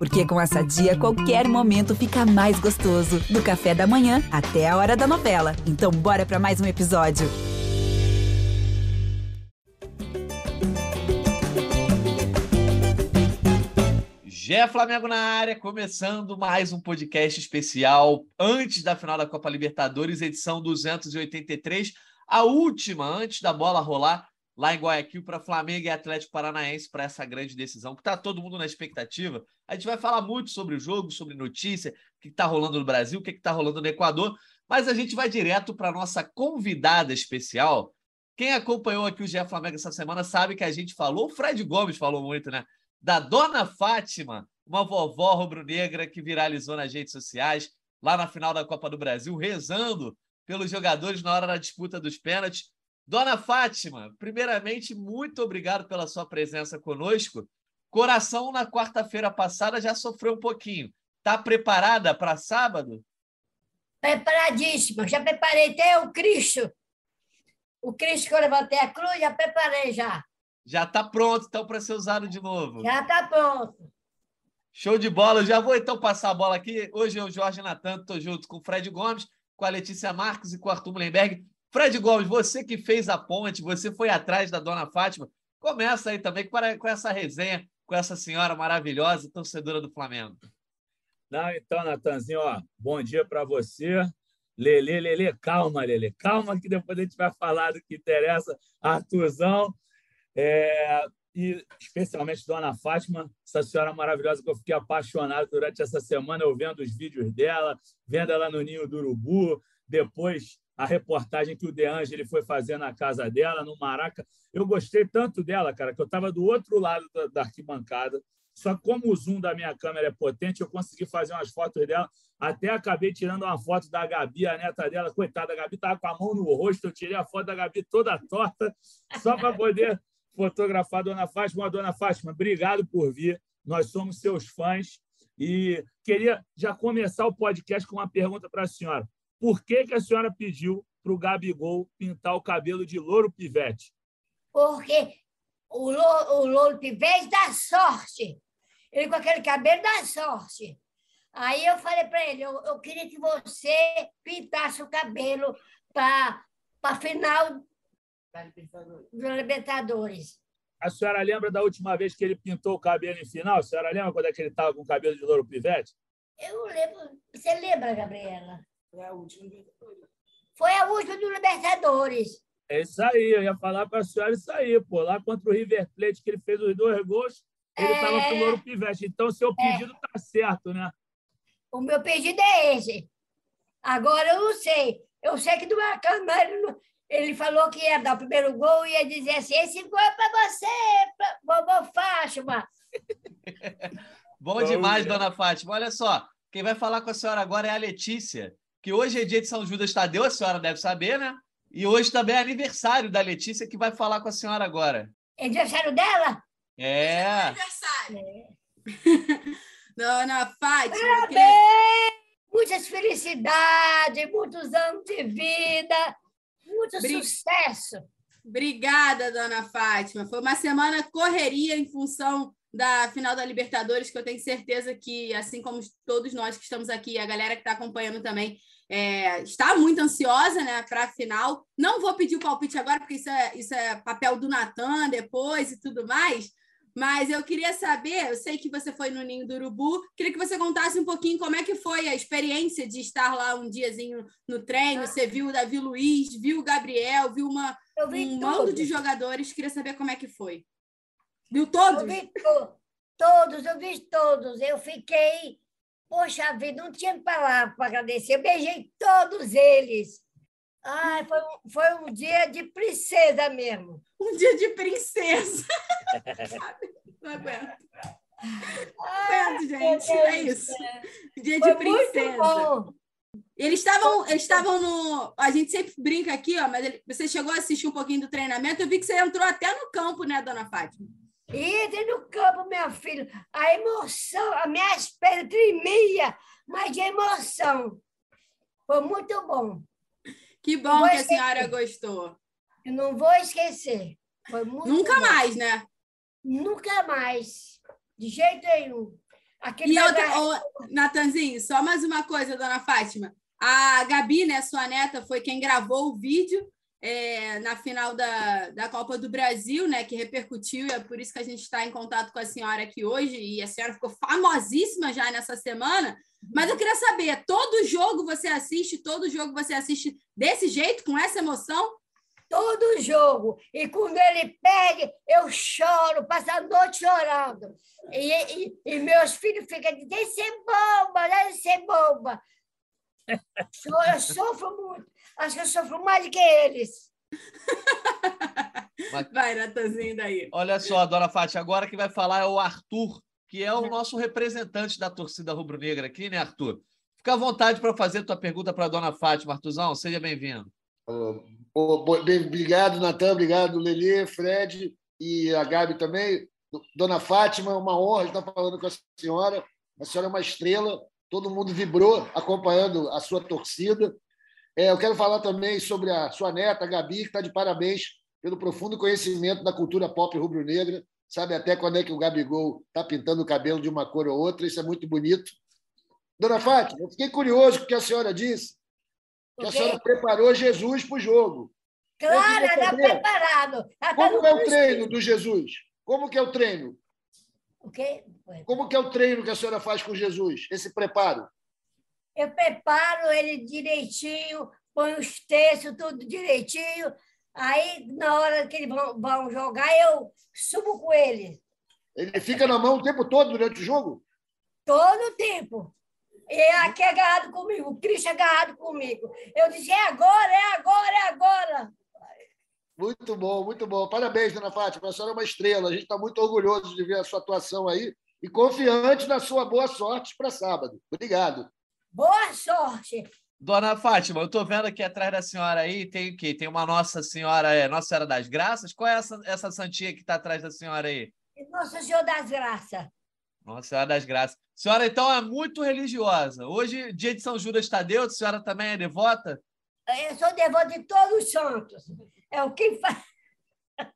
Porque com essa dia, qualquer momento fica mais gostoso. Do café da manhã até a hora da novela. Então, bora para mais um episódio. Gé Flamengo na área, começando mais um podcast especial antes da final da Copa Libertadores, edição 283, a última antes da bola rolar lá em Guayaquil para Flamengo e Atlético Paranaense para essa grande decisão, que está todo mundo na expectativa. A gente vai falar muito sobre o jogo, sobre notícia, o que está rolando no Brasil, o que está rolando no Equador, mas a gente vai direto para a nossa convidada especial. Quem acompanhou aqui o GE Flamengo essa semana sabe que a gente falou, o Fred Gomes falou muito, né? Da Dona Fátima, uma vovó rubro-negra que viralizou nas redes sociais, lá na final da Copa do Brasil, rezando pelos jogadores na hora da disputa dos pênaltis. Dona Fátima, primeiramente, muito obrigado pela sua presença conosco. Coração, na quarta-feira passada, já sofreu um pouquinho. Está preparada para sábado? Preparadíssima. Já preparei até o Cristo. O Cristo que eu levantei a cruz, já preparei já. Já está pronto, então, para ser usado de novo. Já está pronto. Show de bola. Eu já vou, então, passar a bola aqui. Hoje é o Jorge Natan, estou junto com o Fred Gomes, com a Letícia Marques e com o Arthur Mullenberg. Fred Gomes, você que fez a ponte, você foi atrás da dona Fátima. Começa aí também com essa resenha com essa senhora maravilhosa, torcedora do Flamengo. Não, então, Natanzinho, ó, bom dia para você. Lele, Lele, calma, Lele, calma que depois a gente vai falar do que interessa. Arthurzão, é, e especialmente Dona Fátima, essa senhora maravilhosa que eu fiquei apaixonado durante essa semana, eu vendo os vídeos dela, vendo ela no Ninho do Urubu, depois a reportagem que o De Angeli foi fazer na casa dela, no Maraca. Eu gostei tanto dela, cara, que eu estava do outro lado da, da, arquibancada. Só como o zoom da minha câmera é potente, eu consegui fazer umas fotos dela. Até acabei tirando uma foto da Gabi, a neta dela. Coitada, a Gabi estava com a mão no rosto. Eu tirei a foto da Gabi toda torta, só para poder fotografar a Dona Fátima. Dona Fátima, obrigado por vir. Nós somos seus fãs. E queria já começar o podcast com uma pergunta para a senhora. Por que, que a senhora pediu para o Gabigol pintar o cabelo de louro pivete? Porque o louro, o louro pivete dá sorte. Ele com aquele cabelo dá sorte. Aí eu falei para ele, eu, eu, queria que você pintasse o cabelo para a final da Libertadores. A senhora lembra da última vez que ele pintou o cabelo em final? A senhora lembra quando é que ele estava com o cabelo de louro pivete? Eu lembro. Você lembra, Gabriela? Foi a última Libertadores. Foi a última do Libertadores. É isso aí, eu ia falar para a senhora isso aí, pô. Lá contra o River Plate, que ele fez os dois gols, ele estava é... com o Pivete. Então, o seu pedido está é... certo, né? O meu pedido é esse. Agora, eu não sei. Eu sei que do Maracanã ele, ele falou que ia dar o primeiro gol e ia dizer assim: esse gol é para você, pra vovó Fátima. Bom demais, dona Fátima. Olha só, quem vai falar com a senhora agora é a Letícia que hoje é dia de São Judas Tadeu, a senhora deve saber, né? E hoje também é aniversário da Letícia, que vai falar com a senhora agora. É aniversário dela? É. é aniversário. É. Dona Fátima. Parabéns! Queria... Muitas felicidades, muitos anos de vida, muito Bri... sucesso. Obrigada, dona Fátima. Foi uma semana correria em função da final da Libertadores, que eu tenho certeza que, assim como todos nós que estamos aqui, a galera que está acompanhando também, é, está muito ansiosa né, para a final. Não vou pedir o palpite agora, porque isso é, isso é papel do Natan depois e tudo mais. Mas eu queria saber, eu sei que você foi no Ninho do Urubu, queria que você contasse um pouquinho como é que foi a experiência de estar lá um diazinho no treino. Você viu o Davi Luiz, viu o Gabriel, viu uma, um mando de jogadores. Queria saber como é que foi. Viu todos? Eu vi to todos, eu vi todos. Eu fiquei, poxa vida, não tinha palavra para agradecer. Eu beijei todos eles. Ai, foi, um, foi um dia de princesa mesmo. Um dia de princesa. não aguento. Ai, gente, é isso. Dia foi de princesa. Eles estavam, eles estavam no. A gente sempre brinca aqui, ó, mas ele... você chegou a assistir um pouquinho do treinamento. Eu vi que você entrou até no campo, né, dona Fátima? Entre no campo, meu filho. A emoção, a minha pernas tremia, mas de emoção. Foi muito bom. Que bom que a senhora gostou. Eu não vou esquecer. Foi muito Nunca bom. mais, né? Nunca mais. De jeito nenhum. Aquele E outra, ô, Natanzinho, só mais uma coisa, dona Fátima. A Gabi, né, sua neta, foi quem gravou o vídeo é, na final da, da Copa do Brasil, né, que repercutiu, e é por isso que a gente está em contato com a senhora aqui hoje, e a senhora ficou famosíssima já nessa semana. Mas eu queria saber, todo jogo você assiste, todo jogo você assiste desse jeito, com essa emoção? todo jogo. E quando ele perde, eu choro, passo a noite chorando. E, e, e meus filhos ficam dizendo, deixa de ser boba, deixa de ser boba. Eu sofro muito. Acho que eu sofro mais do que eles. Vai, Natanzinho, daí. Olha só, dona Fátima, agora que vai falar é o Arthur, que é o nosso representante da torcida rubro-negra aqui, né, Arthur? Fica à vontade para fazer tua pergunta para a dona Fátima, Artuzão, seja bem-vindo. Obrigado, Natan, obrigado, Lelê, Fred e a Gabi também. Dona Fátima, é uma honra estar falando com a senhora. A senhora é uma estrela, todo mundo vibrou acompanhando a sua torcida. É, eu quero falar também sobre a sua neta, a Gabi, que está de parabéns pelo profundo conhecimento da cultura pop rubro-negra. Sabe até quando é que o Gabigol está pintando o cabelo de uma cor ou outra, isso é muito bonito. Dona Fátima, eu fiquei curioso com o que a senhora disse, que a senhora preparou Jesus para o jogo. claro, era saber, preparado. Ela tá Como no é o treino do Jesus? Como que é o treino? O quê? Como que é o treino que a senhora faz com Jesus? Esse preparo? Eu preparo ele direitinho, ponho os textos tudo direitinho. Aí, na hora que eles vão, vão jogar, eu subo com ele Ele fica na mão o tempo todo durante o jogo? todo o tempo. E aqui é agarrado comigo, o Cristo é agarrado comigo. Eu disse, é agora, é agora, é agora. Muito bom, muito bom. Parabéns, dona Fátima. A senhora é uma estrela. A gente está muito orgulhoso de ver a sua atuação aí e confiante na sua boa sorte para sábado. Obrigado. Boa sorte. Dona Fátima, eu estou vendo aqui atrás da senhora aí, tem o quê? Tem uma Nossa Senhora, é, Nossa Senhora das Graças? Qual é essa, essa santinha que está atrás da senhora aí? Nosso Senhor das Graças. Nossa Senhora das Graças. A senhora, então, é muito religiosa. Hoje, dia de São Judas Tadeu, a senhora também é devota? Eu sou devoto de todos os santos. É o que faz.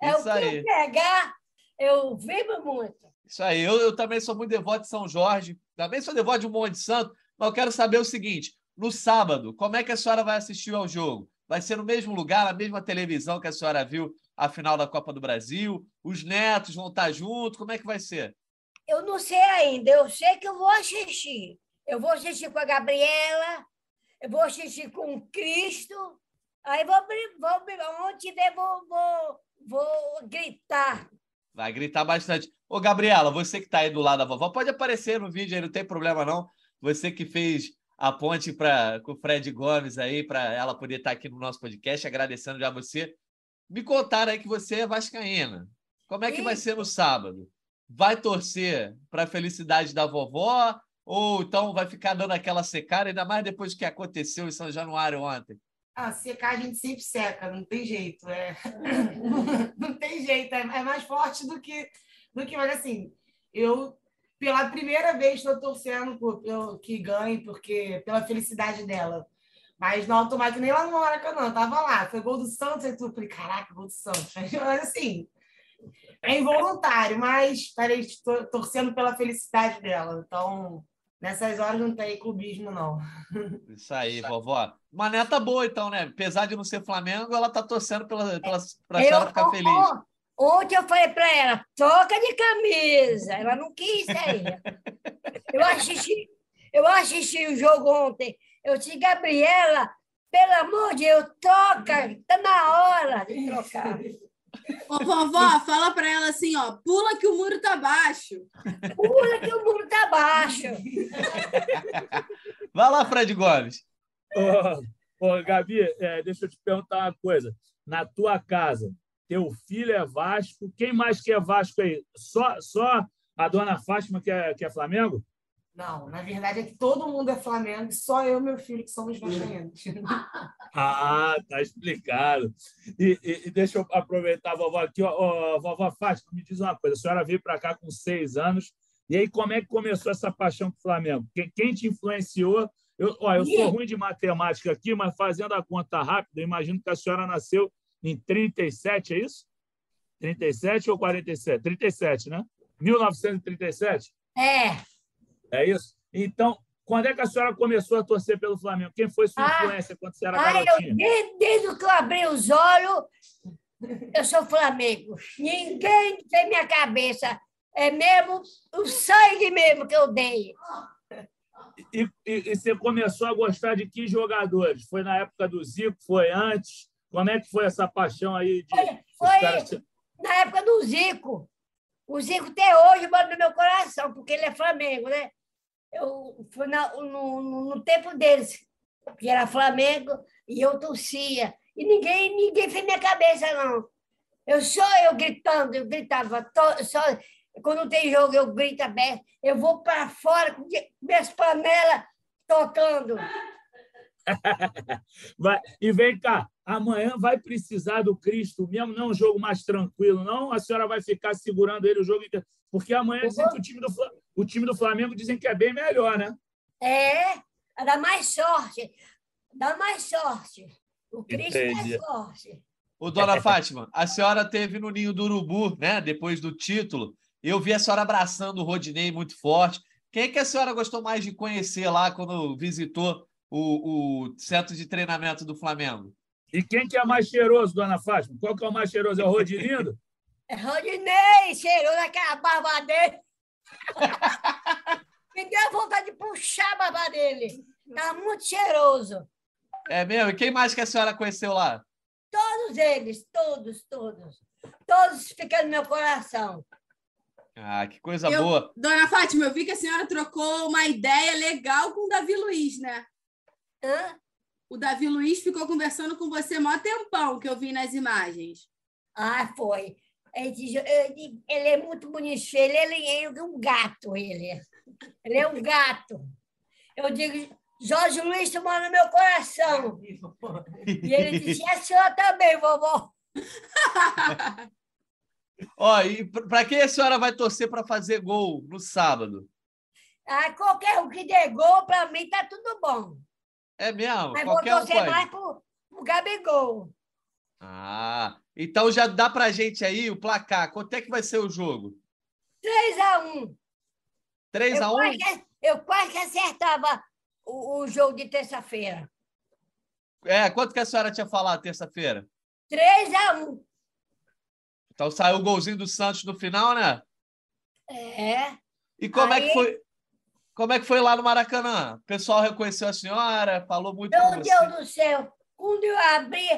É Isso o que aí. pegar, eu vibro muito. Isso aí, eu, eu também sou muito devoto de São Jorge, também sou devoto de um monte de santo, mas eu quero saber o seguinte: no sábado, como é que a senhora vai assistir ao jogo? Vai ser no mesmo lugar, na mesma televisão que a senhora viu a final da Copa do Brasil? Os netos vão estar juntos? Como é que vai ser? Eu não sei ainda, eu sei que eu vou assistir. Eu vou assistir com a Gabriela, eu vou assistir com o Cristo, aí vou, vou onde tiver, vou, vou, vou gritar. Vai gritar bastante. Ô, Gabriela, você que está aí do lado da vovó, pode aparecer no vídeo aí, não tem problema não. Você que fez a ponte pra, com o Fred Gomes aí, para ela poder estar aqui no nosso podcast, agradecendo já você. Me contaram aí que você é vascaína. Como é que vai ser no sábado? Vai torcer para a felicidade da vovó ou então vai ficar dando aquela secada, ainda mais depois do que aconteceu em São Januário ontem? Ah, secar a gente sempre seca, não tem jeito. É... não tem jeito, é é mais forte do que, do que. Mas assim, eu pela primeira vez estou torcendo por, pelo, que ganhe, porque pela felicidade dela. Mas não automático, nem lá no Maracanã, tava lá, foi gol do Santos, aí tu falei, caraca, gol do Santos. Mas assim, é involuntário, mas estarei tor- torcendo pela felicidade dela. Então, nessas horas não tem clubismo, não. Isso aí, vovó. Uma neta boa, então, né? Apesar de não ser Flamengo, ela tá torcendo pela, pela, pra senhora ficar on- feliz. On- Ontem eu falei para ela, troca de camisa. Ela não quis aí. Eu assisti, eu assisti o jogo ontem. Eu disse, Gabriela, pelo amor de Deus, troca. Está na hora de trocar. Ô, vovó, fala pra ela assim, ó, pula que o muro tá baixo. Pula que o muro está baixo. Vai lá, Fred Gomes. Ô, ô, Gabi, é, deixa eu te perguntar uma coisa. Na tua casa, teu filho é Vasco. Quem mais que é Vasco aí? Só, só a dona Fátima que é, que é Flamengo? Não, na verdade é que todo mundo é Flamengo, só eu e meu filho que somos vascaínos. Ah, tá explicado. E, e- e deixa eu aproveitar a vovó aqui. Ó, Ó, vovó Fátima, me diz uma coisa. A senhora veio para cá com seis anos. E aí, como é que começou essa paixão pelo Flamengo? Quem, quem te influenciou? Eu, ó, eu sou ruim de matemática aqui, mas fazendo a conta rápida, imagino que a senhora nasceu em 37, é isso? 37 ou 47? 37, né? 1937? É. É isso? Então, quando é que a senhora começou a torcer pelo Flamengo? Quem foi sua Ah, influência quando você era Ah, eu, garotinha? desde, desde que eu abri os olhos, eu sou Flamengo. Ninguém tem minha cabeça. É mesmo o sangue mesmo que eu dei. E, e- e você começou a gostar de que jogadores? Foi na época do Zico? Foi antes? Como é que foi essa paixão aí de Foi, foi na época do Zico. O Zico até hoje mora no meu coração, porque ele é Flamengo, né? Eu fui na- no, no- tempo deles, que era Flamengo, e eu torcia. E ninguém, ninguém fez minha cabeça, não. Eu só eu gritando, eu gritava. to- só, quando tem jogo, eu grito aberto. Eu vou para fora com minhas panelas tocando. Vai- E vem cá, amanhã vai precisar do Cristo mesmo, não é um jogo mais tranquilo, não? A senhora vai ficar segurando ele o jogo inteiro. Porque amanhã dizem que o time, do, o time do Flamengo dizem que é bem melhor, né? É, dá mais sorte. Dá mais sorte. O Cristo Entendi. é sorte. Ô, dona Fátima, a senhora teve no Ninho do Urubu, né? Depois do título. Eu vi a senhora abraçando o Rodinei muito forte. Quem é que a senhora gostou mais de conhecer lá quando visitou o, o centro de treinamento do Flamengo? E quem que é mais cheiroso, dona Fátima? Qual que é o mais cheiroso? É o Rodilindo? É Rodinei, cheirou naquela barba dele. Me deu vontade de puxar a barba dele. Tá muito cheiroso. É mesmo? E quem mais que a senhora conheceu lá? Todos eles, todos, todos. Todos ficam no meu coração. Ah, que coisa Eu- boa. Dona Fátima, eu vi que a senhora trocou uma ideia legal com o Davi Luiz, né? Hã? O Davi Luiz ficou conversando com você mó tempão que eu vi nas imagens. Ah, foi. Ele, diz- ele- ele é muito bonitinho. Ele, ele é um gato, ele. Ele é um gato. Eu digo, Jorge Luiz, tu mora no meu coração. E ele disse, a senhora também, vovó. Ó, e para quem a senhora vai torcer para fazer gol no sábado? Ah, qualquer um que dê gol, para mim, tá tudo bom. É mesmo? Mas vou Qualquer um torcer pode. mais pro, pro Gabigol. Ah, então já dá pra gente aí o placar. Quanto é que vai ser o jogo? 3x1. 3 Eu, a 1 quase que- eu quase que acertava o, o jogo de terça-feira. É, quanto que a senhora tinha falado terça-feira? 3x1. Então saiu o golzinho do Santos no final, né? É. E como é Aí- que foi? Como é que foi lá no Maracanã? O pessoal reconheceu a senhora, falou muito com Meu você. Deus do céu. Quando eu abri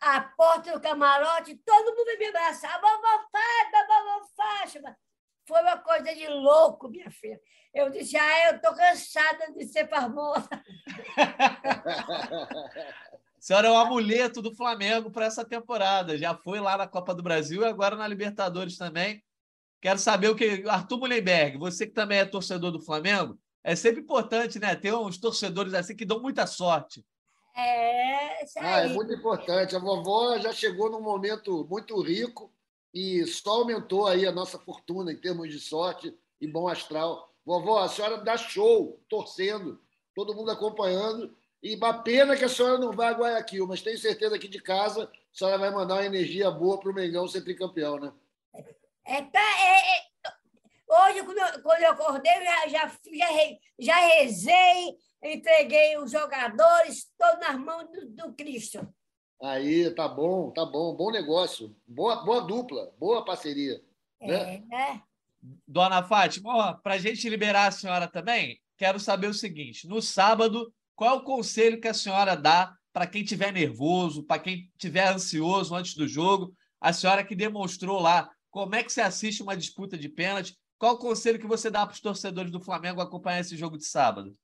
a porta do camarote, todo mundo me abraçava. Vovó Fátima, vovó Fátima. Foi uma coisa de louco, minha filha. Eu disse, ah, eu estou cansada de ser famosa. A senhora é o amuleto do Flamengo para essa temporada. Já foi lá na Copa do Brasil e agora na Libertadores também. Quero saber o que. Arthur Mullenberg, você que também é torcedor do Flamengo, é sempre importante, né? Ter uns torcedores assim que dão muita sorte. É, isso Ah, é muito importante. A vovó já chegou num momento muito rico e só aumentou aí a nossa fortuna em termos de sorte e bom astral. Vovó, a senhora dá show, torcendo, todo mundo acompanhando. E uma pena que a senhora não vai a Guayaquil, mas tenho certeza que de casa a senhora vai mandar uma energia boa para o Mengão ser tricampeão, né? É, pra- é- é- hoje, quando eu, quando eu acordei, eu já, já, já, já rezei, entreguei os jogadores todos nas mãos do, do Cristo. Aí, tá bom, tá bom. Bom negócio. Boa, boa dupla, boa parceria. É, né? Dona Fátima, para a gente liberar a senhora também, quero saber o seguinte: no sábado, qual é o conselho que a senhora dá para quem estiver nervoso, para quem estiver ansioso antes do jogo? A senhora que demonstrou lá como é que se assiste uma disputa de pênalti. Qual o conselho que você dá para os torcedores do Flamengo acompanhar esse jogo de sábado?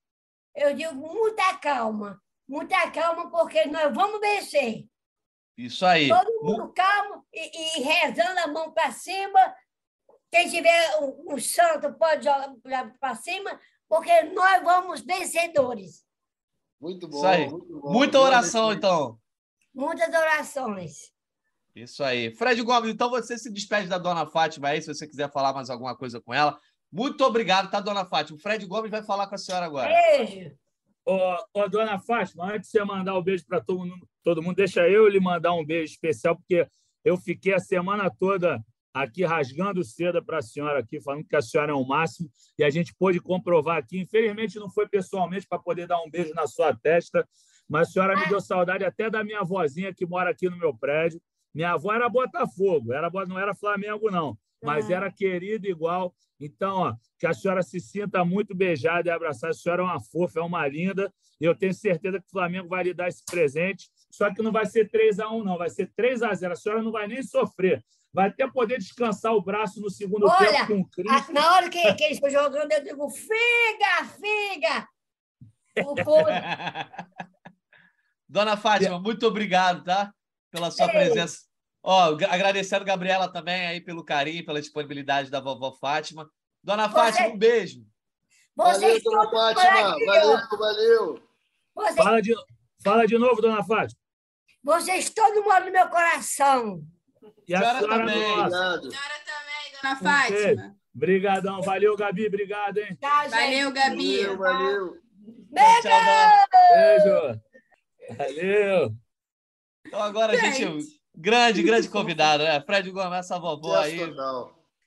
Eu digo muita calma, muita calma, porque nós vamos vencer. Isso aí. Todo Mu- mundo calmo e, e rezando a mão para cima. Quem tiver um, um santo pode jogar para cima, porque nós vamos vencedores. Muito bom. Isso aí. muito bom. Muita oração, então. Muitas orações. Isso aí. Fred Gomes, então você se despede da dona Fátima aí, se você quiser falar mais alguma coisa com ela. Muito obrigado, tá, dona Fátima? O Fred Gomes vai falar com a senhora agora. Beijo. Ô, ô, dona Fátima, antes de você mandar o beijo para todo mundo, todo mundo, deixa eu lhe mandar um beijo especial, porque eu fiquei a semana toda aqui rasgando seda para a senhora aqui, falando que a senhora é o máximo, e a gente pôde comprovar aqui. Infelizmente não foi pessoalmente para poder dar um beijo na sua testa, mas a senhora me deu saudade até da minha avózinha que mora aqui no meu prédio. Minha avó era Botafogo, era, não era Flamengo, não, mas era querida igual. Então, ó, que a senhora se sinta muito beijada e abraçada. A senhora é uma fofa, é uma linda. E eu tenho certeza que o Flamengo vai lhe dar esse presente. Só que não vai ser 3 a 1 não, vai ser 3 a 0 A senhora não vai nem sofrer vai até poder descansar o braço no segundo Olha, tempo com o Cristo. Na hora que, que eles estão jogando, eu digo, figa, figa! Dona Fátima, muito obrigado, tá? Pela sua Ei. presença. Ó, agradecendo a Gabriela também aí pelo carinho, pela disponibilidade da vovó Fátima. Dona Você... Fátima, um beijo. Valeu, Dona Fátima. Valeu, valeu. Você... Fala, de, fala de novo, Dona Fátima. Vocês todo mundo no meu coração. E a senhora, senhora também. Senhora também, dona Fátima. Obrigadão. Valeu, Gabi. Obrigado, hein? Tá, valeu, Gabi. Valeu, valeu. Beijo! Beijo! Valeu! Então agora gente. a gente... Grande, grande convidado, né? Fred Gomes, essa vovó aí.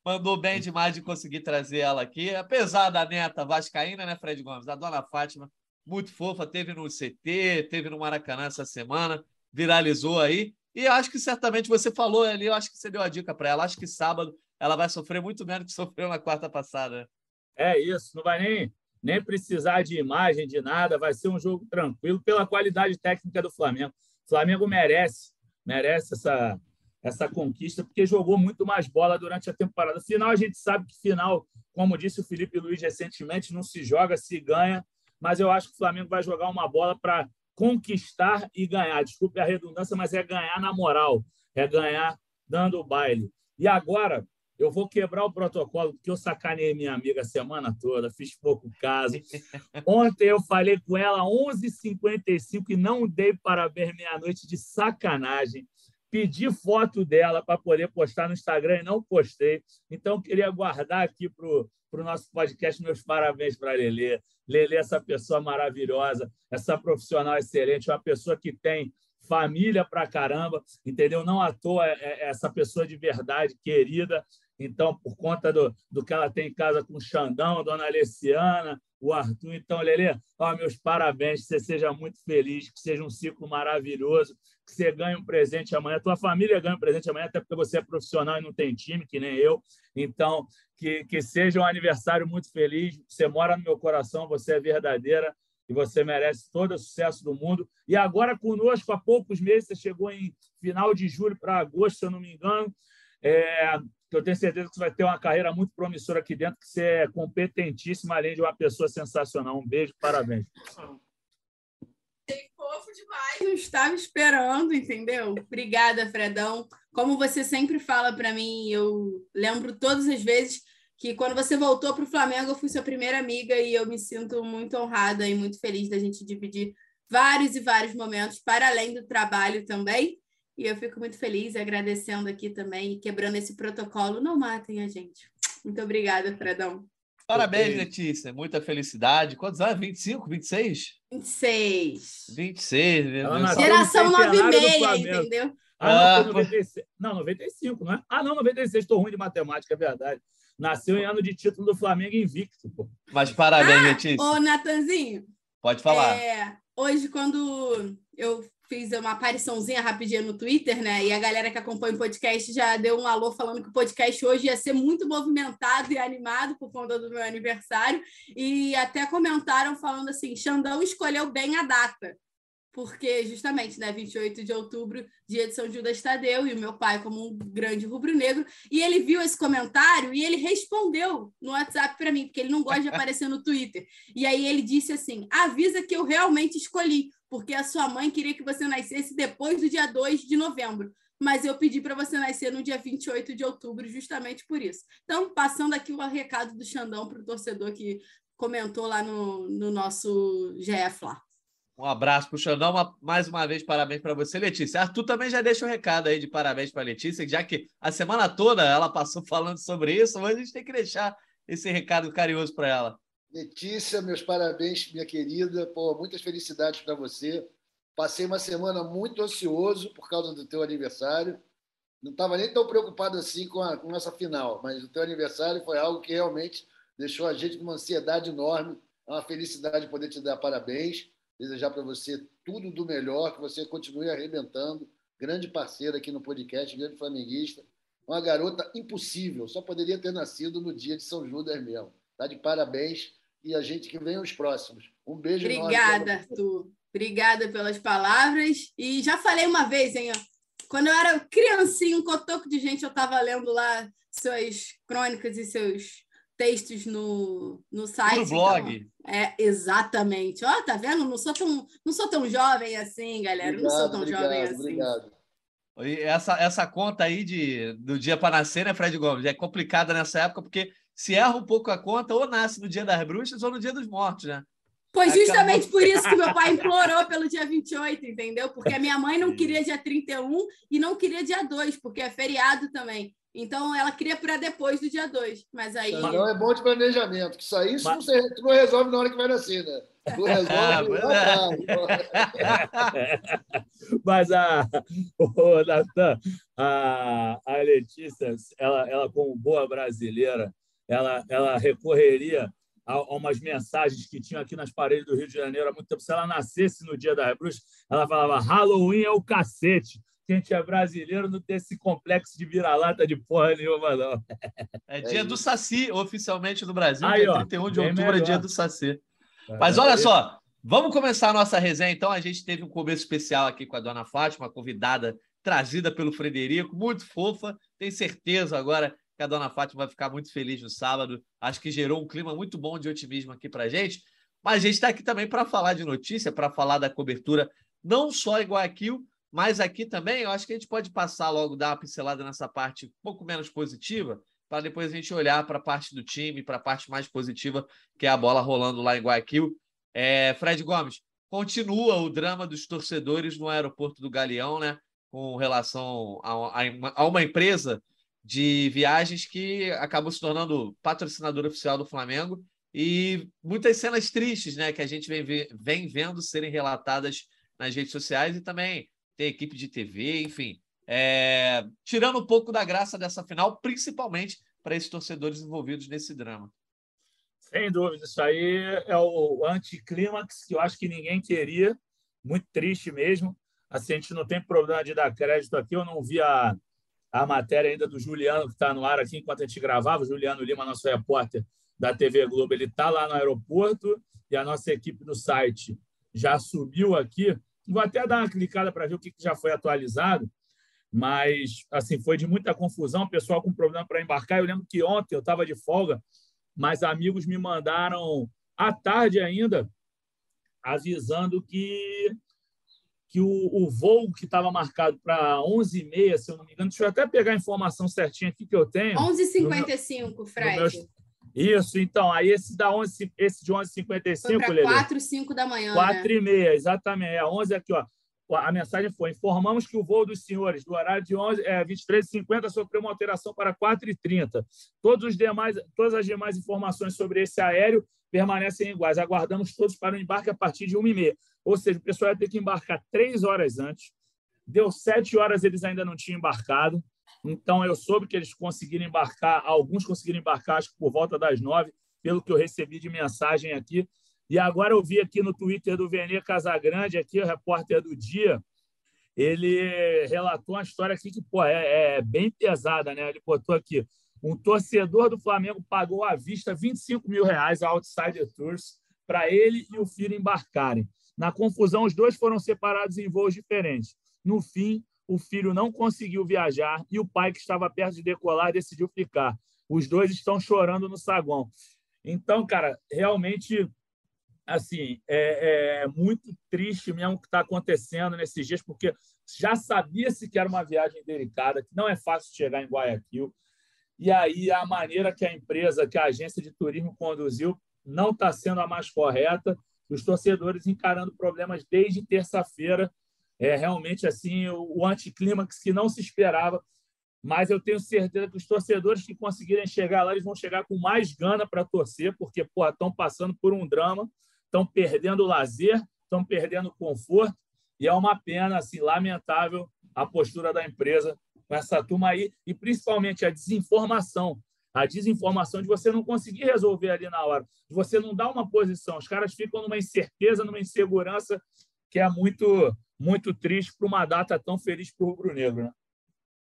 Mandou bem demais de conseguir trazer ela aqui. Apesar da neta vascaína, né, Fred Gomes? A dona Fátima, muito fofa, teve no CT, teve no Maracanã essa semana, viralizou aí. E acho que certamente você falou ali, eu acho que você deu a dica para ela. Acho que sábado ela vai sofrer muito menos que sofreu na quarta passada. É isso, não vai nem, nem precisar de imagem, de nada, vai ser um jogo tranquilo pela qualidade técnica do Flamengo. O Flamengo merece, merece essa, essa conquista, porque jogou muito mais bola durante a temporada. Final, a gente sabe que final, como disse o Felipe Luiz recentemente, não se joga, se ganha, mas eu acho que o Flamengo vai jogar uma bola para conquistar e ganhar. Desculpe a redundância, mas é ganhar na moral, é ganhar dando o baile. E agora eu vou quebrar o protocolo, porque eu sacaneei minha amiga a semana toda, fiz pouco caso. Ontem eu falei com ela 11h55 e não dei parabéns meia-noite de sacanagem. Pedi foto dela para poder postar no Instagram e não postei. Então, queria guardar aqui para o nosso podcast meus parabéns para a Lelê. Lelê, essa pessoa maravilhosa, essa profissional excelente, uma pessoa que tem família para caramba, entendeu? Não à toa é, é essa pessoa de verdade, querida. Então, por conta do, do que ela tem em casa com o Xandão, Dona Alessiana, o Arthur. Então, Lelê, ó, meus parabéns, que você seja muito feliz, que seja um ciclo maravilhoso, que você ganhe um presente amanhã. Tua família ganha um presente amanhã, até porque você é profissional e não tem time, que nem eu. Então, que, que seja um aniversário muito feliz. Você mora no meu coração, você é verdadeira e você merece todo o sucesso do mundo. E agora conosco, há poucos meses, você chegou em final de julho para agosto, se eu não me engano. É, eu tenho certeza que você vai ter uma carreira muito promissora aqui dentro, que você é competentíssima, além de uma pessoa sensacional. Um beijo, parabéns fofo demais, não estava esperando, entendeu? Obrigada, Fredão. Como você sempre fala para mim, eu lembro todas as vezes que quando você voltou para o Flamengo, eu fui sua primeira amiga e eu me sinto muito honrada e muito feliz da gente dividir vários e vários momentos para além do trabalho também. E eu fico muito feliz agradecendo aqui também e quebrando esse protocolo. Não matem a gente. Muito obrigada, Fredão. Parabéns, Letícia. Muita felicidade. Quantos anos? 25, 26? 26. 26. Geração 96, entendeu? Ah, não, 96. não, 95, não é? Ah, não, 96. Estou ruim de matemática, é verdade. Nasceu em ano de título do Flamengo invicto. Pô. Mas parabéns, ah, Letícia. Ô, Natanzinho. Pode falar. É, hoje, quando eu fiz uma apariçãozinha rapidinha no Twitter, né? E a galera que acompanha o podcast já deu um alô falando que o podcast hoje ia ser muito movimentado e animado por conta do meu aniversário. E até comentaram falando assim: Xandão escolheu bem a data. Porque, justamente, né, 28 de outubro, dia de São Judas Tadeu, e o meu pai, como um grande rubro-negro, e ele viu esse comentário e ele respondeu no WhatsApp para mim, porque ele não gosta de aparecer no Twitter. E aí ele disse assim: avisa que eu realmente escolhi, porque a sua mãe queria que você nascesse depois do dia 2 de novembro. Mas eu pedi para você nascer no dia 28 de outubro, justamente por isso. Então, passando aqui o recado do Xandão para o torcedor que comentou lá no, no nosso GF lá. Um abraço para o Xandão. Mais uma vez, parabéns para você, Letícia. Arthur também já deixa o um recado aí de parabéns para Letícia, já que a semana toda ela passou falando sobre isso, mas a gente tem que deixar esse recado carinhoso para ela. Letícia, meus parabéns, minha querida. Pô, muitas felicidades para você. Passei uma semana muito ansioso por causa do teu aniversário. não estava nem tão preocupado assim com, a, com essa final, mas o teu aniversário foi algo que realmente deixou a gente com uma ansiedade enorme. É uma felicidade poder te dar parabéns, desejar para você tudo do melhor, que você continue arrebentando. Grande parceira aqui no podcast, grande flamenguista. Uma garota impossível, só poderia ter nascido no dia de São Judas mesmo. Tá de parabéns e a gente que vem os próximos. Um beijo Obrigada, Arthur. Obrigada pelas palavras. E já falei uma vez, hein? Quando eu era criancinha, um cotoco de gente, eu estava lendo lá suas crônicas e seus textos no, no site. No blog. Então, é, exatamente. Ó, tá vendo? Não sou tão, não sou tão jovem assim, galera. Obrigado, não sou tão obrigado, jovem assim. Obrigado. Essa, essa conta aí de, do dia para nascer, né, Fred Gomes? É complicada nessa época, porque se erra um pouco a conta, ou nasce no dia das bruxas ou no dia dos mortos, né? Foi justamente Acabou. por isso que meu pai implorou pelo dia 28, entendeu? Porque a minha mãe não queria dia 31 e não queria dia 2, porque é feriado também. Então ela queria para depois do dia 2. Mas aí. Então é bom de planejamento, que isso aí mas... você não resolve na hora que vai nascer, né? Tu resolve ah, é. Mas a, o Natan, a, a Letícia, ela, ela, como boa brasileira, ela, ela recorreria a, a, umas mensagens que tinham aqui nas paredes do Rio de Janeiro há muito tempo. Se ela nascesse no dia das bruxas, ela falava: Halloween é o cacete. Quem é brasileiro não tem esse complexo de vira-lata de porra nenhuma, não. É dia é do Saci, oficialmente no Brasil, Aí, ó, 31 de outubro melhor. é dia do Saci. É, Mas olha só, vamos começar a nossa resenha. Então, a gente teve um começo especial aqui com a dona Fátima, convidada trazida pelo Frederico, muito fofa. Tenho certeza agora que a dona Fátima vai ficar muito feliz no sábado. Acho que gerou um clima muito bom de otimismo aqui para gente. Mas a gente está aqui também para falar de notícia, para falar da cobertura, não só em Guayaquil, mas aqui também eu acho que a gente pode passar logo, dar uma pincelada nessa parte um pouco menos positiva, para depois a gente olhar para a parte do time, para a parte mais positiva, que é a bola rolando lá em Guayaquil. É, Fred Gomes, continua o drama dos torcedores no aeroporto do Galeão, né? Com relação a, uma empresa de viagens que acabou se tornando patrocinador oficial do Flamengo e muitas cenas tristes, né, que a gente vem, vem vendo serem relatadas nas redes sociais e também tem equipe de TV, enfim, é, tirando um pouco da graça dessa final, principalmente para esses torcedores envolvidos nesse drama. Sem dúvida, isso aí é o anticlímax que eu acho que ninguém queria, muito triste mesmo. Assim, a gente não tem problema de dar crédito aqui, eu não vi a, a matéria ainda do Juliano, que está no ar aqui enquanto a gente gravava. O Juliano Lima, nosso repórter da TV Globo, ele está lá no aeroporto e a nossa equipe no site já subiu aqui. Vou até dar uma clicada para ver o que já foi atualizado, mas assim foi de muita confusão, pessoal com problema para embarcar. Eu lembro que ontem eu estava de folga, mas amigos me mandaram à tarde ainda avisando que que o, o voo que estava marcado para 11h30, se eu não me engano, deixa eu até pegar a informação certinha aqui que eu tenho. 11h55, Fred. Meu, isso, então, aí esse, da 11, esse de 11h55, Lelê. 4 5 da manhã, 4 né? e meia, exatamente. É 11 aqui, ó. A mensagem foi: informamos que o voo dos senhores do horário de 11, é, 23h50 sofreu uma alteração para 4h30. Todos os demais, todas as demais informações sobre esse aéreo permanecem iguais. Aguardamos todos para o embarque a partir de 1h30. Ou seja, o pessoal ia ter que embarcar três horas antes. Deu sete horas, eles ainda não tinham embarcado. Então, eu soube que eles conseguiram embarcar, alguns conseguiram embarcar, acho que por volta das nove, pelo que eu recebi de mensagem aqui. E agora eu vi aqui no Twitter do Venê Casagrande, aqui, o repórter do dia, ele relatou uma história aqui que pô, é, é, bem pesada, né? Ele botou aqui: um torcedor do Flamengo pagou à vista 25 mil reais a Outsider Tours para ele e o filho embarcarem. Na confusão, os dois foram separados em voos diferentes. No fim, o filho não conseguiu viajar e o pai, que estava perto de decolar, decidiu ficar. Os dois estão chorando no saguão. Então, cara, realmente, assim, é, é muito triste mesmo o que está acontecendo nesses dias, porque já sabia-se que era uma viagem delicada, que não é fácil chegar em Guayaquil. E aí a maneira que a empresa, que a agência de turismo conduziu, não está sendo a mais correta os torcedores encarando problemas desde terça-feira. É realmente assim o, o anticlímax que não se esperava. Mas eu tenho certeza que os torcedores que conseguirem chegar lá, eles vão chegar com mais gana para torcer, porque estão passando por um drama, estão perdendo o lazer, estão perdendo o conforto, e é uma pena, assim, lamentável a postura da empresa com essa turma aí, e principalmente a desinformação. A desinformação de você não conseguir resolver ali na hora, de você não dar uma posição. Os caras ficam numa incerteza, numa insegurança que é muito, muito triste para uma data tão feliz para o rubro-negro. Né?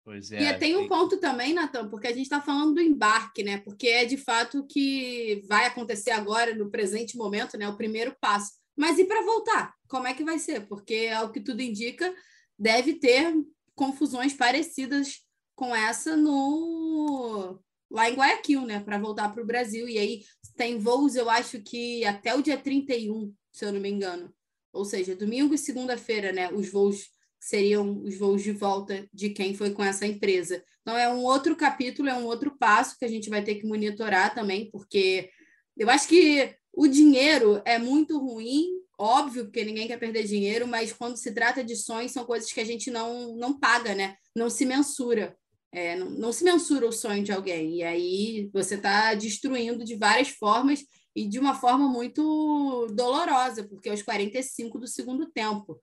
Pois é. E tem um ponto também, Natan, porque a gente está falando do embarque, né? Porque é de fato que vai acontecer agora, no presente momento, né? O primeiro passo. Mas e para voltar? Como é que vai ser? Porque, ao que tudo indica, deve ter confusões parecidas com essa no lá em Guayaquil, né, para voltar para o Brasil. E aí tem voos, eu acho que até o dia 31, se eu não me engano. Ou seja, domingo e segunda-feira, né, os voos seriam os voos de volta de quem foi com essa empresa. Então é um outro capítulo, é um outro passo que a gente vai ter que monitorar também, porque eu acho que o dinheiro é muito ruim óbvio, porque ninguém quer perder dinheiro, mas quando se trata de sonhos, são coisas que a gente não, não paga, né? Não se mensura. É, não, não se mensura o sonho de alguém. E aí você está destruindo de várias formas e de uma forma muito dolorosa, porque aos 45 do segundo tempo.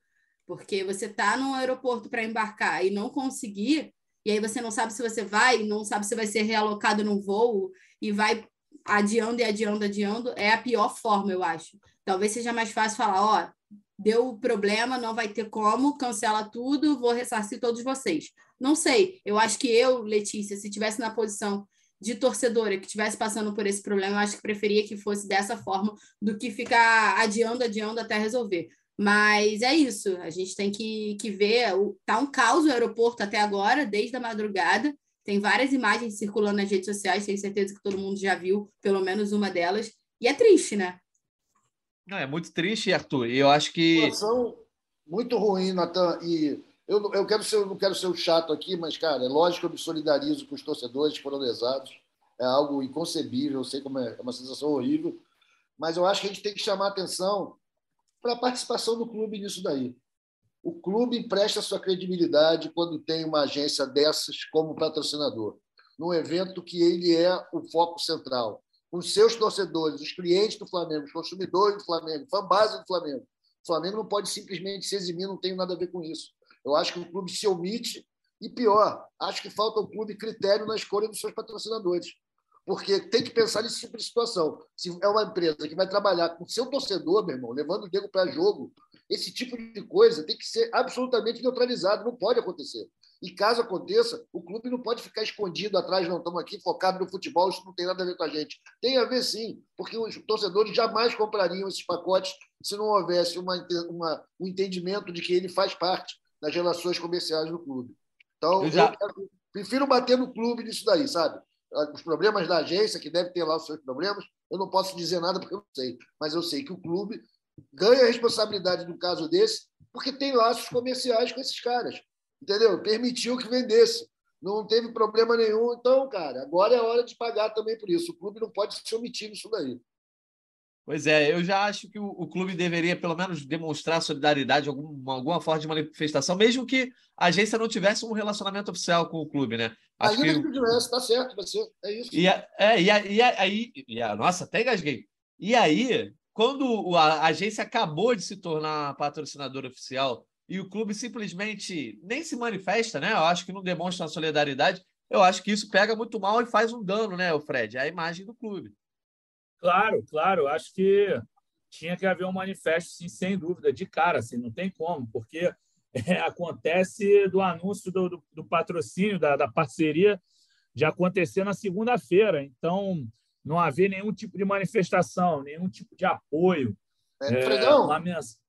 Porque você está no aeroporto para embarcar e não conseguir, e aí você não sabe se você vai, não sabe se vai ser realocado no voo e vai adiando e adiando, adiando, é a pior forma, eu acho. Talvez seja mais fácil falar, ó, deu problema, não vai ter como, cancela tudo, vou ressarcir todos vocês. Não sei, eu acho que eu, Letícia, se tivesse na posição de torcedora que estivesse passando por esse problema, eu acho que preferia que fosse dessa forma do que ficar adiando, adiando até resolver. Mas é isso, a gente tem que, que ver. Tá um caos o aeroporto até agora, desde a madrugada. Tem várias imagens circulando nas redes sociais, tenho certeza que todo mundo já viu pelo menos uma delas. E é triste, né? Não, é muito triste, Arthur. E eu acho que. Situação muito ruim, Natan. E eu, eu, quero ser, eu não quero ser o chato aqui, mas, cara, é lógico que eu me solidarizo com os torcedores que foram lesados. É algo inconcebível, eu sei como é, é uma sensação horrível. Mas eu acho que a gente tem que chamar atenção para a participação do clube nisso daí. O clube empresta sua credibilidade quando tem uma agência dessas como patrocinador, num evento que ele é o foco central os seus torcedores, os clientes do Flamengo, os consumidores do Flamengo, fã base do Flamengo. O Flamengo não pode simplesmente se eximir, não tem nada a ver com isso. Eu acho que o clube se omite e, pior, acho que falta ao clube critério na escolha dos seus patrocinadores. Porque tem que pensar nesse tipo de situação. Se é uma empresa que vai trabalhar com seu torcedor, meu irmão, levando o dedo para jogo, esse tipo de coisa tem que ser absolutamente neutralizado, não pode acontecer. E caso aconteça, o clube não pode ficar escondido atrás, não estamos aqui focados no futebol, isso não tem nada a ver com a gente. Tem a ver sim, porque os torcedores jamais comprariam esses pacotes se não houvesse uma, uma, um entendimento de que ele faz parte das relações comerciais do clube. Então, eu, já... eu prefiro bater no clube nisso daí, sabe? Os problemas da agência, que deve ter lá os seus problemas, eu não posso dizer nada porque eu não sei, mas eu sei que o clube ganha a responsabilidade no caso desse, porque tem laços comerciais com esses caras entendeu? Permitiu que vendesse. Não teve problema nenhum. Então, cara, agora é hora de pagar também por isso. O clube não pode se omitir nisso daí. Pois é, eu já acho que o, o, clube deveria, pelo menos, demonstrar solidariedade, alguma, alguma forma de manifestação, mesmo que a agência não tivesse um relacionamento oficial com o clube, né? Acho Ainda que, que tivesse, tá certo, vai ser, é isso. E, a, é, e, a, e, a, e, a, nossa, até engasguei. E aí, quando a, a agência acabou de se tornar patrocinadora oficial e o clube simplesmente nem se manifesta, né? Eu acho que não demonstra solidariedade. Eu acho que isso pega muito mal e faz um dano, né, o Fred? É a imagem do clube. Claro, claro. Acho que tinha que haver um manifesto, sim, sem dúvida, de cara, assim, não tem como, porque é, acontece do anúncio do, do, do patrocínio, da, da, parceria, de acontecer na segunda-feira. Então, não haver nenhum tipo de manifestação, nenhum tipo de apoio. É, é, Fredão, uma...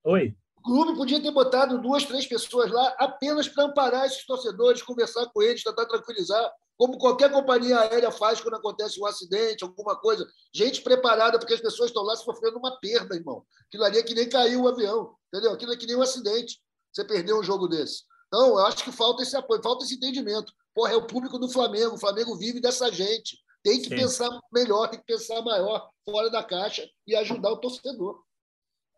Oi clube podia ter botado duas, três pessoas lá apenas para amparar esses torcedores, conversar com eles, tentar tranquilizar, como qualquer companhia aérea faz quando acontece um acidente, alguma coisa. Gente preparada, porque as pessoas estão lá sofrendo uma perda, irmão. Aquilo ali é que nem caiu o avião, entendeu? Aquilo é que nem um acidente. Você perdeu um jogo desse. Então, eu acho que falta esse apoio, falta esse entendimento. Porra, é o público do Flamengo. O Flamengo vive dessa gente. Tem que Sim. pensar melhor, tem que pensar maior, fora da caixa e ajudar o torcedor.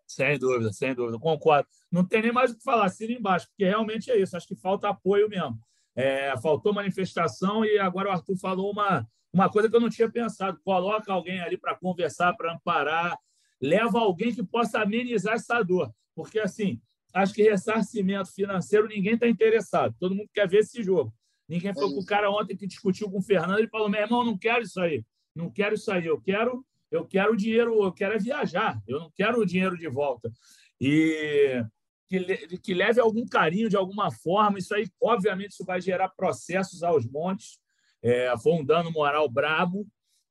Sem dúvida, sem dúvida, concordo. Não tem nem mais o que falar, assina embaixo, porque realmente é isso. Acho que falta apoio mesmo. É, faltou manifestação e agora o Arthur falou uma, uma coisa que eu não tinha pensado. Coloca alguém ali para conversar, para amparar, leva alguém que possa amenizar essa dor. Porque, assim, acho que ressarcimento financeiro ninguém está interessado. Todo mundo quer ver esse jogo. Ninguém falou com o cara ontem que discutiu com o Fernando, ele falou: meu irmão, não quero isso aí, não quero isso aí, eu quero, eu quero dinheiro, eu quero é viajar, eu não quero o dinheiro de volta. E que, que leve algum carinho de alguma forma, isso aí, obviamente, isso vai gerar processos aos montes. É, foi um dano moral brabo,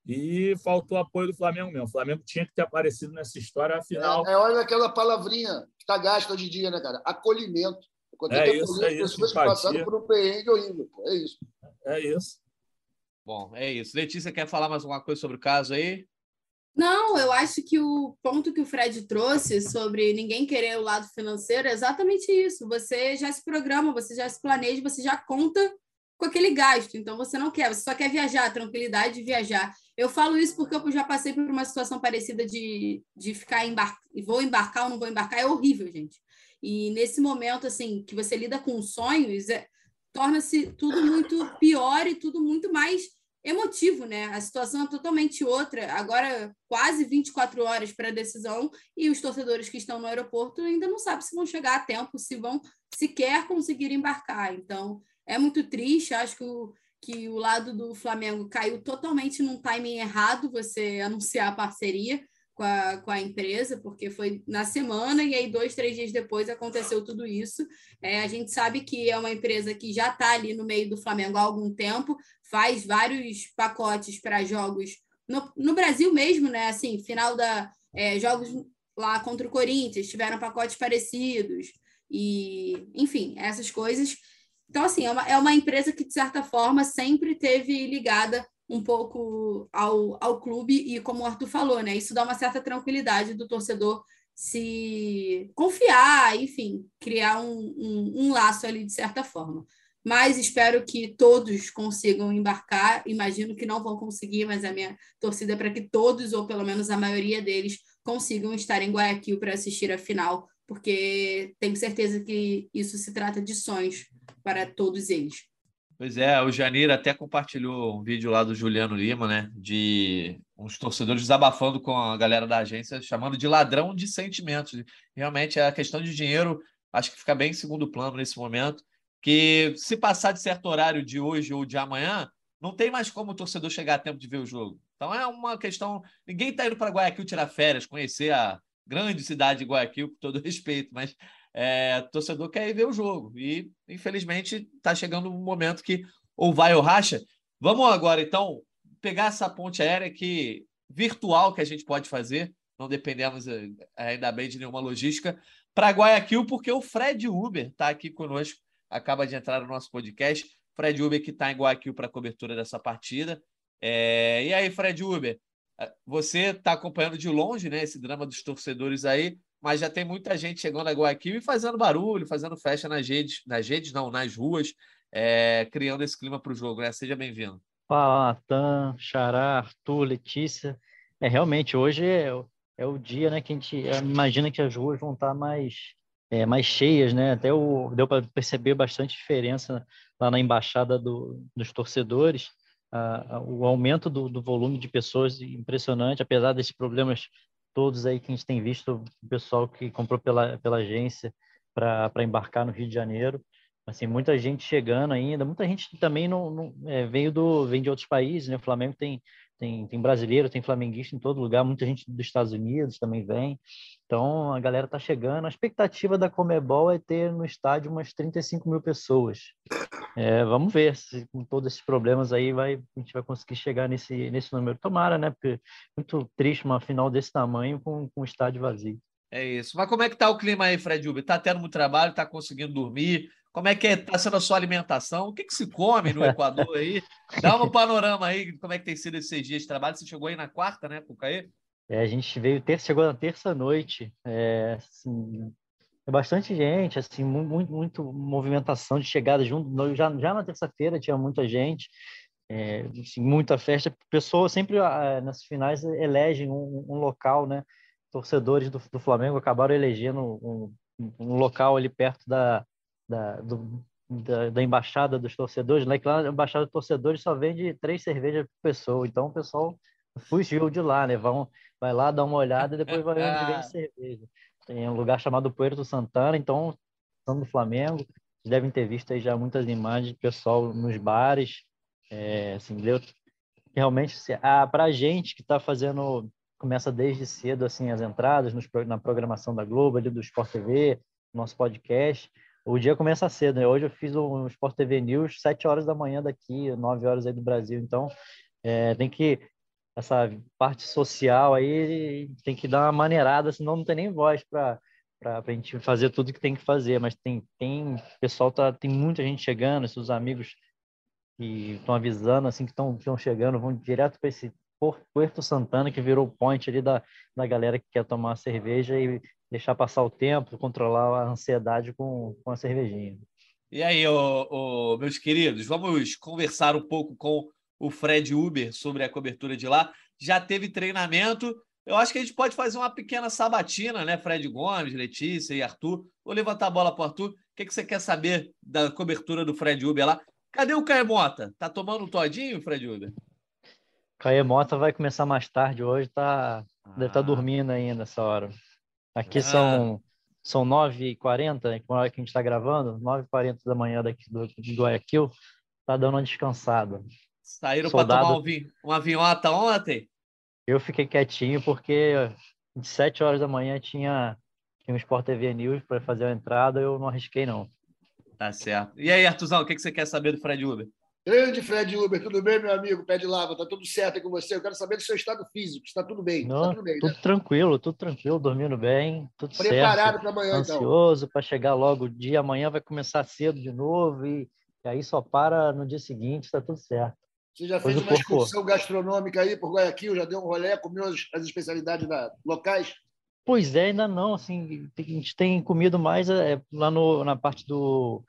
e faltou apoio do Flamengo mesmo. O Flamengo tinha que ter aparecido nessa história, afinal. É, é olha aquela palavrinha que está gasta hoje em dia, né, cara? Acolhimento. Quando é isso, é isso. Pessoas passaram por um perrengue horrível. É isso. É isso. Bom, é isso. Letícia, quer falar mais alguma coisa sobre o caso aí? Não, eu acho que o ponto que o Fred trouxe sobre ninguém querer o lado financeiro é exatamente isso. Você já se programa, você já se planeja, você já conta com aquele gasto. Então você não quer, você só quer viajar, tranquilidade de viajar. Eu falo isso porque eu já passei por uma situação parecida de, de ficar embar... vou embarcar ou não vou embarcar, é horrível, gente. E nesse momento, assim, que você lida com sonhos, é... torna-se tudo muito pior e tudo muito mais emotivo, né? A situação é totalmente outra. Agora, quase 24 horas para a decisão e os torcedores que estão no aeroporto ainda não sabem se vão chegar a tempo, se vão sequer conseguir embarcar. Então, é muito triste. Acho que o, que o lado do Flamengo caiu totalmente num timing errado você anunciar a parceria com a, com a empresa, porque foi na semana e aí dois, três dias depois aconteceu tudo isso. É, a gente sabe que é uma empresa que já está ali no meio do Flamengo há algum tempo, faz vários pacotes para jogos no, no Brasil mesmo, né? Assim, final da é, jogos lá contra o Corinthians tiveram pacotes parecidos e, enfim, essas coisas então, assim, é uma, é uma empresa que, de certa forma, sempre teve ligada um pouco ao, ao clube, e como o Arthur falou, né? Isso dá uma certa tranquilidade do torcedor se confiar, enfim, criar um, um, um laço ali de certa forma. Mas espero que todos consigam embarcar. Imagino que não vão conseguir, mas a minha torcida é para que todos, ou pelo menos a maioria deles, consigam estar em Guayaquil para assistir a final, porque tenho certeza que isso se trata de sonhos para todos eles. Pois é, o Janeiro até compartilhou um vídeo lá do Juliano Lima, né? De uns torcedores desabafando com a galera da agência, chamando de ladrão de sentimentos. Realmente, a questão de dinheiro acho que fica bem em segundo plano nesse momento. Que se passar de certo horário de hoje ou de amanhã, não tem mais como o torcedor chegar a tempo de ver o jogo. Então é uma questão. Ninguém está indo para Guayaquil tirar férias, conhecer a grande cidade de Guayaquil, com todo respeito, mas é, o torcedor quer ir ver o jogo. E, infelizmente, está chegando um momento que ou vai ou racha. Vamos agora, então, pegar essa ponte aérea que virtual que a gente pode fazer, não dependemos eh, ainda bem de nenhuma logística, para Guayaquil, porque o Fred Uber está aqui conosco, acaba de entrar no nosso podcast. Fred Uber que está em Guayaquil para a cobertura dessa partida. É... E aí, Fred Uber, eh, você está acompanhando de longe né, esse drama dos torcedores aí mas já tem muita gente chegando a Guayaquil e fazendo barulho, fazendo festa nas redes, nas redes não, nas ruas, é, criando esse clima para o jogo, né? Seja bem-vindo. Fala, Natan, Xará, Arthur, Letícia. É, realmente, hoje é, é o dia né, que a gente imagina que as ruas vão estar mais, é, mais cheias, né? Até o, deu para perceber bastante diferença lá na embaixada do, dos torcedores. o aumento do, do, volume de pessoas impressionante, apesar desses problemas todos aí que a gente tem visto, o pessoal que comprou pela, pela agência para embarcar no Rio de Janeiro. Assim, muita gente chegando ainda, muita gente também não, não é, veio do vem de outros países, né? O Flamengo tem tem, tem brasileiro, tem flamenguista em todo lugar, muita gente dos Estados Unidos também vem. Então a galera tá chegando. A expectativa da Comebol é ter no estádio umas 35 mil pessoas. É, vamos ver se com todos esses problemas aí vai, a gente vai conseguir chegar nesse, nesse número. Tomara, né? Porque muito triste uma final desse tamanho com, com o estádio vazio. É isso. Mas como é que tá o clima aí, Fred Uber? Tá tendo muito trabalho, tá conseguindo dormir? Como é que está é, sendo a sua alimentação? O que, que se come no Equador aí? Dá um panorama aí, como é que tem sido esses dias de trabalho. Você chegou aí na quarta, né, com o Caê? É, a gente veio ter, chegou na terça-noite. É, assim, é bastante gente, assim, muito, muito movimentação de chegada junto. Já, já na terça-feira tinha muita gente, é, assim, muita festa. Pessoas sempre ah, nas finais elegem um, um local, né? Torcedores do, do Flamengo acabaram elegendo um, um local ali perto da, da, do, da, da, embaixada dos torcedores, né? Que lá a embaixada dos torcedores só vende três cervejas por pessoa. Então o pessoal fugiu de lá, né? Vão, vai lá dar uma olhada e depois vai onde vende cerveja. Tem um lugar chamado Puerto Santana, então são do Flamengo. devem ter visto aí já muitas imagens de pessoal nos bares, é, assim, deu realmente ah, para a gente que está fazendo começa desde cedo assim as entradas nos, na programação da Globo, ali do Sport TV, nosso podcast. O dia começa cedo, né? Hoje eu fiz um Sport TV News sete horas da manhã daqui, nove horas aí do Brasil. Então, é, tem que essa parte social aí tem que dar uma maneirada, senão não tem nem voz para para a gente fazer tudo que tem que fazer, mas tem tem pessoal tá tem muita gente chegando, seus amigos que estão avisando assim que estão chegando, vão direto para esse Puerto Santana que virou o point ali da, da galera que quer tomar cerveja e deixar passar o tempo, controlar a ansiedade com, com a cervejinha. E aí, ô, ô, meus queridos, vamos conversar um pouco com o Fred Uber sobre a cobertura de lá. Já teve treinamento, eu acho que a gente pode fazer uma pequena sabatina, né? Fred Gomes, Letícia e Arthur. Vou levantar a bola para o Arthur. O que, que você quer saber da cobertura do Fred Uber lá? Cadê o Caemota? Tá tomando um todinho, Fred Uber? Caemota vai começar mais tarde hoje, tá, ah. deve estar tá dormindo ainda essa hora. Aqui ah. são, são 9h40, né, com a hora que a gente está gravando, 9h40 da manhã daqui do, de Guayaquil, tá dando uma descansada. Saíram para tomar um vinho, uma vinhota ontem? Eu fiquei quietinho porque de 7 horas da manhã tinha, tinha um Sport TV News para fazer a entrada, eu não arrisquei não. Tá certo. E aí, Artuzão, o que, que você quer saber do Fred Uber? Grande Fred Uber, tudo bem, meu amigo? Pé de lava, tá tudo certo aí com você? Eu quero saber do seu estado físico, está tudo bem? Não, tá tudo bem, tudo né? tranquilo, tudo tranquilo, dormindo bem, tudo Preparado para amanhã, então. Ansioso para chegar logo o dia, amanhã vai começar cedo de novo e, e aí só para no dia seguinte, está tudo certo. Você já fez uma excursão gastronômica aí por Guayaquil, já deu um rolê, comeu as, as especialidades da, locais? Pois é, ainda não. Assim, a gente tem comido mais é, lá no, na parte do,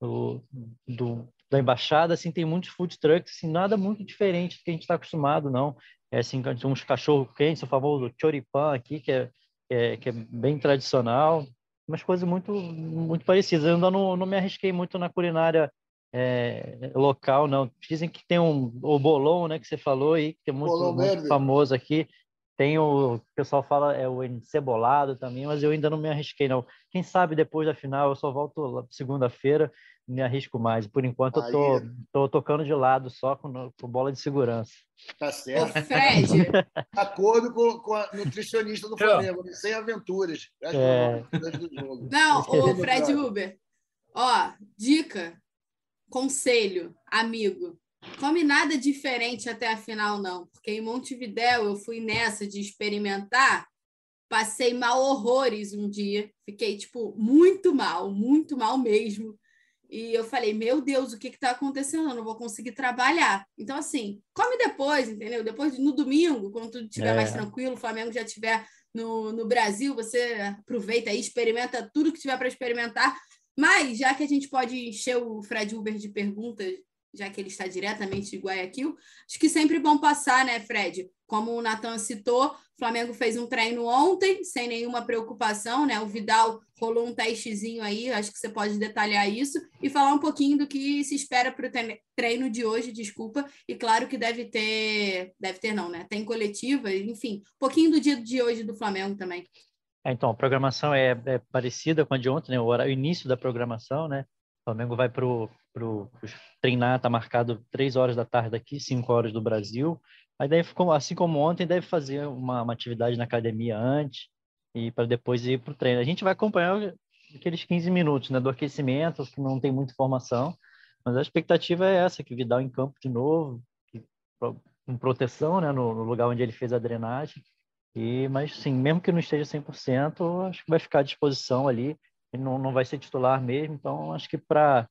do, do, da embaixada, assim, tem muitos food trucks, assim, nada muito diferente do que a gente está acostumado, não. É assim, uns cachorro quentes, o famoso choripan aqui, que é, é, que é bem tradicional, umas coisas muito muito parecidas. Eu ainda não, não me arrisquei muito na culinária é, local, não. Dizem que tem um, o bolão, né, que você falou aí, que é muito, muito famoso aqui. Tem o, o pessoal fala é o cebolado também, mas eu ainda não me arrisquei, não. Quem sabe depois da final eu só volto segunda-feira, me arrisco mais. Por enquanto aí. eu tô, tô tocando de lado só com, com bola de segurança. Tá certo. Ô, Fred. Acordo com, com a nutricionista do Flamengo, né? sem aventuras. É... Não, o Fred Uber. Ó, dica Conselho, amigo, come nada diferente até a final, não, porque em Montevidéu eu fui nessa de experimentar, passei mal horrores um dia, fiquei, tipo, muito mal, muito mal mesmo. E eu falei, meu Deus, o que está acontecendo? Eu não vou conseguir trabalhar. Então, assim, come depois, entendeu? Depois, no domingo, quando tudo estiver é. mais tranquilo, o Flamengo já estiver no, no Brasil, você aproveita aí, experimenta tudo que tiver para experimentar mas, já que a gente pode encher o Fred Uber de perguntas, já que ele está diretamente de Guayaquil, acho que sempre bom passar, né, Fred? Como o Natan citou, o Flamengo fez um treino ontem, sem nenhuma preocupação, né? O Vidal rolou um testezinho aí, acho que você pode detalhar isso e falar um pouquinho do que se espera para o treino de hoje, desculpa. E claro que deve ter, deve ter não, né? Tem coletiva, enfim, um pouquinho do dia de hoje do Flamengo também. É, então, a programação é, é, parecida com a de ontem, né? O, horário, o início da programação, né? O Flamengo vai para o treinar, está marcado três horas da tarde daqui, cinco horas do Brasil. Aí deve, assim como ontem, deve fazer uma, uma atividade na academia antes e para depois ir para o treino. A gente vai acompanhar aqueles 15 minutos né, do aquecimento, que não tem muita informação, mas a expectativa é essa, que Vidal em campo de novo, que, com proteção né, no, no lugar onde ele fez a drenagem, e, mas, sim, mesmo que não esteja 100%, acho que vai ficar à disposição ali. Ele não, não vai ser titular mesmo, então acho que para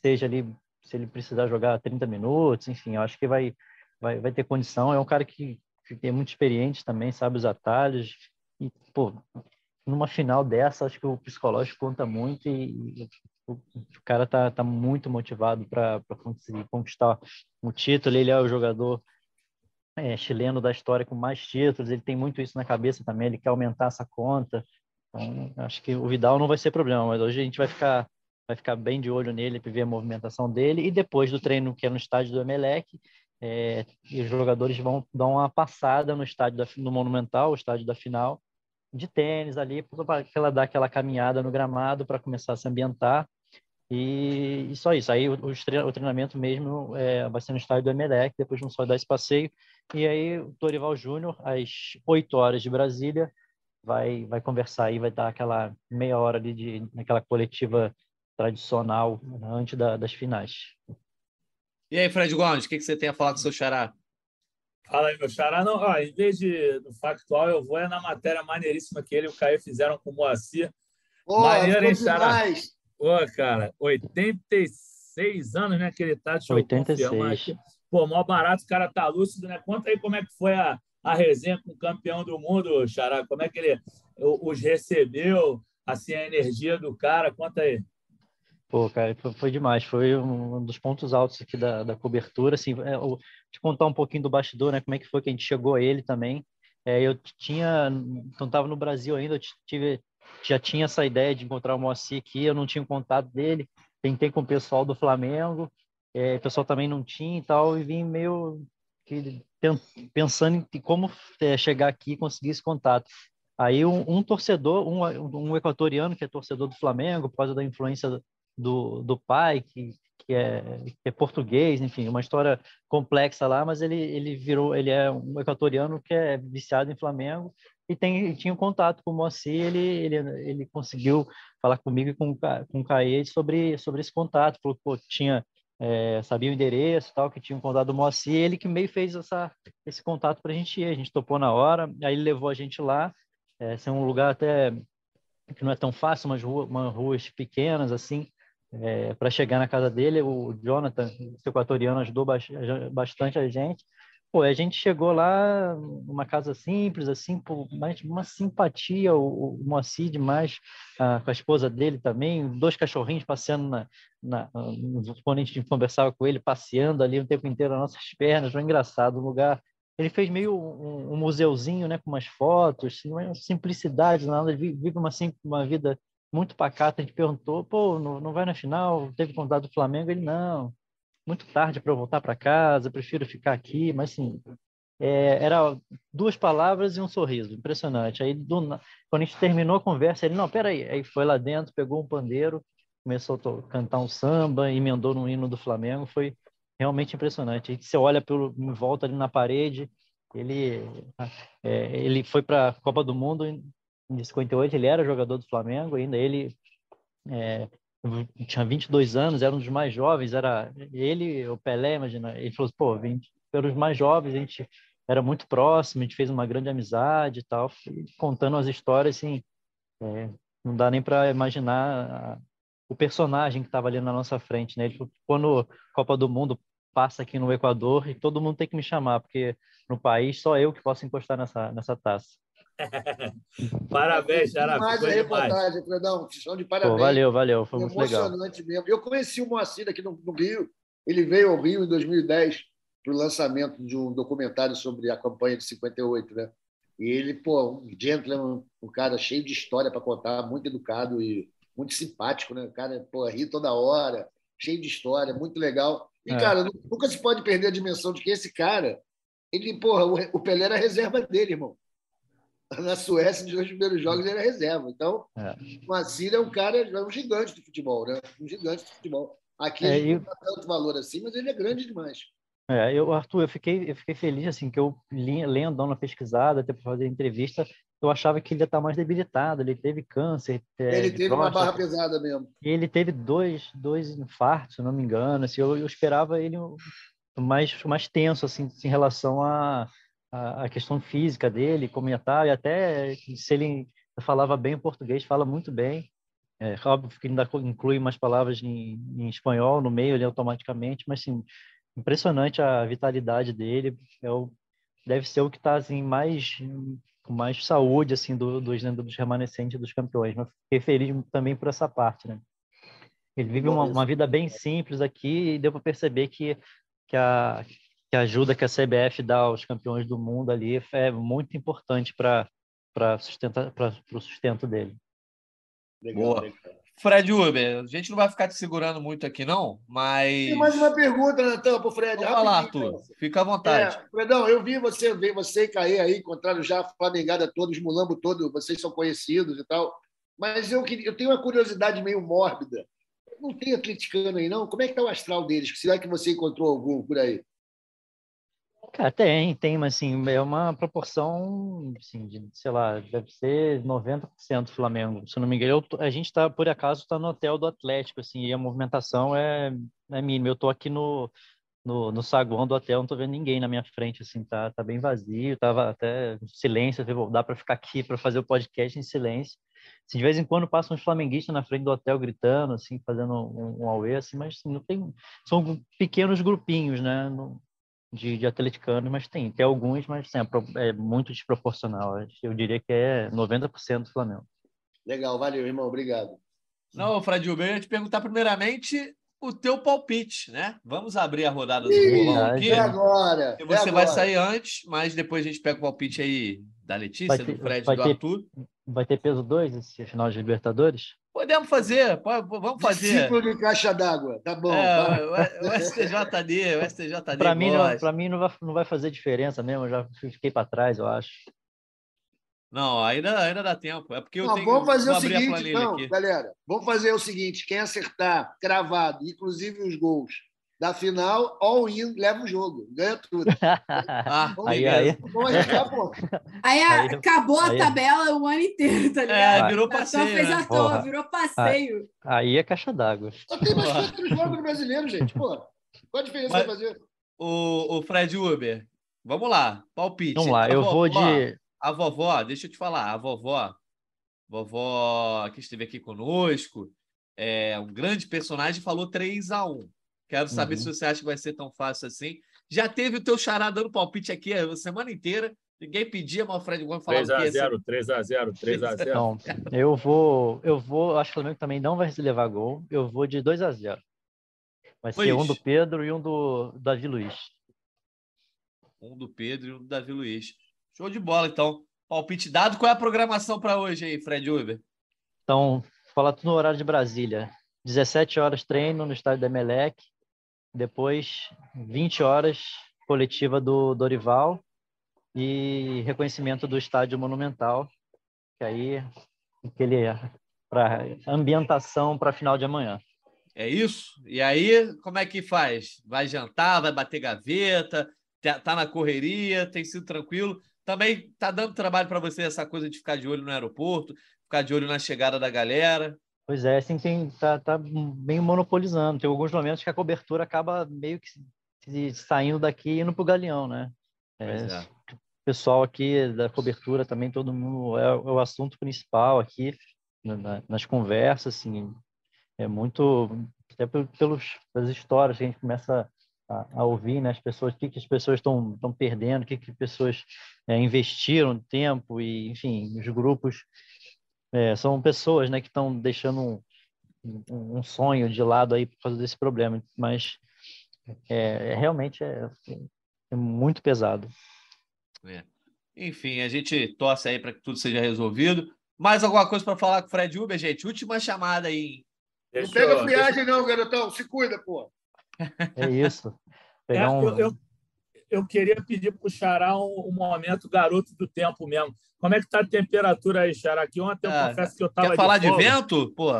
seja ali, se ele precisar jogar 30 minutos, enfim, acho que vai, vai, vai ter condição. É um cara que, que é muito experiente também, sabe os atalhos. E, pô, numa final dessa, acho que o psicológico conta muito e, o, o, cara tá, tá muito motivado para conseguir conquistar o título. Ele é o jogador é, chileno da história com mais títulos, ele tem muito isso na cabeça também, ele quer aumentar essa conta. Então, acho que o Vidal não vai ser problema, mas hoje a gente vai ficar vai ficar bem de olho nele para ver a movimentação dele e depois do treino que é no estádio do Emelec, é, os jogadores vão dar uma passada no estádio da, no Monumental, o estádio da final, de tênis ali, para ela dar aquela caminhada no gramado para começar a se ambientar. E, e só isso. Aí o, o treinamento mesmo é, vai ser no estádio do Emelec, depois não só dar esse passeio. E aí o Torival Júnior, às 8 horas de Brasília, vai, vai conversar aí, vai dar aquela meia hora ali de, naquela coletiva tradicional né, antes da, das finais. E aí, Fred Gomes, o que, que você tem a falar com o seu xará? Fala aí, meu xará. Não, ó, em vez de, do factual, eu vou é na matéria maneiríssima que ele e o Caio fizeram com o Moacir. Pô, Maneiro, hein, xará? Pô, cara, 86 anos, né, que ele tá, deixa 86. eu confirmar aqui. Pô, mó barato, o cara tá lúcido, né? Conta aí como é que foi a, a resenha com o campeão do mundo, Xará. Como é que ele os recebeu, assim, a energia do cara? Conta aí. Pô, cara, foi demais. Foi um dos pontos altos aqui da, da cobertura. Assim, é, eu, te contar um pouquinho do bastidor, né? Como é que foi que a gente chegou a ele também. É, eu tinha, não estava no Brasil ainda, eu tive, já tinha essa ideia de encontrar o Moacir aqui, eu não tinha contato dele. Tentei com o pessoal do Flamengo, é, o pessoal também não tinha e tal, e vim meio que pensando em como é, chegar aqui e conseguir esse contato. Aí um, um torcedor, um, um, equatoriano que é torcedor do Flamengo, por causa da influência do, do pai, que, que, é, que é português, enfim, uma história complexa lá, mas ele, ele virou, ele é um equatoriano que é viciado em Flamengo e tem, tinha um contato com o Moacir, ele, ele, ele conseguiu falar comigo e com, com o Caê sobre, sobre esse contato, falou que tinha é, sabia o endereço tal, que tinha um contato do Moacir, ele que meio fez essa, esse contato para a gente ir, a gente topou na hora, aí ele levou a gente lá, é, é um lugar até que não é tão fácil, umas, rua, umas ruas pequenas, assim, é, para chegar na casa dele, o Jonathan, esse equatoriano, ajudou bastante a gente, Pô, a gente chegou lá numa casa simples, assim, por mais uma simpatia, o, o Moacir demais, ah, com a esposa dele também, dois cachorrinhos passeando na, na, quando a gente conversava com ele, passeando ali o tempo inteiro nas nossas pernas, foi engraçado o lugar. Ele fez meio um, um museuzinho, né, com umas fotos, não é simplicidade, nada, ele vive uma, uma vida muito pacata. A gente perguntou, pô, não, não vai na final? Teve contato do Flamengo? Ele, não, muito tarde para voltar para casa, prefiro ficar aqui, mas assim, é, era duas palavras e um sorriso, impressionante. Aí, do, quando a gente terminou a conversa, ele, não, peraí, aí foi lá dentro, pegou um pandeiro, começou a cantar um samba, emendou no hino do Flamengo, foi realmente impressionante. Aí você olha pelo, em volta ali na parede, ele, é, ele foi para a Copa do Mundo em 58, ele era jogador do Flamengo, ainda ele é, tinha 22 anos, era um dos mais jovens, era ele, o Pelé, imagina. Ele falou, pô, vim pelos mais jovens, a gente era muito próximo, a gente fez uma grande amizade e tal, contando as histórias, assim, é, não dá nem para imaginar a, o personagem que estava ali na nossa frente, né? Ele falou, quando a Copa do Mundo passa aqui no Equador, e todo mundo tem que me chamar, porque no país só eu que posso encostar nessa, nessa taça. parabéns, Xará. Mais a reportagem, Fredão. São de parabéns. Pô, valeu, valeu. Foi muito legal. Emocionante mesmo. Eu conheci o Moacir aqui no, no Rio. Ele veio ao Rio em 2010 para o lançamento de um documentário sobre a campanha de 58, né? E ele, pô, um gentleman, um cara cheio de história para contar, muito educado e muito simpático, né? O cara, pô, ri toda hora, cheio de história, muito legal. E, é. cara, nunca se pode perder a dimensão de que esse cara, ele, porra, o Pelé era a reserva dele, irmão na Suécia, nos dois primeiros jogos, ele era reserva. Então, é. o Massila é um cara, é um gigante do futebol, né? Um gigante do futebol. Aqui é, ele não dá tanto valor assim, mas ele é grande demais. É, eu, Arthur, eu fiquei, eu fiquei feliz, assim, que eu li, lendo, dando uma pesquisada, até para fazer entrevista, eu achava que ele ia estar mais debilitado, ele teve câncer. É, ele teve próstata, uma barra pesada mesmo. E ele teve dois, dois infartos, se não me engano, assim, eu, eu esperava ele mais, mais tenso, assim, em relação a a, a questão física dele, como ia estar, e até se ele falava bem o português, fala muito bem. É, óbvio que ainda inclui umas palavras em, em espanhol no meio ali automaticamente, mas sim, impressionante a vitalidade dele. É o, deve ser o que está assim, mais com mais saúde assim do, dos, dos remanescentes dos campeões. Mas fiquei feliz também por essa parte, né? Ele vive uma, uma vida bem simples aqui e deu para perceber que, que a, que a ajuda que a CBF dá aos campeões do mundo ali é muito importante para para o sustento dele. Legal. Fred Uber, a gente não vai ficar te segurando muito aqui, não, mas. Tem mais uma pergunta, Natan, para o Fred. Vamos lá, Arthur. Fica à vontade. É, Fredão, eu vi você, vi você e Caê aí, encontraram já a Flamengada todos, Mulambo todo, vocês são conhecidos e tal. Mas eu, eu tenho uma curiosidade meio mórbida. não tem atleticano aí, não? Como é que está o astral deles? Será que você encontrou algum por aí? Cara, tem, tem, mas assim, é uma proporção, assim, de, sei lá, deve ser 90% Flamengo. Se não me engano, eu, a gente está, por acaso, está no hotel do Atlético, assim, e a movimentação é, é mínima. Eu estou aqui no, no, no saguão do hotel, não estou vendo ninguém na minha frente, assim, tá, tá bem vazio, tava até silêncio, dá para ficar aqui para fazer o podcast em silêncio. Assim, de vez em quando passam uns flamenguistas na frente do hotel gritando, assim, fazendo um, um auê, assim, mas assim, não tem, são pequenos grupinhos, né? No, de, de atleticanos, mas tem, tem alguns, mas assim, é, é muito desproporcional. Eu diria que é 90% do Flamengo. Legal, valeu, irmão, obrigado. Não, Fred eu ia te perguntar primeiramente o teu palpite, né? Vamos abrir a rodada do bolão aqui. É agora. E você é vai sair antes, mas depois a gente pega o palpite aí da Letícia, ter, do Fred e do ter, Arthur. Vai ter peso 2 esse final de Libertadores? Podemos fazer, vamos fazer. Discípulo de caixa d'água, tá bom. É, o, STJD, o STJD. Para mim, não, mim não, vai, não vai fazer diferença mesmo, eu já fiquei para trás, eu acho. Não, ainda, ainda dá tempo. É porque eu não, tenho vamos fazer o seguinte, então, aqui. galera. Vamos fazer o seguinte: quem acertar cravado, inclusive os gols, da final, all in, leva o jogo, ganha tudo. ah, aí, aí. Aí, aí acabou aí, a tabela o ano inteiro, tá ligado? É, virou passeio. Então fez à né? toa, virou passeio. Aí é caixa d'água. Só tem mais quatro jogos no brasileiro, gente. Pô, qual a diferença Mas, vai fazer? O, o Fred Uber, vamos lá, palpite. Vamos lá, a eu vovó, vou de. A vovó, deixa eu te falar, a vovó, vovó que esteve aqui conosco, é um grande personagem, falou 3 a 1 Quero saber uhum. se você acha que vai ser tão fácil assim. Já teve o teu xará dando palpite aqui a semana inteira. Ninguém pedia, mas o Fred Gomes falava 3x0, 3x0, 3x0. Então, eu vou, eu vou, acho que o Flamengo também não vai levar gol. Eu vou de 2x0. Vai ser um do Pedro e um do Davi Luiz. Um do Pedro e um do Davi Luiz. Show de bola, então. Palpite dado. Qual é a programação para hoje aí, Fred Uber? Então, falar tudo no horário de Brasília. 17 horas treino no estádio da Emelec. Depois, 20 horas, coletiva do Dorival e reconhecimento do estádio monumental, que aí aquele para ambientação para final de amanhã. É isso? E aí, como é que faz? Vai jantar, vai bater gaveta, tá, tá na correria, tem sido tranquilo. Também tá dando trabalho para você essa coisa de ficar de olho no aeroporto, ficar de olho na chegada da galera. Pois é, assim, tem, tá, tá meio monopolizando. Tem alguns momentos que a cobertura acaba meio que saindo daqui e indo para o Galeão, né? É, é. O pessoal aqui da cobertura também, todo mundo, é, é o assunto principal aqui na, nas conversas, assim, é muito, até pelos, pelas histórias que a gente começa a, a ouvir, né? As pessoas, o que, que as pessoas estão perdendo, o que, que as pessoas é, investiram tempo e, enfim, os grupos é, são pessoas né, que estão deixando um, um, sonho de lado aí por causa desse problema, mas é, é realmente é, é, muito pesado. É. Enfim, a gente torce aí para que tudo seja resolvido. Mais alguma coisa para falar com o Fred Uber, gente? Última chamada aí. Não pega friagem, não, garotão. Se cuida, pô. É isso. É, um... eu, eu, eu, queria pedir para o Xará um, um momento garoto do tempo mesmo. Como é que tá a temperatura aí, Xará? Aqui ontem eu ah, confesso que eu estava. Quer falar de, de vento? Pô.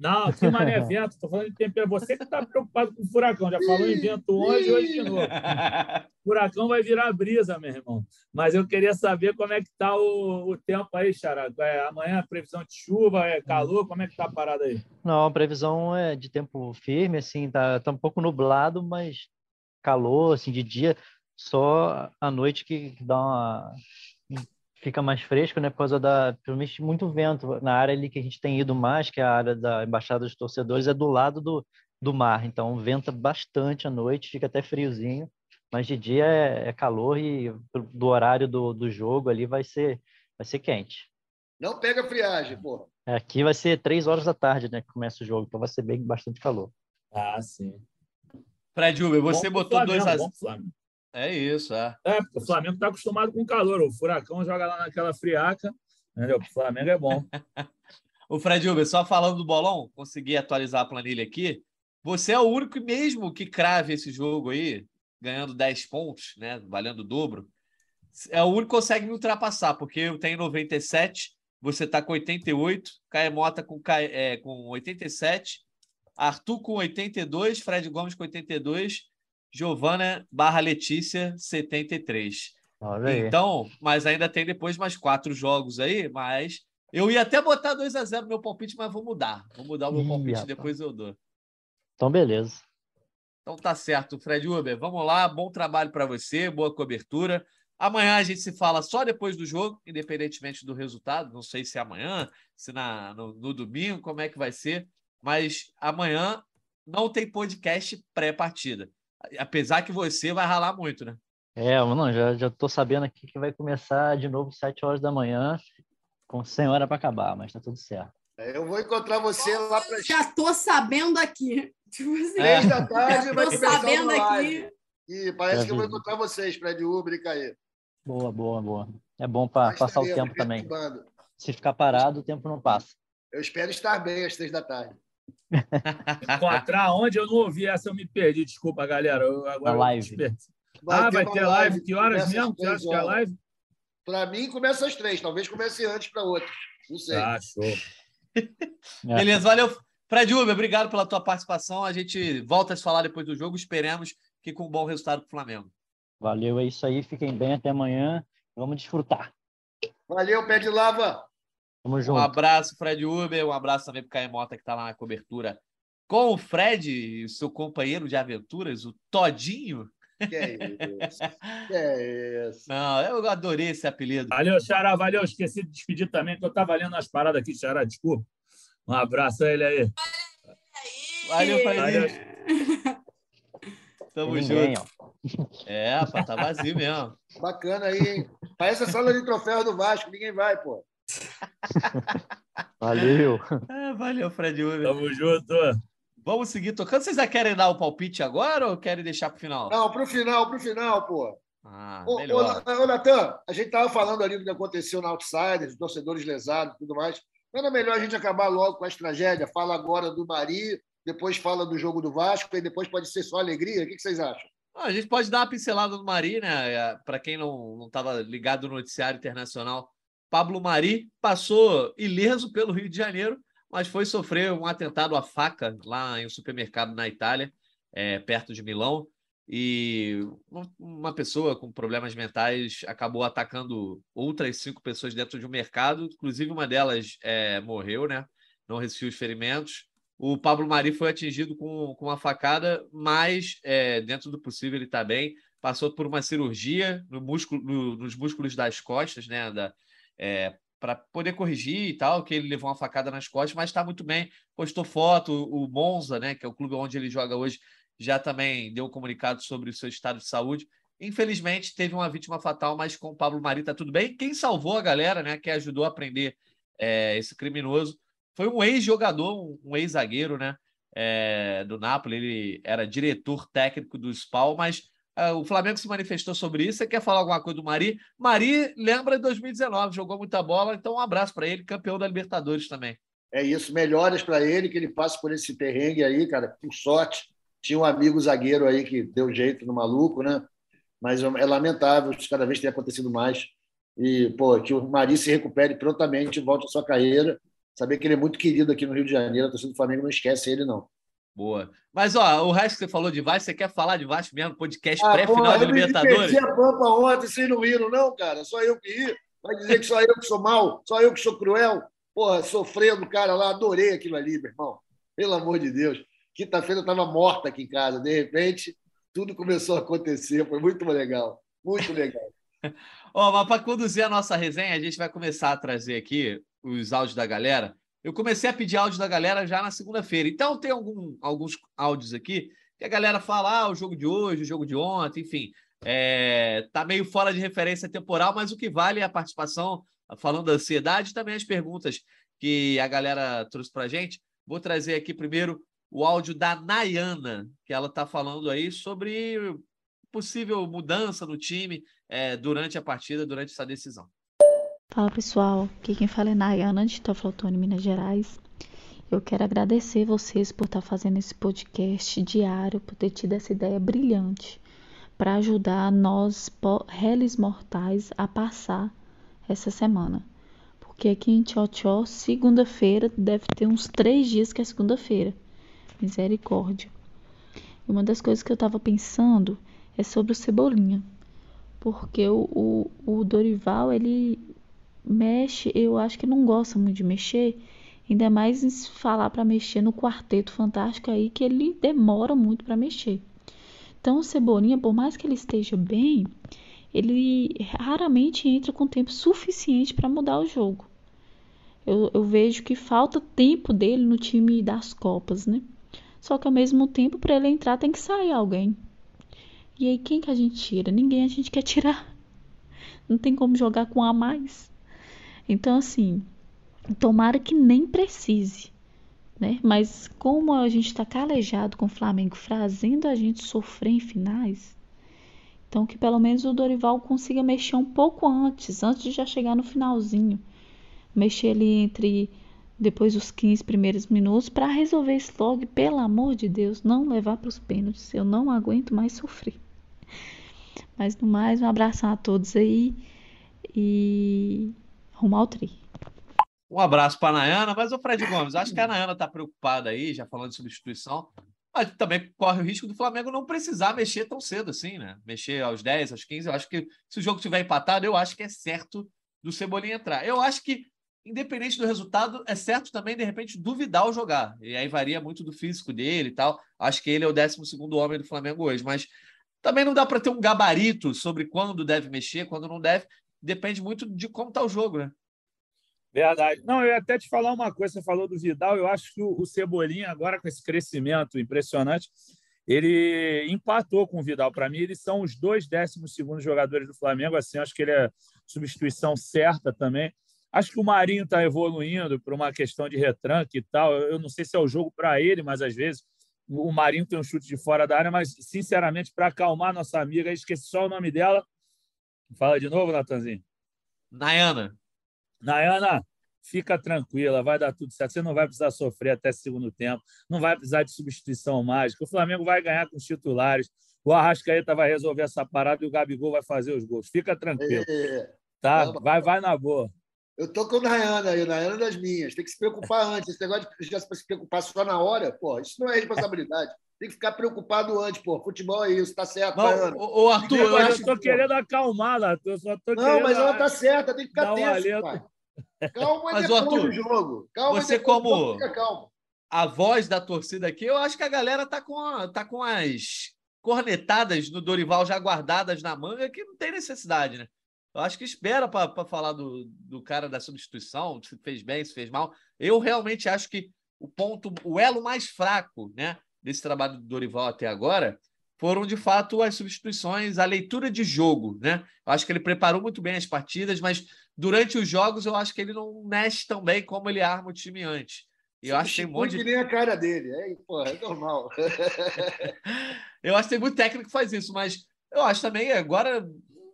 Não, aqui não é vento, estou falando de temperatura. Você que está preocupado com o furacão, já falou em vento hoje, hoje de novo. furacão vai virar brisa, meu irmão. Mas eu queria saber como é que está o, o tempo aí, Xará. É, amanhã previsão de chuva, é calor, como é que está a parada aí? Não, a previsão é de tempo firme, assim, tá, tá um pouco nublado, mas calor, assim, de dia, só à noite que dá uma fica mais fresco, né, por causa da, provavelmente muito vento. Na área ali que a gente tem ido mais, que é a área da Embaixada dos Torcedores, é do lado do, do mar, então venta bastante à noite, fica até friozinho, mas de dia é, é calor e do horário do, do jogo ali vai ser, vai ser quente. Não pega friagem, pô. É, aqui vai ser três horas da tarde, né, que começa o jogo, então vai ser bem bastante calor. Ah, sim. Fred Uber, você bom botou dois a é isso, é. É, porque o Flamengo está acostumado com calor. O Furacão joga lá naquela friaca, entendeu? O Flamengo é bom. o Fred Uber, só falando do bolão, consegui atualizar a planilha aqui. Você é o único mesmo que crave esse jogo aí, ganhando 10 pontos, né? Valendo o dobro. É o único que consegue me ultrapassar, porque eu tenho 97, você está com 88, Caemota com, é, com 87, Arthur com 82, Fred Gomes com 82, Giovana barra Letícia 73. Olha aí. Então, mas ainda tem depois mais quatro jogos aí, mas eu ia até botar 2 a 0 no meu palpite, mas vou mudar. Vou mudar o meu Ih, palpite, rapaz. depois eu dou. Então, beleza. Então tá certo, Fred Uber. Vamos lá, bom trabalho para você, boa cobertura. Amanhã a gente se fala só depois do jogo, independentemente do resultado. Não sei se é amanhã, se na, no, no domingo, como é que vai ser. Mas amanhã não tem podcast pré-partida. Apesar que você vai ralar muito, né? É, não, já, já tô sabendo aqui que vai começar de novo 7 horas da manhã, com 100 horas para acabar, mas tá tudo certo. Eu vou encontrar você lá para as Já tô sabendo aqui. Tipo assim, três da tarde. já vai tô começar sabendo aqui. E parece Já que eu vou encontrar vocês, Fred Uber e Caê. Boa, boa, boa. É bom para Mas passar o tempo também. Se ficar parado, o tempo não passa. Eu espero estar bem às três da tarde. Encontrar onde eu não ouvi essa, eu me perdi. Desculpa, galera. Eu, agora live. dispersei. ah, vai ter live. Que horas mesmo? Que horas que é live? Para mim, começa às três. Talvez comece antes para outros. Não sei. Ah, show. Beleza, valeu. Fred Uber, obrigado pela tua participação. A gente volta a se falar depois do jogo. Esperemos que com um bom resultado para o Flamengo. Valeu, é isso aí. Fiquem bem até amanhã. Vamos desfrutar. Valeu, pé de lava. Tamo Um junto. abraço, Fred Uber. Um abraço também para o Caio Mota, que está lá na cobertura com o Fred e o seu companheiro de aventuras, o Todinho. Que é isso? Que é isso? Não, eu adorei esse apelido. Valeu, Xará, valeu. Esqueci de despedir também, que eu tava lendo as paradas aqui, Xará, desculpa. Um abraço a ele aí. Valeu, Valeu. Fredinho. Tamo ninguém, junto. ó. É, rapaz, tá vazio mesmo. Bacana aí, hein? Parece a sala de troféu do Vasco. Ninguém vai, pô. Valeu. É, valeu, Fred Uber. Tamo junto. Vamos seguir tocando. Vocês já querem dar o palpite agora ou querem deixar para o final? Não, pro final, pro final, pô. Ah, Ô, ô, Natan, a gente estava falando ali do que aconteceu na Outsiders, torcedores lesados e tudo mais. Não era melhor a gente acabar logo com as tragédias? Fala agora do Mari, depois fala do jogo do Vasco e depois pode ser só alegria? O que vocês acham? Ah, a gente pode dar uma pincelada no Mari, né? Para quem não estava ligado no noticiário internacional, Pablo Mari passou ileso pelo Rio de Janeiro, mas foi sofrer um atentado à faca lá em um supermercado na Itália, é, perto de Milão. E um- uma pessoa com problemas mentais acabou atacando outras cinco pessoas dentro de um mercado, inclusive uma delas é, morreu, né? Não resistiu os ferimentos. O Pablo Mari foi atingido com, com uma facada, mas é, dentro do possível ele está bem. Passou por uma cirurgia no músculo, no- nos músculos das costas, né? Da, para poder corrigir e tal, que ele levou uma facada nas costas, mas está muito bem. Postou foto, o Monza, né? Que é o clube onde ele joga hoje, já também deu um comunicado sobre o seu estado de saúde. Infelizmente, teve uma vítima fatal, mas com o Pablo Mari está tudo bem. Quem salvou a galera, né? Que ajudou a prender é, esse criminoso foi um ex-jogador, um, ex-zagueiro, né? é, do Napoli. Ele era diretor técnico do SPAL, mas o Flamengo se manifestou sobre isso. Você quer falar alguma coisa do Mari? Mari lembra de 2019, jogou muita bola, então um abraço para ele, campeão da Libertadores também. É isso, melhoras para ele, que ele passe por esse perrengue aí, cara, por sorte. Tinha um amigo zagueiro aí que deu jeito no maluco, né? Mas é lamentável, cada vez tem acontecido mais. E, pô, que o Mari se recupere prontamente, volte à sua carreira. Saber que ele é muito querido aqui no Rio de Janeiro, a torcida do Flamengo não esquece ele, não. Boa. Mas, ó, o resto que você falou de Vasco, você quer falar de Vasco mesmo? Podcast Ah, pré-final da eu Libertadores? perdi a pampa ontem, vocês não riram, não, cara? Só eu que ri. Vai dizer que só eu que sou mal, só eu que sou cruel. Porra, sofrendo, cara, lá, adorei aquilo ali, meu irmão. Pelo amor de Deus. Quinta-feira eu estava morta aqui em casa. De repente, tudo começou a acontecer. Foi muito legal. Muito legal. Ó, mas para conduzir a nossa resenha, a gente vai começar a trazer aqui os áudios da galera. Eu comecei a pedir áudio da galera já na segunda-feira. Então, tem algum, alguns áudios aqui que a galera fala: ah, o jogo de hoje, o jogo de ontem, enfim. É, tá meio fora de referência temporal, mas o que vale é a participação, falando da ansiedade, também as perguntas que a galera trouxe para gente. Vou trazer aqui primeiro o áudio da Nayana, que ela está falando aí sobre possível mudança no time é, durante a partida, durante essa decisão. Fala pessoal, aqui quem fala é Nayana de Toflotone, Minas Gerais. Eu quero agradecer vocês por estar fazendo esse podcast diário, por ter tido essa ideia brilhante para ajudar nós, réis mortais, a passar essa semana. Porque aqui em Tchotchó, segunda-feira, deve ter uns três dias que é segunda-feira. Misericórdia. E uma das coisas que eu estava pensando é sobre o Cebolinha. Porque o, o, o Dorival, ele mexe, eu acho que não gosta muito de mexer, ainda mais falar para mexer no quarteto fantástico aí, que ele demora muito para mexer. Então, o Cebolinha, por mais que ele esteja bem, ele raramente entra com tempo suficiente para mudar o jogo. Eu, eu, vejo que falta tempo dele no time das Copas, né? Só que ao mesmo tempo, para ele entrar, tem que sair alguém. E aí, quem que a gente tira? Ninguém a gente quer tirar. Não tem como jogar com a mais. Então, assim, tomara que nem precise. Né? Mas como a gente está calejado com o Flamengo, fazendo a gente sofrer em finais, então que pelo menos o Dorival consiga mexer um pouco antes, antes de já chegar no finalzinho. Mexer ali entre depois dos 15 primeiros minutos para resolver esse log, pelo amor de Deus, não levar para os pênaltis. Eu não aguento mais sofrer. Mas no mais, um abração a todos aí e rumo ao tri. Um abraço para a Nayana, mas o Fred Gomes, acho que a Nayana está preocupada aí, já falando de substituição, mas também corre o risco do Flamengo não precisar mexer tão cedo assim, né? Mexer aos 10, aos 15. Eu acho que se o jogo tiver empatado, eu acho que é certo do Cebolinha entrar. Eu acho que, independente do resultado, é certo também, de repente, duvidar o jogar. E aí varia muito do físico dele e tal. Acho que ele é o 12 homem do Flamengo hoje. Mas também não dá para ter um gabarito sobre quando deve mexer, quando não deve. Depende muito de como está o jogo, né? Verdade. Não, eu ia até te falar uma coisa. Você falou do Vidal. Eu acho que o Cebolinha, agora com esse crescimento impressionante, ele empatou com o Vidal. Para mim, eles são os dois décimos segundos jogadores do Flamengo. Assim, acho que ele é substituição certa também. Acho que o Marinho está evoluindo por uma questão de retranque e tal. Eu não sei se é o jogo para ele, mas às vezes o Marinho tem um chute de fora da área. Mas, sinceramente, para acalmar nossa amiga, esqueci só o nome dela. Fala de novo, Natanzinho. Nayana. Nayana, fica tranquila, vai dar tudo certo. Você não vai precisar sofrer até segundo tempo, não vai precisar de substituição mágica. O Flamengo vai ganhar com os titulares. O Arrascaeta vai resolver essa parada e o Gabigol vai fazer os gols. Fica tranquilo. É, tá? Vai, vai na boa. Eu tô com o Nayana aí, Nayana das minhas. Tem que se preocupar antes. Esse negócio de já se preocupar só na hora, pô, isso não é responsabilidade. Tem que ficar preocupado antes, pô. Futebol é isso, tá certo, não, Nayana. Ô, Arthur, eu, eu estou querendo acalmar, Arthur. Só tô não, mas ela tá certa, tem que ficar tenso, pai. Calma Mas, depois Arthur, do jogo. Calma você como a voz da torcida aqui, eu acho que a galera tá com, a, tá com as cornetadas no Dorival já guardadas na manga que não tem necessidade, né? Eu acho que espera para falar do, do cara da substituição, se fez bem, se fez mal. Eu realmente acho que o ponto, o elo mais fraco, né, desse trabalho do Dorival até agora foram de fato as substituições, a leitura de jogo, né? Eu acho que ele preparou muito bem as partidas, mas durante os jogos eu acho que ele não mexe tão bem como ele arma o time antes. E eu acho que tem um monte de... nem a cara dele, é, porra, é normal. eu acho que tem muito técnico que faz isso, mas eu acho também agora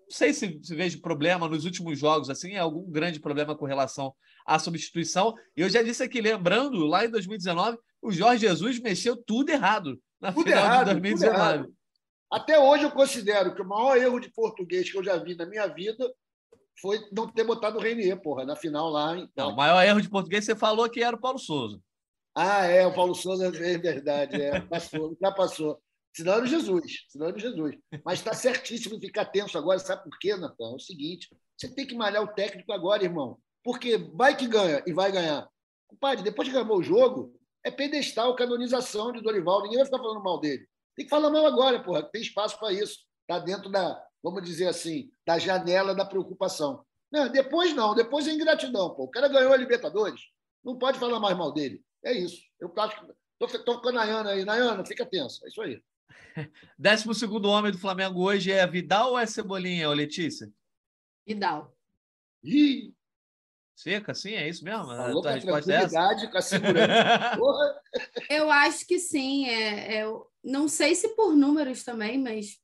não sei se, se vejo problema nos últimos jogos, assim, algum grande problema com relação à substituição. Eu já disse aqui, lembrando, lá em 2019, o Jorge Jesus mexeu tudo errado na tudo final errado, de 2019. Até hoje eu considero que o maior erro de português que eu já vi na minha vida foi não ter botado o Renier, porra, na final lá. Em... Não, o maior erro de português você falou que era o Paulo Souza. Ah, é, o Paulo Souza é verdade, é, passou, já passou. Senão era o Jesus, senão era o Jesus. Mas está certíssimo ficar tenso agora, sabe por quê, Natan? É o seguinte, você tem que malhar o técnico agora, irmão, porque vai que ganha e vai ganhar. Compadre, depois que acabou o jogo, é pedestal, canonização de Dorival, ninguém vai ficar falando mal dele. Tem que falar mal agora, porra. Tem espaço para isso. Está dentro da, vamos dizer assim, da janela da preocupação. Não, depois não, depois é ingratidão. Pô. O cara ganhou a Libertadores. Não pode falar mais mal dele. É isso. Eu acho que. Estou com a Nayana aí. Nayana, fica tensa. É isso aí. Décimo segundo homem do Flamengo hoje é Vidal ou é Cebolinha, ou Letícia? Vidal. Ih! Seca, sim, é isso mesmo? Falou a com a tranquilidade, é com a segurança. eu acho que sim. É, é, não sei se por números também, mas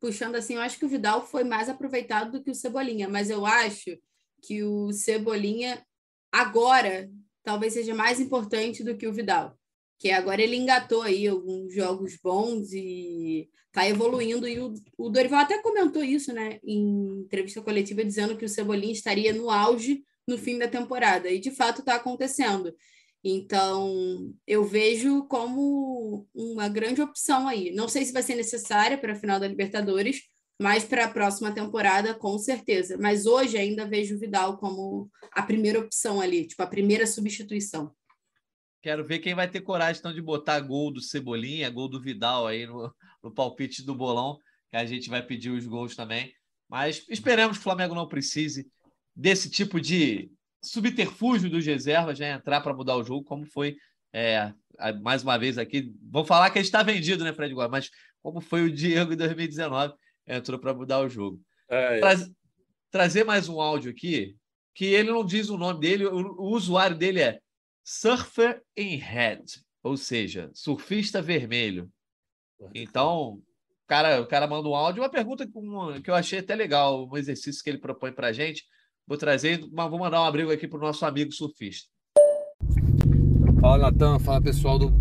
puxando assim, eu acho que o Vidal foi mais aproveitado do que o Cebolinha, mas eu acho que o Cebolinha agora talvez seja mais importante do que o Vidal, que agora ele engatou aí alguns jogos bons e está evoluindo e o, o Dorival até comentou isso, né, em entrevista coletiva dizendo que o Cebolinha estaria no auge no fim da temporada e de fato está acontecendo. Então, eu vejo como uma grande opção aí. Não sei se vai ser necessária para a final da Libertadores, mas para a próxima temporada, com certeza. Mas hoje ainda vejo o Vidal como a primeira opção ali, tipo, a primeira substituição. Quero ver quem vai ter coragem então, de botar gol do Cebolinha, gol do Vidal aí no, no palpite do bolão, que a gente vai pedir os gols também. Mas esperamos que o Flamengo não precise desse tipo de subterfúgio dos reservas, né? Entrar para mudar o jogo, como foi é, mais uma vez aqui. Vamos falar que a gente está vendido, né, Fred Gomes? Mas como foi o Diego em 2019, entrou para mudar o jogo. É. Tra trazer mais um áudio aqui, que ele não diz o nome dele, o, o usuário dele é Surfer in Red, ou seja, surfista vermelho. Então, o cara, o cara manda um áudio, uma pergunta que eu achei até legal, um exercício que ele propõe para gente. Vou trazer, mas vou mandar um abrigo aqui para o nosso amigo surfista. Fala, Natan. Fala, pessoal do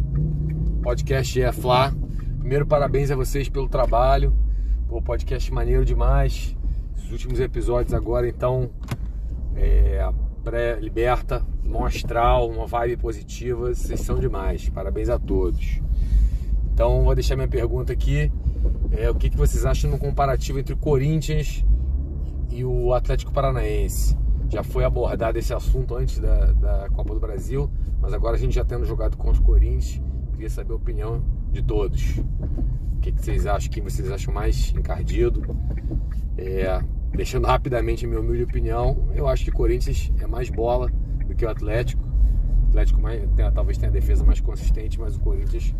podcast É Flá. Primeiro, parabéns a vocês pelo trabalho. O podcast maneiro demais. Os últimos episódios agora, então, é, pré-liberta, mostral, uma vibe positiva. Vocês são demais. Parabéns a todos. Então, vou deixar minha pergunta aqui. É, o que, que vocês acham no comparativo entre o Corinthians e o Atlético Paranaense. Já foi abordado esse assunto antes da, da Copa do Brasil, mas agora a gente já tendo jogado contra o Corinthians, queria saber a opinião de todos. O que, que vocês acham? Quem vocês acham mais encardido? É, deixando rapidamente minha humilde opinião, eu acho que o Corinthians é mais bola do que o Atlético. O Atlético mais, tem, talvez tenha a defesa mais consistente, mas o Corinthians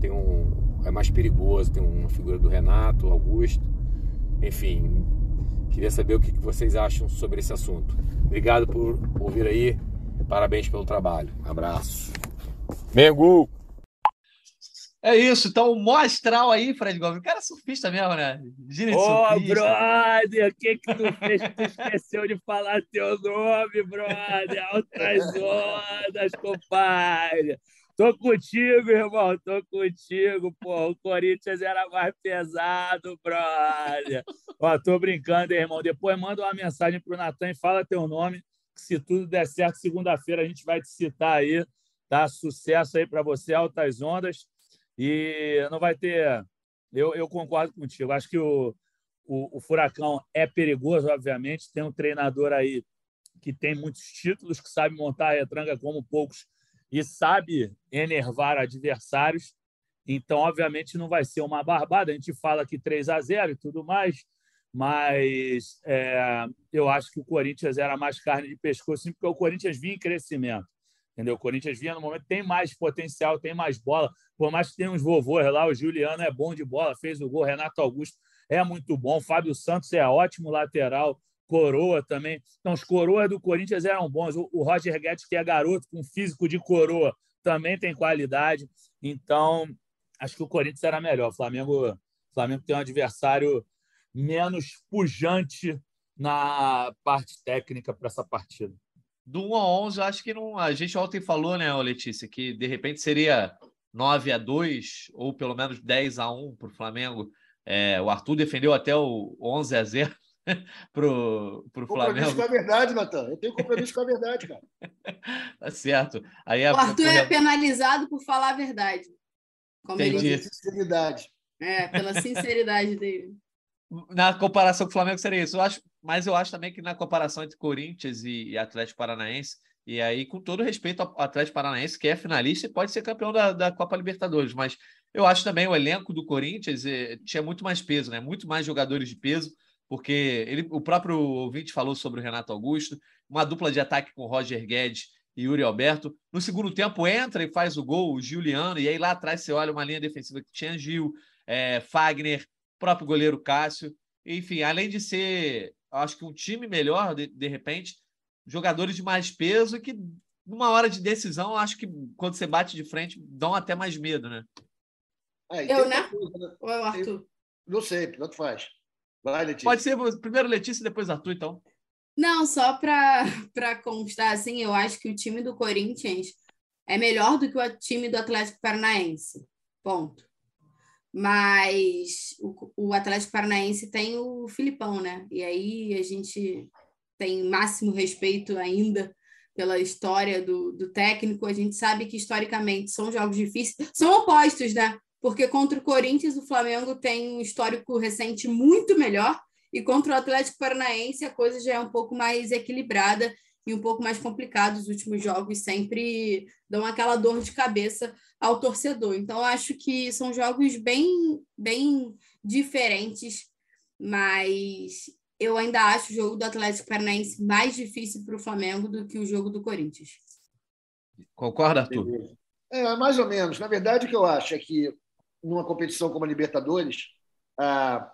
tem um, é mais perigoso, tem uma figura do Renato, Augusto. Enfim, Queria saber o que vocês acham sobre esse assunto. Obrigado por ouvir aí. Parabéns pelo trabalho. Abraço. Mengu! É isso, então mostral aí, Fred Gomes. O cara é surfista mesmo, né? Gine Ô, oh, brother, o que que tu fez? Tu esqueceu de falar teu nome, brother. Altas ondas, compadre. Tô contigo, irmão, tô contigo, pô. O Corinthians era mais pesado, brother. Ó, tô brincando, irmão. Depois manda uma mensagem pro Natan e fala teu nome, que se tudo der certo, segunda-feira a gente vai te citar aí, tá? Sucesso aí para você, altas ondas. E não vai ter. Eu, eu concordo contigo. Acho que o, o, o Furacão é perigoso, obviamente. Tem um treinador aí que tem muitos títulos, que sabe montar a retranca como poucos e sabe enervar adversários. Então, obviamente, não vai ser uma barbada. A gente fala aqui 3 a 0 e tudo mais, mas é, eu acho que o Corinthians era mais carne de pescoço, porque o Corinthians vinha em crescimento. Entendeu? O Corinthians vinha no momento, tem mais potencial, tem mais bola. Por mais que tenha uns vovôs lá, o Juliano é bom de bola, fez o gol, Renato Augusto é muito bom, Fábio Santos é ótimo lateral, coroa também. Então, os coroas do Corinthians eram bons. O Roger Guedes, que é garoto com físico de coroa, também tem qualidade. Então, acho que o Corinthians era melhor. O Flamengo, o Flamengo tem um adversário menos pujante na parte técnica para essa partida. Do 1 a 11, acho que não. A gente ontem falou, né, Letícia, que de repente seria 9 a 2 ou pelo menos 10 a 1 para o Flamengo. É, o Arthur defendeu até o 11 a 0 pro, pro Flamengo. Compromisso com a verdade, Natan. Eu tenho compromisso com a verdade, cara. tá certo. Aí o Arthur é penalizado por falar a verdade. Como Entendi. ele sinceridade. É, pela sinceridade dele. Na comparação com o Flamengo seria isso. Eu acho, mas eu acho também que na comparação entre Corinthians e, e Atlético Paranaense, e aí, com todo respeito ao Atlético Paranaense, que é finalista e pode ser campeão da, da Copa Libertadores, mas eu acho também o elenco do Corinthians eh, tinha muito mais peso, né? Muito mais jogadores de peso porque ele, o próprio ouvinte falou sobre o Renato Augusto, uma dupla de ataque com Roger Guedes e Yuri Alberto. No segundo tempo, entra e faz o gol, o Juliano, e aí lá atrás você olha uma linha defensiva que tinha Gil, é, Fagner, próprio goleiro Cássio. Enfim, além de ser, acho que um time melhor, de, de repente, jogadores de mais peso que, numa hora de decisão, acho que quando você bate de frente, dão até mais medo, né? É, eu, né? Coisa, né? Ou é o Arthur? Não sei, tanto faz. Vai, Letícia. Pode ser primeiro Letícia e depois Arthur, então. Não, só para constar, assim, eu acho que o time do Corinthians é melhor do que o time do Atlético Paranaense. Ponto. Mas o, o Atlético Paranaense tem o Filipão, né? E aí a gente tem máximo respeito ainda pela história do, do técnico, a gente sabe que historicamente são jogos difíceis, são opostos, né? Porque contra o Corinthians, o Flamengo tem um histórico recente muito melhor, e contra o Atlético Paranaense a coisa já é um pouco mais equilibrada e um pouco mais complicada. Os últimos jogos sempre dão aquela dor de cabeça ao torcedor. Então, acho que são jogos bem, bem diferentes, mas eu ainda acho o jogo do Atlético Paranaense mais difícil para o Flamengo do que o jogo do Corinthians. Concorda, Arthur? É, mais ou menos. Na verdade, o que eu acho é que numa competição como a Libertadores, a,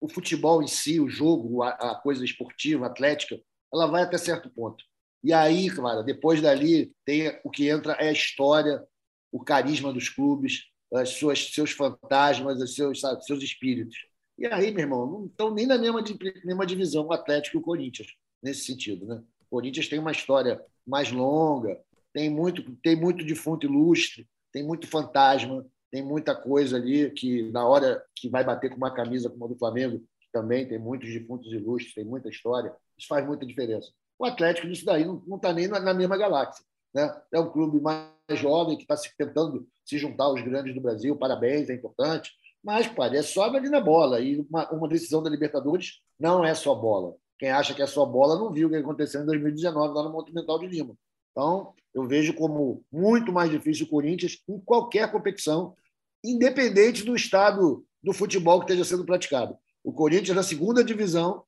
o futebol em si, o jogo, a, a coisa esportiva, atlética, ela vai até certo ponto. E aí, claro, depois dali, tem o que entra é a história, o carisma dos clubes, as suas, seus fantasmas, os seus, sabe, seus espíritos. E aí, meu irmão, não estão nem na mesma, mesma divisão o Atlético e o Corinthians, nesse sentido. Né? O Corinthians tem uma história mais longa, tem muito, tem muito defunto ilustre, tem muito fantasma, tem muita coisa ali que, na hora que vai bater com uma camisa como a do Flamengo, também tem muitos defuntos ilustres, tem muita história, isso faz muita diferença. O Atlético, nisso daí, não está nem na, na mesma galáxia. Né? É um clube mais jovem que está se tentando se juntar aos grandes do Brasil. Parabéns, é importante. Mas, pai, é só ali na bola. E uma, uma, decisão da Libertadores não é só bola. Quem acha que é só bola não viu o que aconteceu em 2019 lá no Monumental de Lima. Então, eu vejo como muito mais difícil o Corinthians em qualquer competição, independente do estado do futebol que esteja sendo praticado. O Corinthians, na segunda divisão,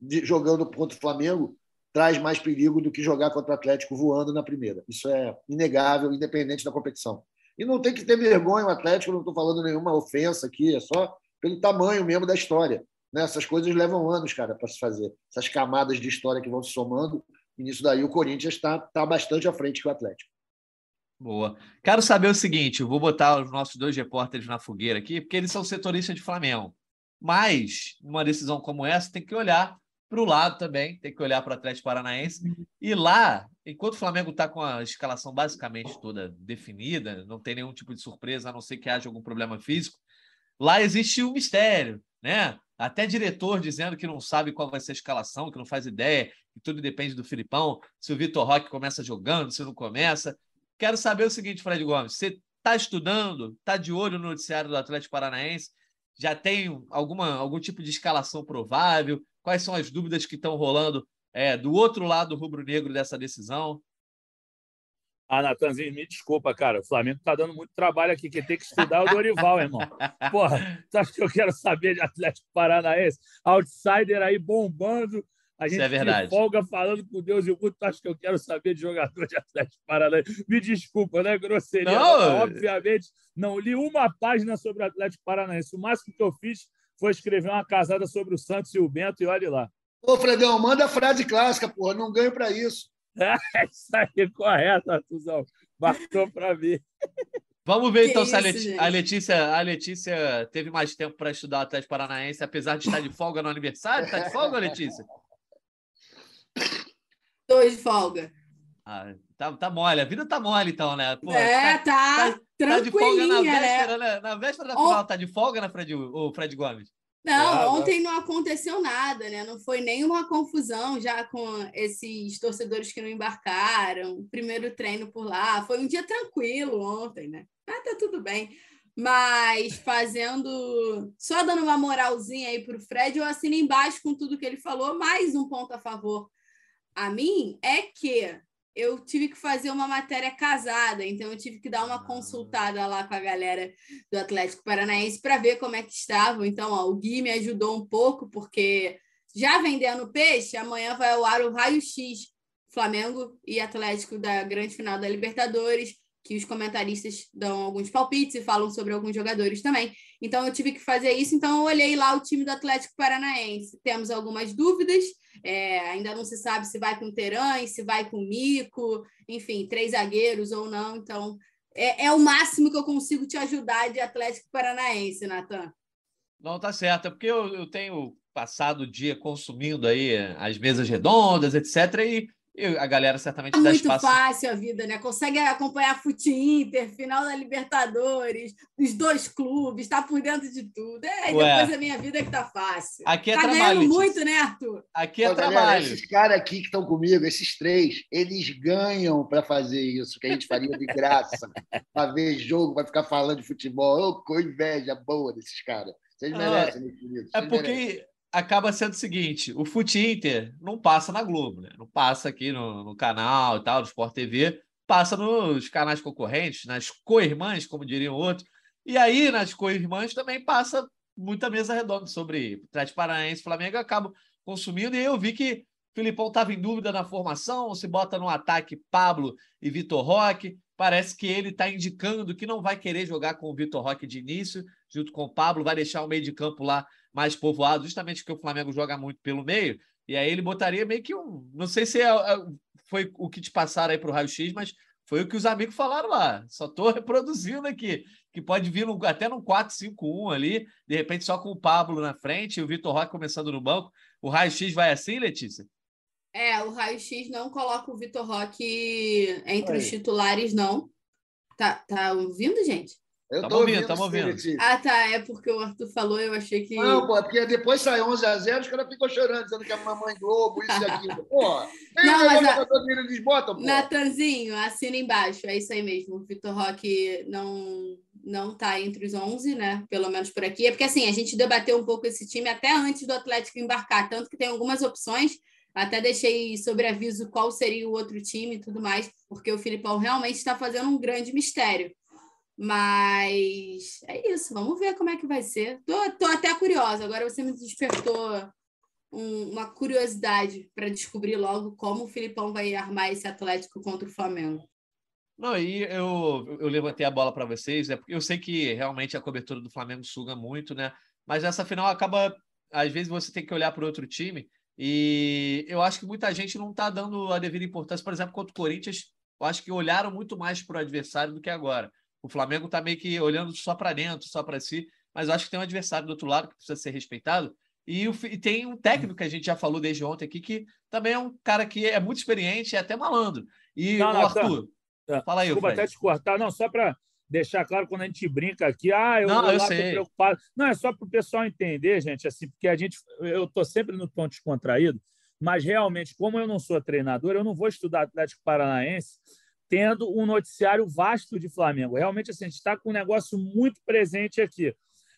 de, jogando contra o Flamengo, traz mais perigo do que jogar contra o Atlético voando na primeira. Isso é inegável, independente da competição. E não tem que ter vergonha o Atlético, não estou falando nenhuma ofensa aqui, é só pelo tamanho mesmo da história. Né? Essas coisas levam anos, cara, para se fazer. Essas camadas de história que vão se somando. E nisso daí o Corinthians está tá bastante à frente que o Atlético. Boa. Quero saber o seguinte: vou botar os nossos dois repórteres na fogueira aqui, porque eles são setoristas de Flamengo. Mas, numa decisão como essa, tem que olhar para o lado também, tem que olhar para o Atlético Paranaense. E lá, enquanto o Flamengo está com a escalação basicamente toda definida, não tem nenhum tipo de surpresa, a não ser que haja algum problema físico, lá existe um mistério, né? Até diretor dizendo que não sabe qual vai ser a escalação, que não faz ideia, que tudo depende do Filipão, se o Vitor Roque começa jogando, se não começa. Quero saber o seguinte, Fred Gomes, você está estudando, está de olho no noticiário do Atlético Paranaense, já tem alguma, algum tipo de escalação provável? Quais são as dúvidas que estão rolando é, do outro lado rubro-negro dessa decisão? Ah, Natanzinho, me desculpa, cara. O Flamengo está dando muito trabalho aqui. Quem tem que estudar é o Dorival, irmão. Porra, você acha que eu quero saber de Atlético Paranaense? Outsider aí bombando. A gente Isso é verdade. folga falando com Deus e o mundo. Tu acha que eu quero saber de jogador de Atlético Paranaense? Me desculpa, né? Grosseria. Não. Obviamente, não li uma página sobre o Atlético Paranaense. O máximo que eu fiz foi escrever uma casada sobre o Santos e o Bento e olhe lá. Ô, Fredão, manda a frase clássica, porra. Não ganho para isso. É isso aí, correto, Artuzão. Bastou para ver. Vamos ver, que então, isso, se a Letícia, a Letícia, a Letícia, teve mais tempo para estudar o Atlético Paranaense, apesar de estar de folga no aniversário. Está de folga, Letícia? Estou de folga. Ah, tá, tá mole, a vida tá mole, então, né? Pô, é, tá, tá, tá, tá de folga na né? véspera, né? Na véspera da final, tá de folga, né, Fred, o Fred Gomes? Não, ah, ontem não aconteceu nada, né? Não foi nenhuma confusão já com esses torcedores que não embarcaram. Primeiro treino por lá. Foi um dia tranquilo ontem, né? Ah, tá tudo bem. Mas fazendo. Só dando uma moralzinha aí pro Fred, eu assino embaixo com tudo que ele falou. Mais um ponto a favor a mim é que eu tive que fazer uma matéria casada, então eu tive que dar uma consultada lá com a galera do Atlético Paranaense para ver como é que estavam. Então, ó, o Gui me ajudou um pouco, porque já vendendo peixe, amanhã vai ao ar o raio-x Flamengo e Atlético da grande final da Libertadores, que os comentaristas dão alguns palpites e falam sobre alguns jogadores também. Então, eu tive que fazer isso. Então, eu olhei lá o time do Atlético Paranaense. Temos algumas dúvidas é, ainda não se sabe se vai com Teran, se vai com Mico, enfim, três zagueiros ou não. Então, é, é, o máximo que eu consigo te ajudar de Atlético Paranaense, Natan. Não, tá certo. É porque eu, eu tenho passado o dia consumindo aí as mesas redondas, etc. E E a galera certamente É dá muito espaço. fácil a vida, né? Consegue acompanhar Fute Inter, final da Libertadores, os dois clubes, tá por dentro de tudo. É, e Ué. depois a minha vida que tá fácil. Aqui é tá trabalho. ganhando muito, né, Arthur? Aqui é Pô, galera, trabalho. esses caras aqui que estão comigo, esses três, eles ganham para fazer isso, que a gente faria de graça, para ver jogo, para ficar falando de futebol. Ô, com inveja boa desses caras. Vocês Ah, merecem, meus queridos. É porque merecem. Acaba sendo o seguinte: o Fute Inter não passa na Globo, né? Não passa aqui no, no canal e tal, no Sport TV, passa nos canais concorrentes, nas co-irmãs, como diriam outros. E aí, nas co-irmãs, também passa muita mesa redonda sobre Atlético Paranaense Flamengo. Eu acabo consumindo, e eu vi que o Filipão estava em dúvida na formação, se bota no ataque Pablo e Vitor Roque. Parece que ele está indicando que não vai querer jogar com o Vitor Roque de início, junto com o Pablo, vai deixar o meio de campo lá mais povoado, justamente porque o Flamengo joga muito pelo meio. E aí ele botaria meio que um. Não sei se é, é- foi o que te passaram aí para o raio-x, mas foi o que os amigos falaram lá. Só estou reproduzindo aqui. Que pode vir no- até no 4-5-1 ali, de repente só com o Pablo na frente e o Vitor Roque começando no banco. O raio-x vai assim, Letícia? É, o raio-x não coloca o Vitor Roque entre os Aí. titulares, não. Tá, tá ouvindo, gente? Eu Tamo tô ouvindo, ouvindo, tamo ouvindo. Ah, tá. É porque o Arthur falou, eu achei que. Não, pô, é porque depois sai 11 a 0 os caras ficam chorando, dizendo que é mamãe Globo, isso e aquilo. Pô, nem Não, mas a- eles botam, pô. Natanzinho, assina embaixo. É isso aí mesmo. O Vitor Roque não não tá entre os 11, né? Pelo menos por aqui. É porque assim, a gente debateu um pouco esse time até antes do Atlético embarcar, tanto que tem algumas opções. Até deixei sobre aviso qual seria o outro time e tudo mais, porque o Filipão realmente está fazendo um grande mistério. Mas é isso, vamos ver como é que vai ser. Tô, tô até curiosa. Agora você me despertou um- uma curiosidade para descobrir logo como o Filipão vai armar esse Atlético contra o Flamengo. Não, aí eu, eu levantei a bola para vocês, é porque eu sei que realmente a cobertura do Flamengo suga muito, né? Mas essa final acaba, às vezes você tem que olhar para outro time e eu acho que muita gente não está dando a devida importância, por exemplo, contra o Corinthians, eu acho que olharam muito mais para o adversário do que agora. O Flamengo está meio que olhando só para dentro, só para si, mas eu acho que tem um adversário do outro lado que precisa ser respeitado. E, o e tem um técnico que a gente já falou desde ontem aqui, que também é um cara que é muito experiente e até malandro. E Não, o Natan, Arthur, tá. fala aí, Desculpa Fred. até te cortar, não, só para deixar claro quando a gente brinca aqui, ah, eu, Não, eu eu lá sei. preocupado. Não, é só para o pessoal entender, gente, assim, porque a gente, eu estou sempre no tom descontraído, mas realmente, como eu não sou treinador, eu não vou estudar Atlético Paranaense tendo um noticiário vasto de Flamengo. Realmente, assim, a gente está com um negócio muito presente aqui.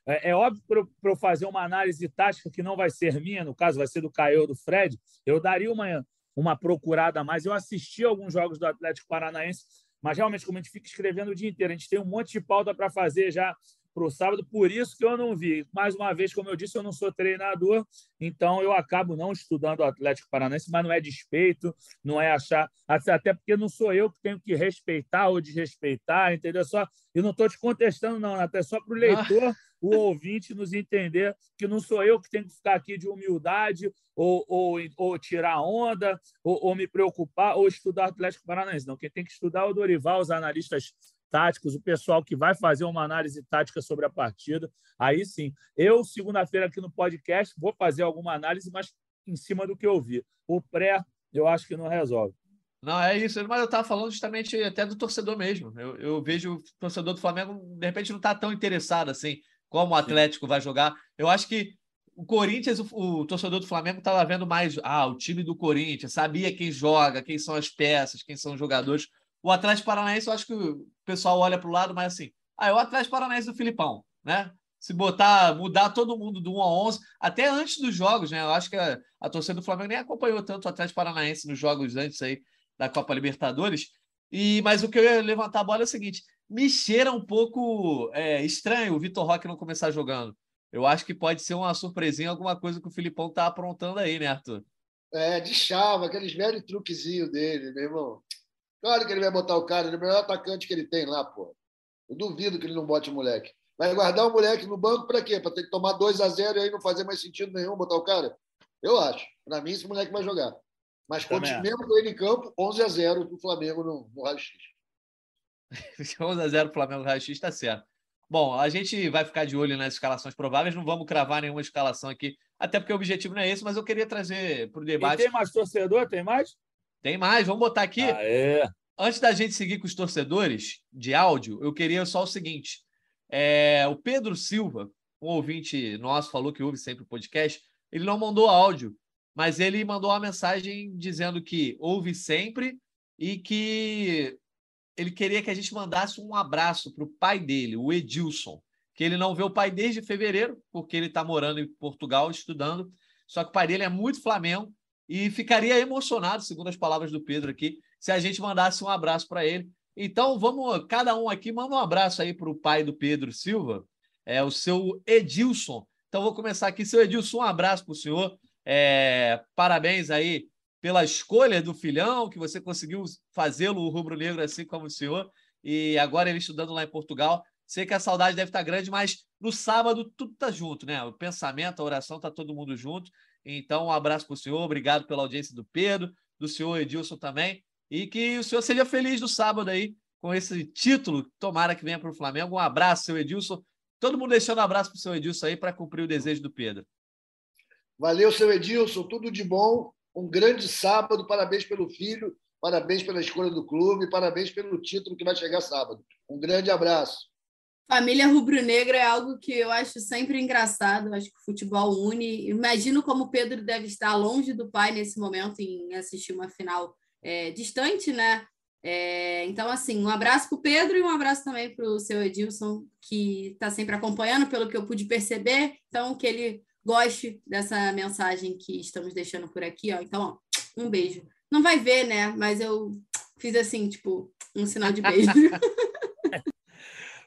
É, é óbvio para eu fazer uma análise tática que não vai ser minha, no caso vai ser do Caio ou do Fred, eu daria uma, uma procurada a mais. Eu assisti alguns jogos do Atlético Paranaense, mas realmente, como a gente fica escrevendo o dia inteiro, a gente tem um monte de pauta para fazer já para o sábado, por isso que eu não vi. Mais uma vez, como eu disse, eu não sou treinador, então eu acabo não estudando o Atlético Paranaense, mas não é despeito, não é achar. Até porque não sou eu que tenho que respeitar ou desrespeitar, entendeu? Só, eu não estou te contestando, não, até só para o leitor, o ouvinte, nos entender que não sou eu que tenho que ficar aqui de humildade ou, ou, ou tirar onda, ou, ou me preocupar, ou estudar Atlético Paranaense. Não, quem tem que estudar é o Dorival, os analistas táticos, o pessoal que vai fazer uma análise tática sobre a partida. Aí sim, eu, segunda-feira, aqui no podcast, vou fazer alguma análise, mas em cima do que eu vi. O pré, eu acho que não resolve. Não, é isso, mas eu estava falando justamente até do torcedor mesmo. Eu, eu vejo o torcedor do Flamengo, de repente, não está tão interessado assim como o Atlético vai jogar. Eu acho que o Corinthians, o, o torcedor do Flamengo estava vendo mais ah, o time do Corinthians, sabia quem joga, quem são as peças, quem são os jogadores. O Atlético Paranaense, eu acho que o pessoal olha para o lado, mas assim, ah, é o Atlético Paranaense do Filipão, né? Se botar, mudar todo mundo do 1 a 11, até antes dos jogos, né? Eu acho que a, a torcida do Flamengo nem acompanhou tanto o Atlético Paranaense nos jogos antes aí da Copa Libertadores. E mas o que eu ia levantar a bola é o seguinte: me cheira um pouco é, estranho o Vitor Roque não começar jogando. Eu acho que pode ser uma surpresinha, alguma coisa que o Filipão tá aprontando aí, né, Arthur? É, de chava, aqueles velhos truquezinhos dele, meu irmão. Claro que ele vai botar o cara, ele é o melhor atacante que ele tem lá, pô. Eu duvido que ele não bote o moleque. Vai guardar o moleque no banco para quê? Para ter que tomar 2 a 0 e aí não fazer mais sentido nenhum botar o cara? Eu acho. Para mim, esse moleque vai jogar. Mas Também continue mesmo com ele em campo, 11 a 0 do Flamengo no, no raio-x. 11 a 0 Flamengo Raio-X está certo. Bom, a gente vai ficar de olho nas escalações prováveis, não vamos cravar nenhuma escalação aqui, até porque o objetivo não é esse, mas eu queria trazer para o E debate. tem mais torcedor? Tem mais? Tem mais, vamos botar aqui. Aê. Antes da gente seguir com os torcedores de áudio, eu queria só o seguinte: é, o Pedro Silva, um ouvinte nosso, falou que ouve sempre o podcast, ele não mandou áudio, mas ele mandou uma mensagem dizendo que ouve sempre e que ele queria que a gente mandasse um abraço para o pai dele, o Edilson, que ele não vê o pai desde fevereiro, porque ele está morando em Portugal estudando. Só que o pai dele é muito Flamengo e ficaria emocionado, segundo as palavras do Pedro aqui, se a gente mandasse um abraço para ele. Então, vamos, cada um aqui manda um abraço aí para o pai do Pedro Silva, é o seu Edilson. Então, vou começar aqui. Seu Edilson, um abraço para o senhor. É, parabéns aí pela escolha do filhão, que você conseguiu fazê-lo rubro-negro assim como o senhor. E agora ele estudando lá em Portugal. Sei que a saudade deve estar grande, mas no sábado tudo está junto, né? O pensamento, a oração, está todo mundo junto. Então, um abraço para o senhor, obrigado pela audiência do Pedro, do senhor Edilson também. E que o senhor seja feliz no sábado aí com esse título. Tomara que venha para o Flamengo. Um abraço, seu Edilson. Todo mundo deixando um abraço para o seu Edilson aí para cumprir o desejo do Pedro. Valeu, seu Edilson. Tudo de bom. Um grande sábado. Parabéns pelo filho. Parabéns pela escolha do clube. Parabéns pelo título que vai chegar sábado. Um grande abraço. Família rubro-negra é algo que eu acho sempre engraçado. Acho que o futebol une. Imagino como o Pedro deve estar longe do pai nesse momento em assistir uma final é, distante, né? É, então, assim, um abraço para o Pedro e um abraço também para o seu Edilson, que está sempre acompanhando, pelo que eu pude perceber. Então, que ele goste dessa mensagem que estamos deixando por aqui. Ó. Então, ó, um beijo. Não vai ver, né? Mas eu fiz assim, tipo, um sinal de beijo.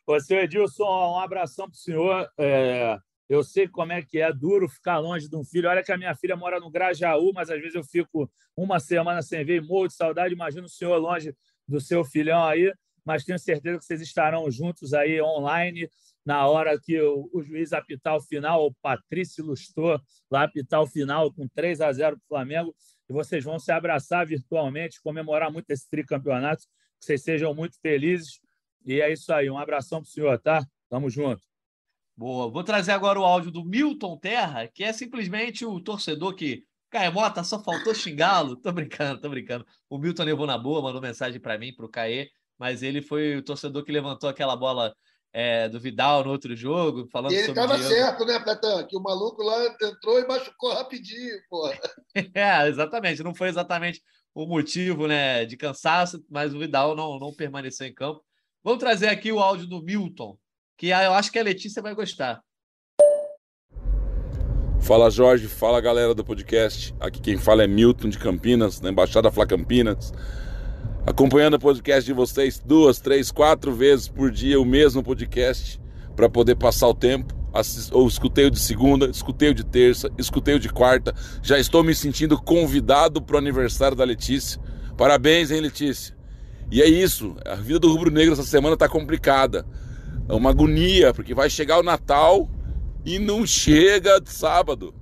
Você, Edilson, um abração para o senhor. É, eu sei como é que é duro ficar longe de um filho. Olha que a minha filha mora no Grajaú, mas às vezes eu fico uma semana sem ver e morro de saudade. Imagina o senhor longe do seu filhão aí, mas tenho certeza que vocês estarão juntos aí online na hora que o, o juiz apitar o final, o Patrício Lustor lá apitar o final com 3 a 0 para o Flamengo, e vocês vão se abraçar virtualmente, comemorar muito esse tricampeonato, que vocês sejam muito felizes. E é isso aí, um abração para o senhor, tá? Tamo junto. Boa. Vou trazer agora o áudio do Milton Terra, que é simplesmente o torcedor que. Caemota, só faltou xingá-lo. Tô brincando, tô brincando. O Milton levou na boa, mandou mensagem para mim, para o Caê, mas ele foi o torcedor que levantou aquela bola é, do Vidal no outro jogo, falando e ele sobre. Ele estava certo, né, Platão? Que o maluco lá entrou e machucou rapidinho, porra. é, exatamente. Não foi exatamente o motivo né, de cansaço, mas o Vidal não, não permaneceu em campo. Vamos trazer aqui o áudio do Milton, que eu acho que a Letícia vai gostar. Fala Jorge, fala galera do podcast. Aqui quem fala é Milton de Campinas, da Embaixada Fla Campinas. Acompanhando o podcast de vocês duas, três, quatro vezes por dia, o mesmo podcast, para poder passar o tempo. Ou escutei o de segunda, escutei o de terça, escutei o de quarta. Já estou me sentindo convidado para o aniversário da Letícia. Parabéns, hein, Letícia? E é isso, a vida do rubro negro essa semana está complicada. É uma agonia, porque vai chegar o Natal e não chega sábado.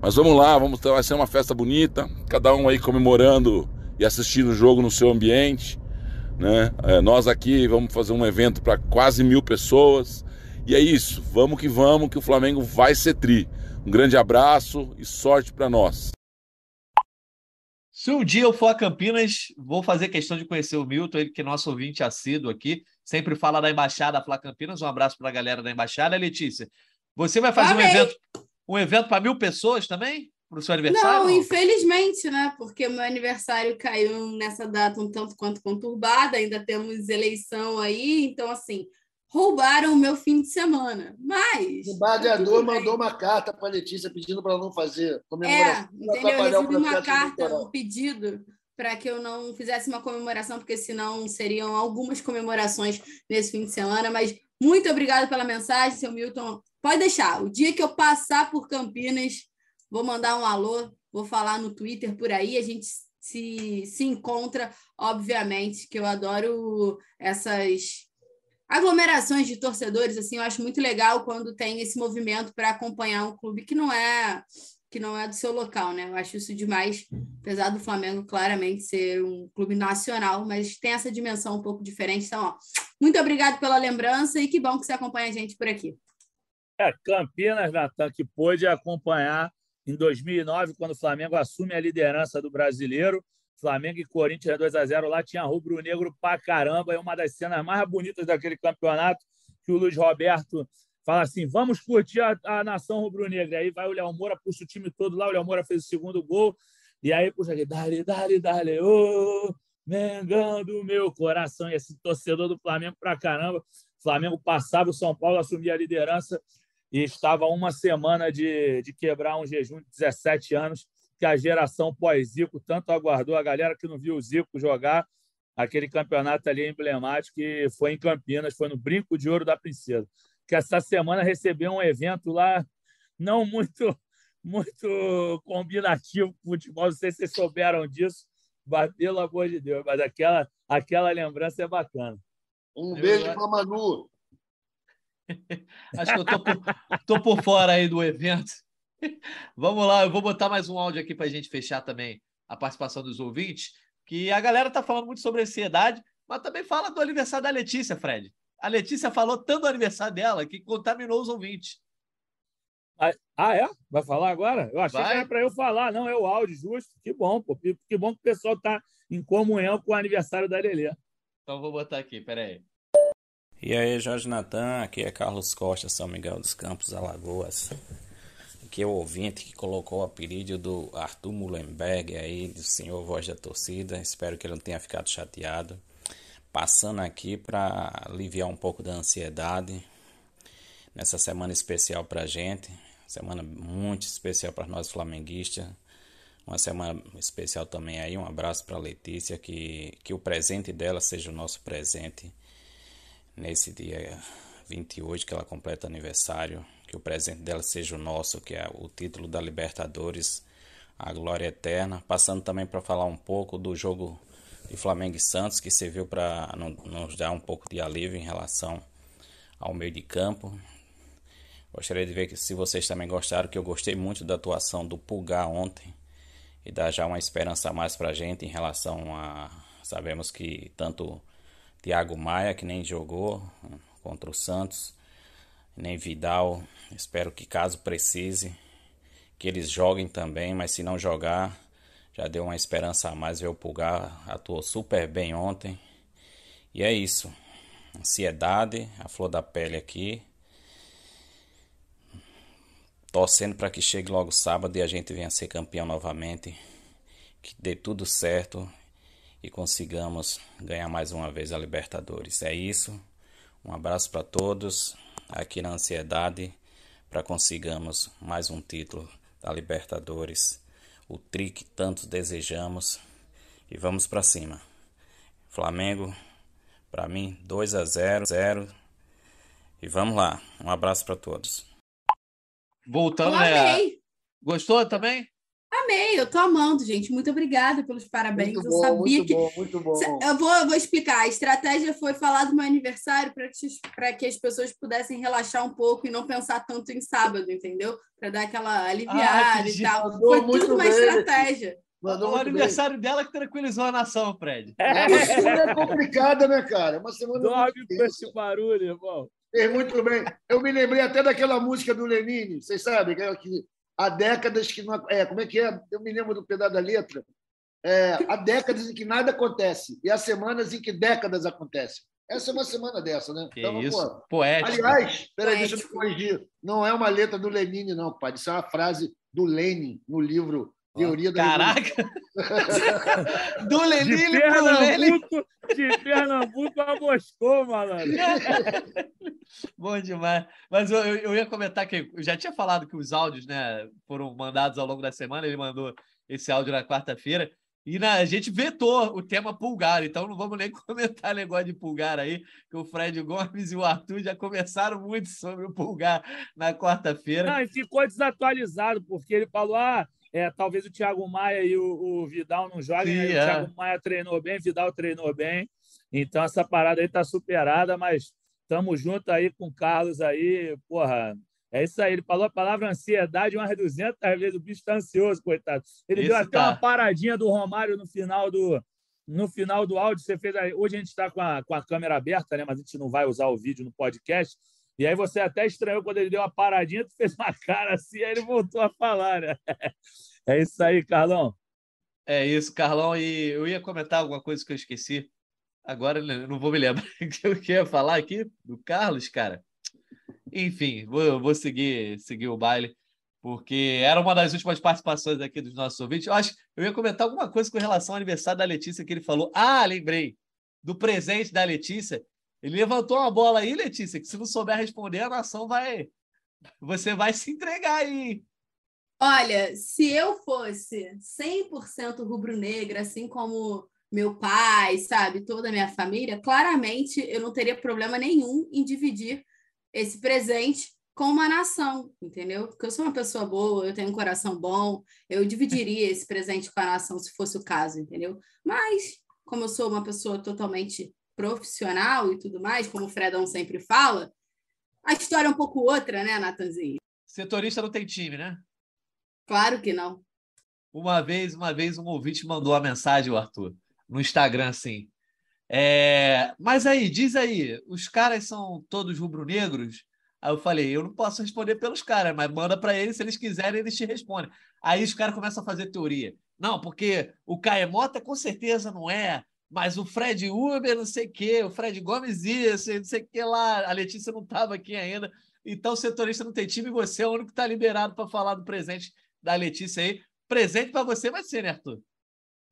Mas vamos lá, vamos vai ser uma festa bonita, cada um aí comemorando e assistindo o jogo no seu ambiente. Né? É, nós aqui vamos fazer um evento para quase mil pessoas. E é isso, vamos que vamos, que o Flamengo vai ser tri. Um grande abraço e sorte para nós. Se um dia eu for a Campinas, vou fazer questão de conhecer o Milton, ele que é nosso ouvinte assíduo aqui, sempre fala da Embaixada Fla Campinas. Um abraço para a galera da Embaixada. Letícia, você vai fazer Amém. um evento um evento para mil pessoas também? Para o seu aniversário? Não, infelizmente, né? Porque meu aniversário caiu nessa data um tanto quanto conturbada, ainda temos eleição aí, então assim, roubaram o meu fim de semana. Mas. O badeador mandou uma carta para a Letícia pedindo para ela não fazer comemoração. É, entendeu? Eu recebi uma carta, um pedido para que eu não fizesse uma comemoração, porque senão seriam algumas comemorações nesse fim de semana. Mas muito obrigada pela mensagem, seu Milton. Pode deixar. O dia que eu passar por Campinas, vou mandar um alô, vou falar no Twitter por aí, a gente se, se encontra, obviamente, que eu adoro essas aglomerações de torcedores, assim, eu acho muito legal quando tem esse movimento para acompanhar um clube que não é que não é do seu local, né? Eu acho isso demais, apesar do Flamengo claramente ser um clube nacional, mas tem essa dimensão um pouco diferente. Então, ó, muito obrigado pela lembrança e que bom que você acompanha a gente por aqui. É, Campinas, Natan, que pôde acompanhar em 2009, quando o Flamengo assume a liderança do brasileiro, Flamengo e Corinthians 2 a 0 lá tinha rubro-negro pra caramba, é uma das cenas mais bonitas daquele campeonato que o Luiz Roberto fala assim: vamos curtir a, a nação rubro-negra. Aí vai o Léo Moura, puxa o time todo lá, o Léo Moura fez o segundo gol, e aí puxa aqui, dale, dale, dale, ô, Mengão do meu coração, e esse torcedor do Flamengo pra caramba. O Flamengo passava, o São Paulo assumia a liderança e estava uma semana de, de quebrar um jejum de 17 anos que a geração pós-Zico tanto aguardou, a galera que não viu o Zico jogar aquele campeonato ali emblemático que foi em Campinas, foi no Brinco de Ouro da Princesa, que essa semana recebeu um evento lá não muito muito combinativo com o futebol, não sei se vocês souberam disso, mas, pelo amor de Deus, mas aquela, aquela lembrança é bacana. Um beijo para Manu. Acho que eu tô por, tô por fora aí do evento. Vamos lá, eu vou botar mais um áudio aqui para a gente fechar também a participação dos ouvintes, que a galera tá falando muito sobre ansiedade, mas também fala do aniversário da Letícia, Fred. A Letícia falou tanto do aniversário dela que contaminou os ouvintes. Ah, é? Vai falar agora? Eu achei Vai. que era para eu falar. Não, é o áudio, justo. Que bom, pô. Que bom que o pessoal está em comunhão com o aniversário da Lelê. Então vou botar aqui, peraí. E aí, Jorge Natan, aqui é Carlos Costa, São Miguel dos Campos, Alagoas. Aqui é o ouvinte que colocou o apelido do Arthur Mullenberg aí, do senhor voz da torcida. Espero que ele não tenha ficado chateado. Passando aqui para aliviar um pouco da ansiedade nessa semana especial para a gente. Semana muito especial para nós flamenguistas. Uma semana especial também aí. Um abraço para Letícia. Que, que o presente dela seja o nosso presente nesse dia 28 que ela completa aniversário. Que o presente dela seja o nosso, que é o título da Libertadores, a glória eterna. Passando também para falar um pouco do jogo de Flamengo e Santos, que serviu para nos dar um pouco de alívio em relação ao meio de campo. Gostaria de ver que se vocês também gostaram, que eu gostei muito da atuação do Pulgar ontem e dá já uma esperança a mais para a gente em relação a. Sabemos que tanto Thiago Maia, que nem jogou contra o Santos, nem Vidal, espero que caso precise, que eles joguem também, mas se não jogar, já deu uma esperança a mais ver o Pulgar, atuou super bem ontem. E é isso. Ansiedade, a flor da pele aqui torcendo para que chegue logo sábado e a gente venha ser campeão novamente, que dê tudo certo e consigamos ganhar mais uma vez a Libertadores. É isso. Um abraço para todos aqui na ansiedade para consigamos mais um título da Libertadores, o tri que tantos desejamos e vamos para cima. Flamengo, para mim 2 a 0, 0 e vamos lá. Um abraço para todos. Voltando, né? Gostou também? Amei, eu tô amando, gente. Muito obrigada pelos parabéns. Muito eu bom, sabia muito que. Bom, muito bom. Eu vou, eu vou explicar. A estratégia foi falar do meu aniversário para que, que as pessoas pudessem relaxar um pouco e não pensar tanto em sábado, entendeu? Para dar aquela aliviada ah, e tal. Foi tudo uma bem. estratégia. Mandou o aniversário bem. dela que tranquilizou a nação, Fred. É, uma semana complicada, né, cara? Uma semana Dorme com esse barulho, irmão. Fez muito bem. Eu me lembrei até daquela música do Lenine, vocês sabem, que, é que há décadas que não. É, como é que é? Eu me lembro do pedaço da letra. É, há décadas em que nada acontece e há semanas em que décadas acontecem. Essa é uma semana dessa, né? Que então, isso, pô, poético. Aliás, peraí, deixa eu te corrigir. Não é uma letra do Lenine, não, pai. Isso é uma frase do Lenin no livro Teoria da Caraca! Do Lenine pro Pernambuco, de Pernambuco a Moscou, malandro. Bom demais. Mas eu, eu ia comentar que eu já tinha falado que os áudios né, foram mandados ao longo da semana. Ele mandou esse áudio na quarta-feira. E na, a gente vetou o tema pulgar, então não vamos nem comentar negócio de pulgar aí, que o Fred Gomes e o Arthur já conversaram muito sobre o pulgar na quarta-feira. Não, e ficou desatualizado, porque ele falou: ah, é, talvez o Thiago Maia e o, o Vidal não joguem. Sim, né? O é. Thiago Maia treinou bem, Vidal treinou bem. Então essa parada aí está superada, mas estamos junto aí com o Carlos aí, porra. É isso aí, ele falou a palavra ansiedade umas 200 vezes, o bicho está ansioso, coitado. Ele deu até tá. uma paradinha do Romário no final do, no final do áudio. Você fez aí, hoje a gente está com a, com a câmera aberta, né? mas a gente não vai usar o vídeo no podcast. E aí você até estranhou quando ele deu uma paradinha, tu fez uma cara assim, aí ele voltou a falar, né? É isso aí, Carlão. É isso, Carlão. E eu ia comentar alguma coisa que eu esqueci. Agora eu não vou me lembrar o que eu ia falar aqui do Carlos, cara. Enfim, vou, vou seguir, seguir o baile, porque era uma das últimas participações aqui dos nossos ouvintes. Eu acho eu ia comentar alguma coisa com relação ao aniversário da Letícia que ele falou. Ah, lembrei do presente da Letícia. Ele levantou uma bola aí, Letícia, que se não souber responder, a nação vai. Você vai se entregar aí. Olha, se eu fosse 100% rubro-negra, assim como meu pai, sabe, toda a minha família, claramente eu não teria problema nenhum em dividir esse presente com uma nação, entendeu? Porque eu sou uma pessoa boa, eu tenho um coração bom, eu dividiria esse presente com a nação se fosse o caso, entendeu? Mas, como eu sou uma pessoa totalmente profissional e tudo mais, como o Fredão sempre fala, a história é um pouco outra, né, Natanzinho? Setorista não tem time, né? Claro que não. Uma vez, uma vez, um ouvinte mandou uma mensagem, Arthur, no Instagram, assim. É... Mas aí, diz aí, os caras são todos rubro-negros? Aí eu falei, eu não posso responder pelos caras, mas manda para eles, se eles quiserem, eles te respondem. Aí os caras começam a fazer teoria. Não, porque o Caemota com certeza não é, mas o Fred Uber, não sei o quê, o Fred Gomes isso, não sei o que lá, a Letícia não estava aqui ainda. Então o setorista não tem time e você é o único que está liberado para falar do presente da Letícia aí. Presente para você vai ser, né, Arthur?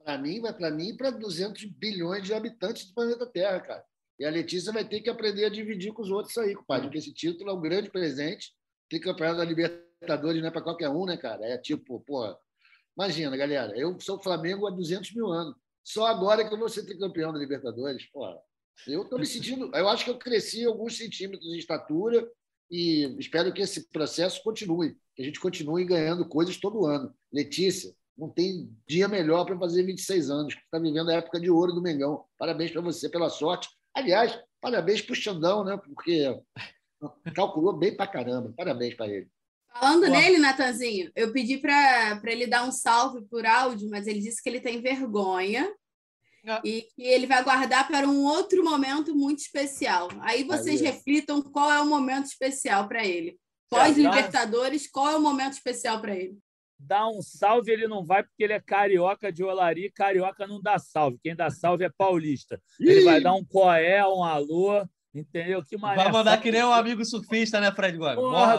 Para mim, vai para mim e para 200 bilhões de habitantes do planeta Terra, cara. E a Letícia vai ter que aprender a dividir com os outros aí, compadre, porque esse título é um grande presente. Tem campeonato da Libertadores não é para qualquer um, né, cara? É tipo, pô, imagina, galera, eu sou Flamengo há 200 mil anos. Só agora que eu vou ser tricampeão da Libertadores, pô. Eu estou me sentindo. Eu acho que eu cresci alguns centímetros de estatura e espero que esse processo continue, que a gente continue ganhando coisas todo ano. Letícia, não tem dia melhor para fazer 26 anos, que está vivendo a época de ouro do Mengão. Parabéns para você pela sorte. Aliás, parabéns para o Xandão, né? Porque calculou bem para caramba. Parabéns para ele. Falando nele, Natanzinho, eu pedi para ele dar um salve por áudio, mas ele disse que ele tem vergonha ah. e que ele vai guardar para um outro momento muito especial. Aí vocês Aí. reflitam qual é o momento especial para ele. Pós-Libertadores, qual é o momento especial para ele? Dá um salve, ele não vai porque ele é carioca de Olari. Carioca não dá salve. Quem dá salve é paulista. Ele Ih! vai dar um coé, um alô, entendeu? Que. Vai mandar que nem um amigo surfista, né, Fred Gomes? Porra,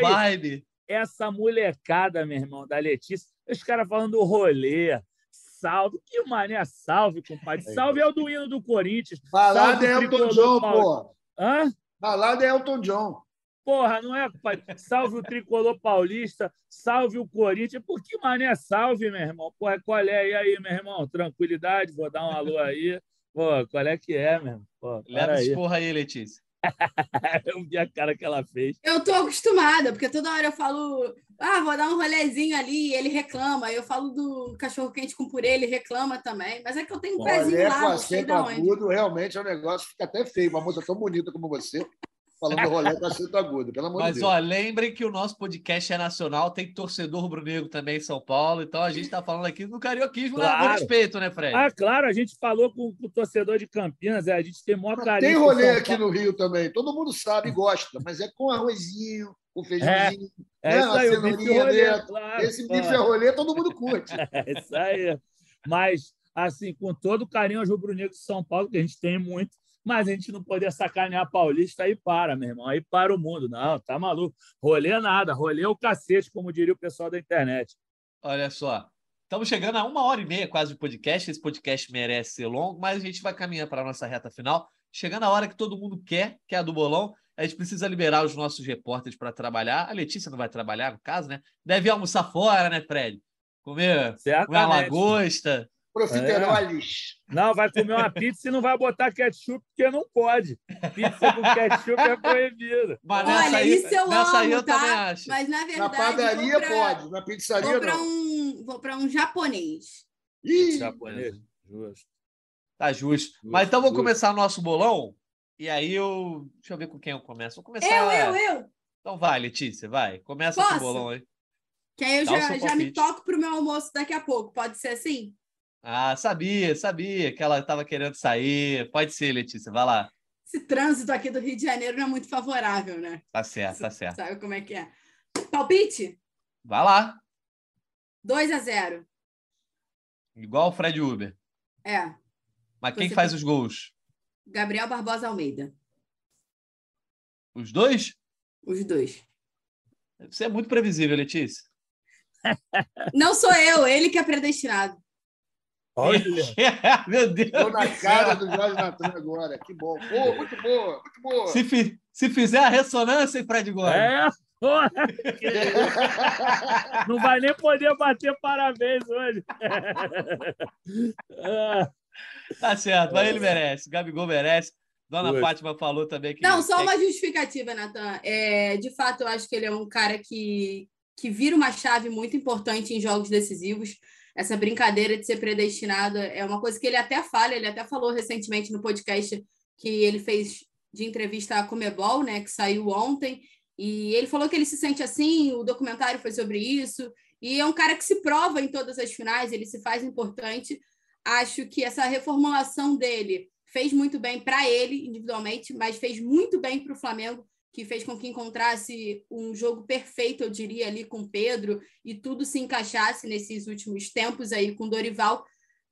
vibe. Essa molecada, meu irmão, da Letícia, os caras falando do rolê, salve. Que mané salve, compadre. Salve é o do hino do Corinthians. Balada é Elton John, pô. Hã? Balada é Elton John. Porra, não é, pai? Salve o tricolor paulista, salve o Corinthians. Por que mané salve, meu irmão? Porra, qual é? E aí, meu irmão? Tranquilidade, vou dar um alô aí. Pô, qual é que é, meu irmão? Pô, Leva esse porra aí, Letícia. eu vi a cara que ela fez. Eu tô acostumada, porque toda hora eu falo, ah, vou dar um rolezinho ali, e ele reclama. Eu falo do cachorro quente com purê, ele reclama também. Mas é que eu tenho um pezinho lá, não sei de onde. realmente é um negócio que fica até feio. Uma moça tão bonita como você falando rolê com acento agudo, pelo amor Mas, de Deus. Mas, ó, lembrem que o nosso podcast é nacional, tem torcedor rubro-negro também em São Paulo, então a gente está falando aqui do carioquismo né? claro. respeito, né, Fred? Ah, claro, a gente falou com, com o torcedor de Campinas, é, a gente tem maior carinho. Tem rolê aqui no Rio também, todo mundo sabe e gosta, mas é com arrozinho, com feijãozinho. É, é né? isso aí, o bife rolê, claro, Esse bife é rolê, todo mundo curte. É isso aí. Mas, assim, com todo o carinho aos rubro-negros de São Paulo, que a gente tem muito, mas a gente não poder sacanear paulista aí para, meu irmão, aí para o mundo. Não, tá maluco. Rolê nada, rolê o cacete, como diria o pessoal da internet. Olha só, estamos chegando a uma hora e meia quase de podcast. Esse podcast merece ser longo, mas a gente vai caminhando para a nossa reta final. Chegando a hora que todo mundo quer, que é a do bolão. A gente precisa liberar os nossos repórteres para trabalhar. A Letícia não vai trabalhar, no caso, né? Deve almoçar fora, né, Fred? Comer, comer uma lagosta. Profiteroles. É. Não, vai comer uma pizza e não vai botar ketchup, porque não pode. Pizza com ketchup é proibido. Mas Olha, aí, isso eu nessa amo, aí eu tá? também acho. Mas na verdade. Na padaria pra... pode, na pizzaria vou não. Um, vou para um japonês. Ih, japonês. Justo. Tá justo. justo Mas então vamos começar o nosso bolão. E aí eu. Deixa eu ver com quem eu começo. Vou começar. Eu, eu, eu. Então vai, Letícia, vai. Começa Posso? com o bolão aí. Que aí eu já, já me toco pro meu almoço daqui a pouco. Pode ser assim? Ah, sabia, sabia que ela estava querendo sair. Pode ser, Letícia, vai lá. Esse trânsito aqui do Rio de Janeiro não é muito favorável, né? Tá certo, tá certo. Sabe como é que é? Palpite? Vai lá. 2 a 0. Igual o Fred Uber. É. Mas quem Você faz tem- os gols? Gabriel Barbosa Almeida. Os dois? Os dois. Você é muito previsível, Letícia. Não sou eu, ele que é predestinado. Olha, Meu Deus. Estou na cara do Jorge Natan agora. Que bom. Pô, muito boa, muito boa. Se, fi- se fizer a ressonância, hein, Fred Gomes? é, porra, não vai nem poder bater parabéns hoje. Tá certo, mas ele merece. Gabigol merece. Dona Pois. Fátima falou também que. Não, só uma justificativa, Natan. É, de fato, eu acho que ele é um cara que, que vira uma chave muito importante em jogos decisivos. Essa brincadeira de ser predestinado é uma coisa que ele até fala, ele até falou recentemente no podcast que ele fez de entrevista à Comebol, né, que saiu ontem, e ele falou que ele se sente assim, o documentário foi sobre isso, e é um cara que se prova em todas as finais, ele se faz importante. Acho que essa reformulação dele fez muito bem para ele individualmente, mas fez muito bem para o Flamengo, que fez com que encontrasse um jogo perfeito, eu diria, ali com Pedro, e tudo se encaixasse nesses últimos tempos aí com Dorival.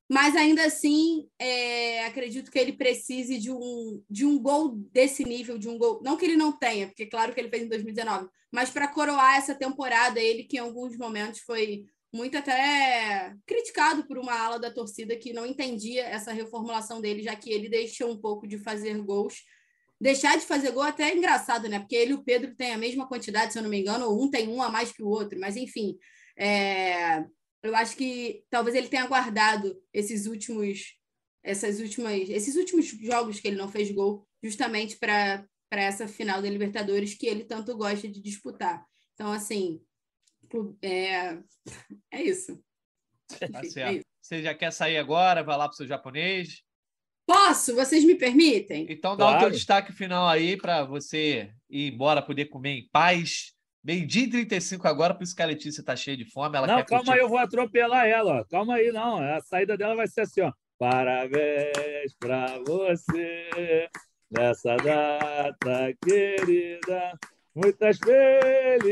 Mas ainda assim, é, acredito que ele precise de um, de um gol desse nível, de um gol. Não que ele não tenha, porque claro que ele fez em 2019, mas para coroar essa temporada, ele que em alguns momentos foi muito até criticado por uma ala da torcida que não entendia essa reformulação dele, já que ele deixou um pouco de fazer gols. Deixar de fazer gol até é engraçado, né? Porque ele e o Pedro têm a mesma quantidade, se eu não me engano, ou um tem um a mais que o outro, mas enfim. é, Eu acho que talvez ele tenha guardado esses últimos, essas últimas, esses últimos jogos que ele não fez gol, justamente para para essa final da Libertadores que ele tanto gosta de disputar. Então, assim, É, é isso. Tá é certo. Você já quer sair agora? Vai lá pro seu japonês. Posso? Vocês me permitem? Então dá o teu Claro. destaque final aí para você ir embora, poder comer em paz. Meio-dia e 35 agora, por isso que a Letícia tá cheia de fome. Ela não, quer calma curtir. aí, eu vou atropelar ela. ó. Calma aí, não. A saída dela vai ser assim, ó. Parabéns pra você nessa data querida. Muitas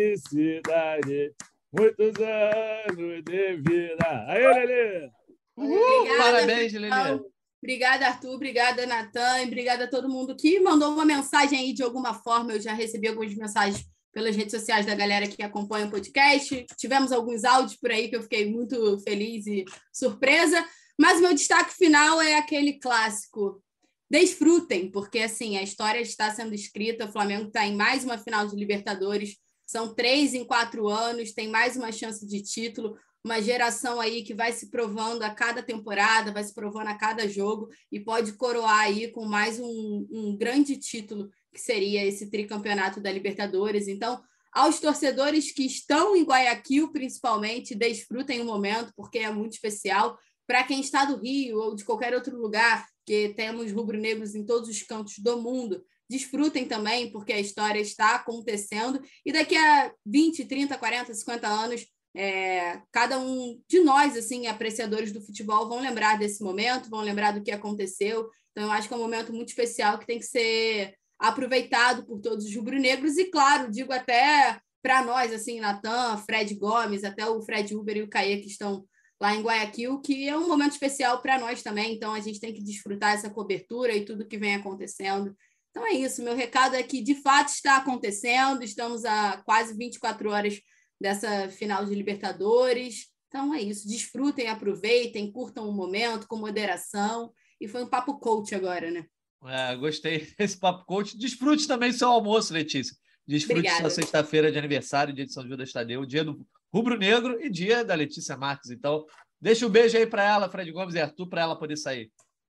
felicidades, muitos anos de vida. Aí, Lelê! Obrigada, Parabéns, Lelê. Obrigada, Arthur. Obrigada, Natan. Obrigada a todo mundo que mandou uma mensagem aí de alguma forma. Eu já recebi algumas mensagens pelas redes sociais da galera que acompanha o podcast. Tivemos alguns áudios por aí que eu fiquei muito feliz e surpresa. Mas o meu destaque final é aquele clássico. Desfrutem, porque assim, a história está sendo escrita. O Flamengo está em mais uma final de Libertadores. São três em quatro anos, tem mais uma chance de título uma geração aí que vai se provando a cada temporada, vai se provando a cada jogo e pode coroar aí com mais um, um grande título que seria esse tricampeonato da Libertadores. Então, aos torcedores que estão em Guayaquil, principalmente, desfrutem o momento, porque é muito especial. Para quem está do Rio ou de qualquer outro lugar, que temos rubro-negros em todos os cantos do mundo, desfrutem também, porque a história está acontecendo. E daqui a 20, 30, 40, 50 anos, é, cada um de nós, assim, apreciadores do futebol, vão lembrar desse momento, vão lembrar do que aconteceu. Então, eu acho que é um momento muito especial que tem que ser aproveitado por todos os rubro-negros e, claro, digo até para nós, assim, Natan, Fred Gomes, até o Fred Uber e o Caê que estão lá em Guayaquil, que é um momento especial para nós também. Então, a gente tem que desfrutar essa cobertura e tudo que vem acontecendo. Então, é isso. Meu recado é que, de fato, está acontecendo. Estamos a quase 24 horas dessa final de Libertadores. Então é isso. Desfrutem, aproveitem, curtam o momento com moderação. E foi um papo coach agora, né? É, gostei desse papo coach. Desfrute também seu almoço, Letícia. Desfrute Obrigada. sua sexta-feira de aniversário, dia de São Judas Tadeu, dia do Rubro Negro e dia da Letícia Marques. Então, deixa um beijo aí para ela, Fred Gomes e Arthur, para ela poder sair.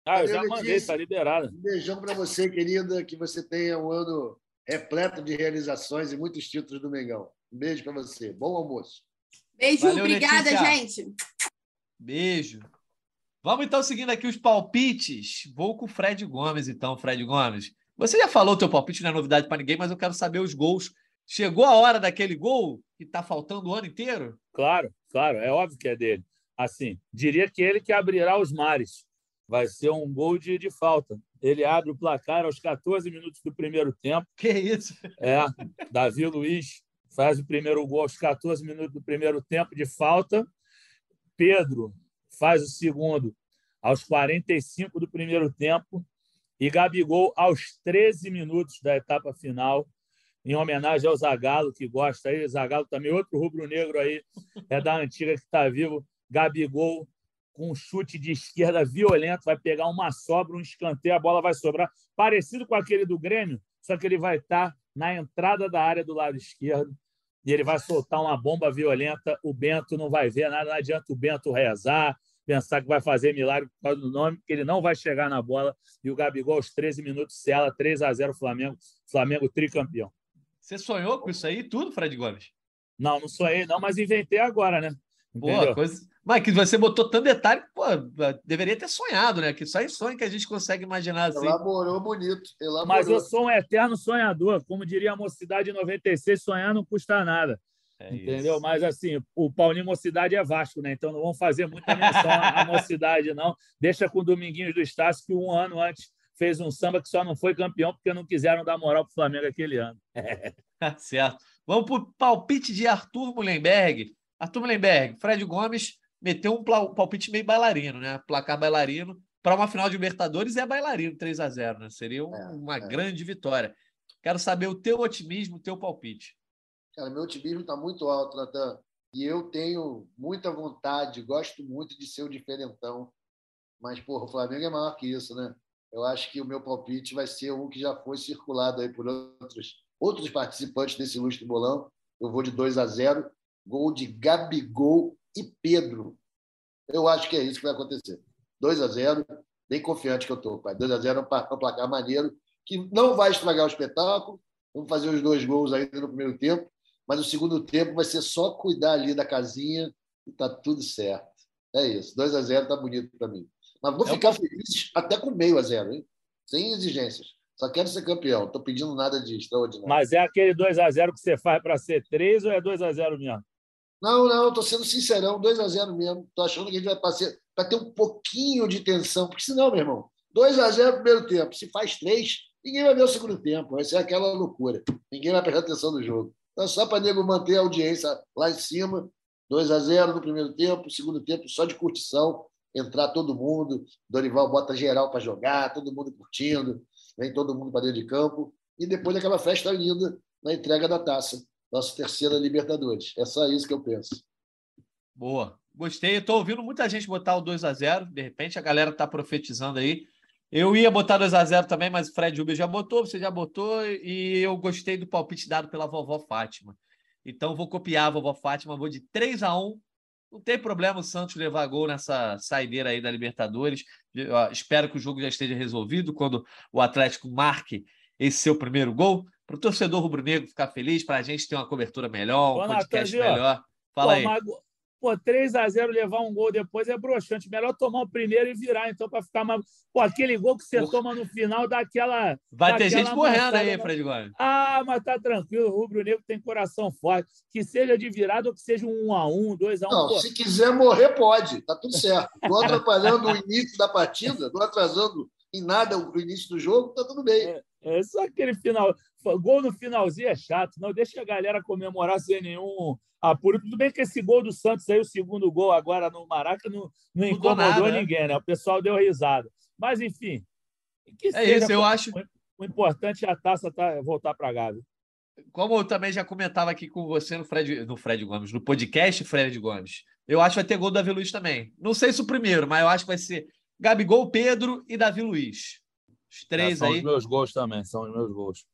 Ah, eu já Valeu, mandei, Letícia. tá liberada. Um beijão para você, querida. Que você tenha um ano repleto de realizações e muitos títulos do Mengão. Beijo para você. Bom almoço. Beijo, Valeu, obrigada, Letícia. gente. Beijo. Vamos então seguindo aqui os palpites. Vou com o Fred Gomes, então, Fred Gomes. Você já falou o teu palpite, não é novidade para ninguém, mas eu quero saber os gols. Chegou a hora daquele gol que está faltando o ano inteiro? Claro, claro, é óbvio que é dele. Assim, diria que ele que abrirá os mares. Vai ser um gol de, de falta. Ele abre o placar aos 14 minutos do primeiro tempo. Que isso? É, Davi Luiz faz o primeiro gol aos 14 minutos do primeiro tempo de falta. Pedro faz o segundo aos 45 do primeiro tempo e Gabigol aos 13 minutos da etapa final, em homenagem ao Zagallo, que gosta aí. Zagallo também, outro rubro-negro aí, é da antiga que está vivo. Gabigol com um chute de esquerda violento, vai pegar uma sobra, um escanteio, a bola vai sobrar. Parecido com aquele do Grêmio, só que ele vai estar tá na entrada da área do lado esquerdo e ele vai soltar uma bomba violenta. O Bento não vai ver nada, não adianta o Bento rezar, pensar que vai fazer milagre por causa do nome, porque ele não vai chegar na bola. E o Gabigol, aos 13 minutos, sela 3 a 0 Flamengo, Flamengo tricampeão. Você sonhou com isso aí tudo, Fred Gomes? Não, não sonhei, não, mas inventei agora, né? Boa, coisa. Mas que você botou tanto detalhe, pô, deveria ter sonhado, né? Que só em sonho que a gente consegue imaginar assim. Elaborou bonito. Elaborou. Mas eu sou um eterno sonhador. Como diria a mocidade 96, sonhar não custa nada. É entendeu? Isso. Mas assim, o Paulinho Mocidade é Vasco, né? Então não vamos fazer muita menção à mocidade, não. Deixa com o Dominguinhos do Estácio, que um ano antes fez um samba que só não foi campeão porque não quiseram dar moral para o Flamengo aquele ano. certo. Vamos para o palpite de Arthur Mullenberg. Arthur Mullenberg, Fred Gomes meteu um palpite meio bailarino, né? Placar bailarino. Para uma final de Libertadores é bailarino 3 a 0 né? Seria um, é, uma é. grande vitória. Quero saber o teu otimismo, o teu palpite. Cara, meu otimismo está muito alto, Natan. E eu tenho muita vontade, gosto muito de ser o diferentão. Mas, porra, o Flamengo é maior que isso, né? Eu acho que o meu palpite vai ser um que já foi circulado aí por outros, outros participantes desse ilustre bolão. Eu vou de 2 a 0 gol de Gabigol e Pedro. Eu acho que é isso que vai acontecer. 2 a 0 bem confiante que eu estou. 2 a 0 é um placar maneiro, que não vai estragar o espetáculo. Vamos fazer os dois gols ainda no primeiro tempo, mas o segundo tempo vai ser só cuidar ali da casinha e tá tudo certo. É isso. 2 a 0 tá bonito para mim. Mas vou é ficar feliz até com meio a zero, hein? Sem exigências. Só quero ser campeão. Estou pedindo nada de extraordinário. Mas é aquele 2 a 0 que você faz para ser 3 ou é 2 a 0 mesmo? Não, não, estou sendo sincerão, 2 a 0 mesmo. Estou achando que a gente vai passar para ter um pouquinho de tensão, porque senão, meu irmão, 2 a 0 no primeiro tempo. Se faz 3, ninguém vai ver o segundo tempo. Vai ser aquela loucura. Ninguém vai prestar atenção no jogo. Então, só para nego manter a audiência lá em cima, 2 a 0 no primeiro tempo, segundo tempo só de curtição, entrar todo mundo, Dorival bota geral para jogar, todo mundo curtindo, vem todo mundo para dentro de campo, e depois aquela festa linda na entrega da taça nossa terceira Libertadores. É só isso que eu penso. Boa. Gostei. Estou ouvindo muita gente botar o 2 a 0 De repente, a galera está profetizando aí. Eu ia botar 2 a 0 também, mas o Fred Uber já botou, você já botou, e eu gostei do palpite dado pela vovó Fátima. Então, vou copiar a vovó Fátima, vou de 3 a 1 Não tem problema o Santos levar gol nessa saideira aí da Libertadores. Eu espero que o jogo já esteja resolvido quando o Atlético marque esse seu primeiro gol para o torcedor rubro-negro ficar feliz, para a gente ter uma cobertura melhor, um Ô, podcast melhor. Fala pô, aí. Mas, pô, 3 a 0 levar um gol depois é broxante. Melhor tomar o primeiro e virar, então, para ficar mais. Pô, aquele gol que você Porra. toma no final dá aquela. Vai dá ter gente morrendo aí, Fred Gomes. Ah, mas tá tranquilo. O rubro-negro tem coração forte. Que seja de virada ou que seja um 1 a 1 2 a 1 Não, pô. se quiser morrer, pode. Tá tudo certo. Não atrapalhando o início da partida, não atrasando em nada o início do jogo, tá tudo bem. É, é só aquele final. Gol no finalzinho é chato, não deixa a galera comemorar sem nenhum apuro. Tudo bem que esse gol do Santos aí, o segundo gol agora no Maraca, não, não incomodou nada, né? ninguém, né? O pessoal deu risada. Mas, enfim. é isso, eu acho. O importante é a taça tá, voltar para a Gávea. Como eu também já comentava aqui com você no Fred, no Fred Gomes, no podcast Fred Gomes, eu acho que vai ter gol do Davi Luiz também. Não sei se o primeiro, mas eu acho que vai ser Gabigol, Pedro e Davi Luiz. Os três é, são aí. São os meus gols também, são os meus gols.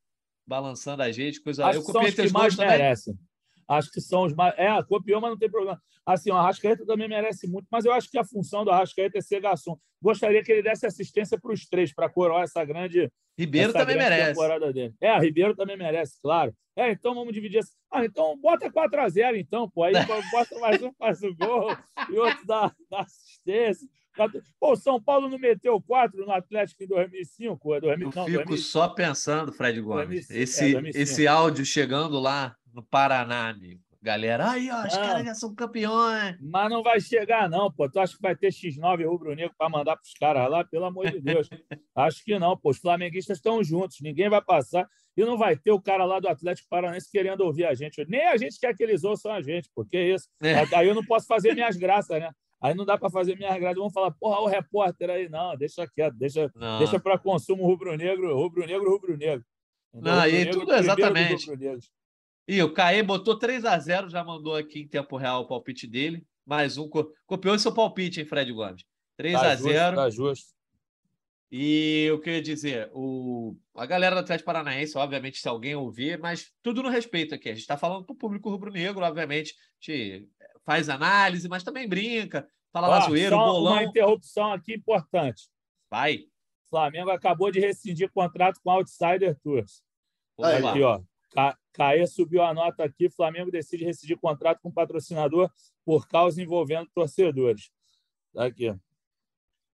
Balançando a gente, coisa. Acho eu que são os que mais merecem. Acho que são os mais. É, copiou, mas não tem problema. Assim, o Arrascaeta também merece muito, mas eu acho que a função do Arrascaeta é ser garçom. Gostaria que ele desse assistência para os três, para coroar essa grande. Ribeiro essa também grande merece. Temporada dele. É, Ribeiro também merece, claro. É, então vamos dividir. Ah, então bota 4x0, então, pô. Aí bota mais um, faz o gol, e outro dá, dá assistência. Pô, São Paulo não meteu quatro no Atlético em 2005? É 2000, Eu não, fico 2005. só pensando, Fred Gomes, 2005, esse, é, esse áudio chegando lá no Paraná, amigo. Galera, aí, ó, os caras já são campeões. Mas não vai chegar, não, pô. Tu acha que vai ter X9 rubro-negro para mandar para os caras lá? Pelo amor de Deus. acho que não, pô. Os flamenguistas estão juntos, ninguém vai passar. E não vai ter o cara lá do Atlético Paranaense querendo ouvir a gente. Nem a gente quer que eles ouçam a gente, porque é isso. É. Aí eu não posso fazer minhas graças, né? Aí não dá para fazer minhas grades. Vão falar, porra, o repórter aí. Não, deixa quieto, deixa, deixa para consumo rubro-negro, rubro-negro, rubro-negro. Não, e tudo exatamente. E o Caê botou 3 a 0 já mandou aqui em tempo real o palpite dele. Mais um. Copiou seu palpite, hein, Fred Gomes? 3 tá a 0 justo, Tá justo. E eu queria dizer, o, a galera do Atlético Paranaense, obviamente, se alguém ouvir, mas tudo no respeito aqui. A gente está falando para o público rubro-negro, obviamente, a gente faz análise, mas também brinca, fala lá zoeiro, bolão. Uma interrupção aqui importante. Vai. Flamengo acabou de rescindir contrato com Outsider Tours. Aí, aqui, ó. Caê subiu a nota aqui. Flamengo decide rescindir contrato com patrocinador por causa envolvendo torcedores. Tá aqui. É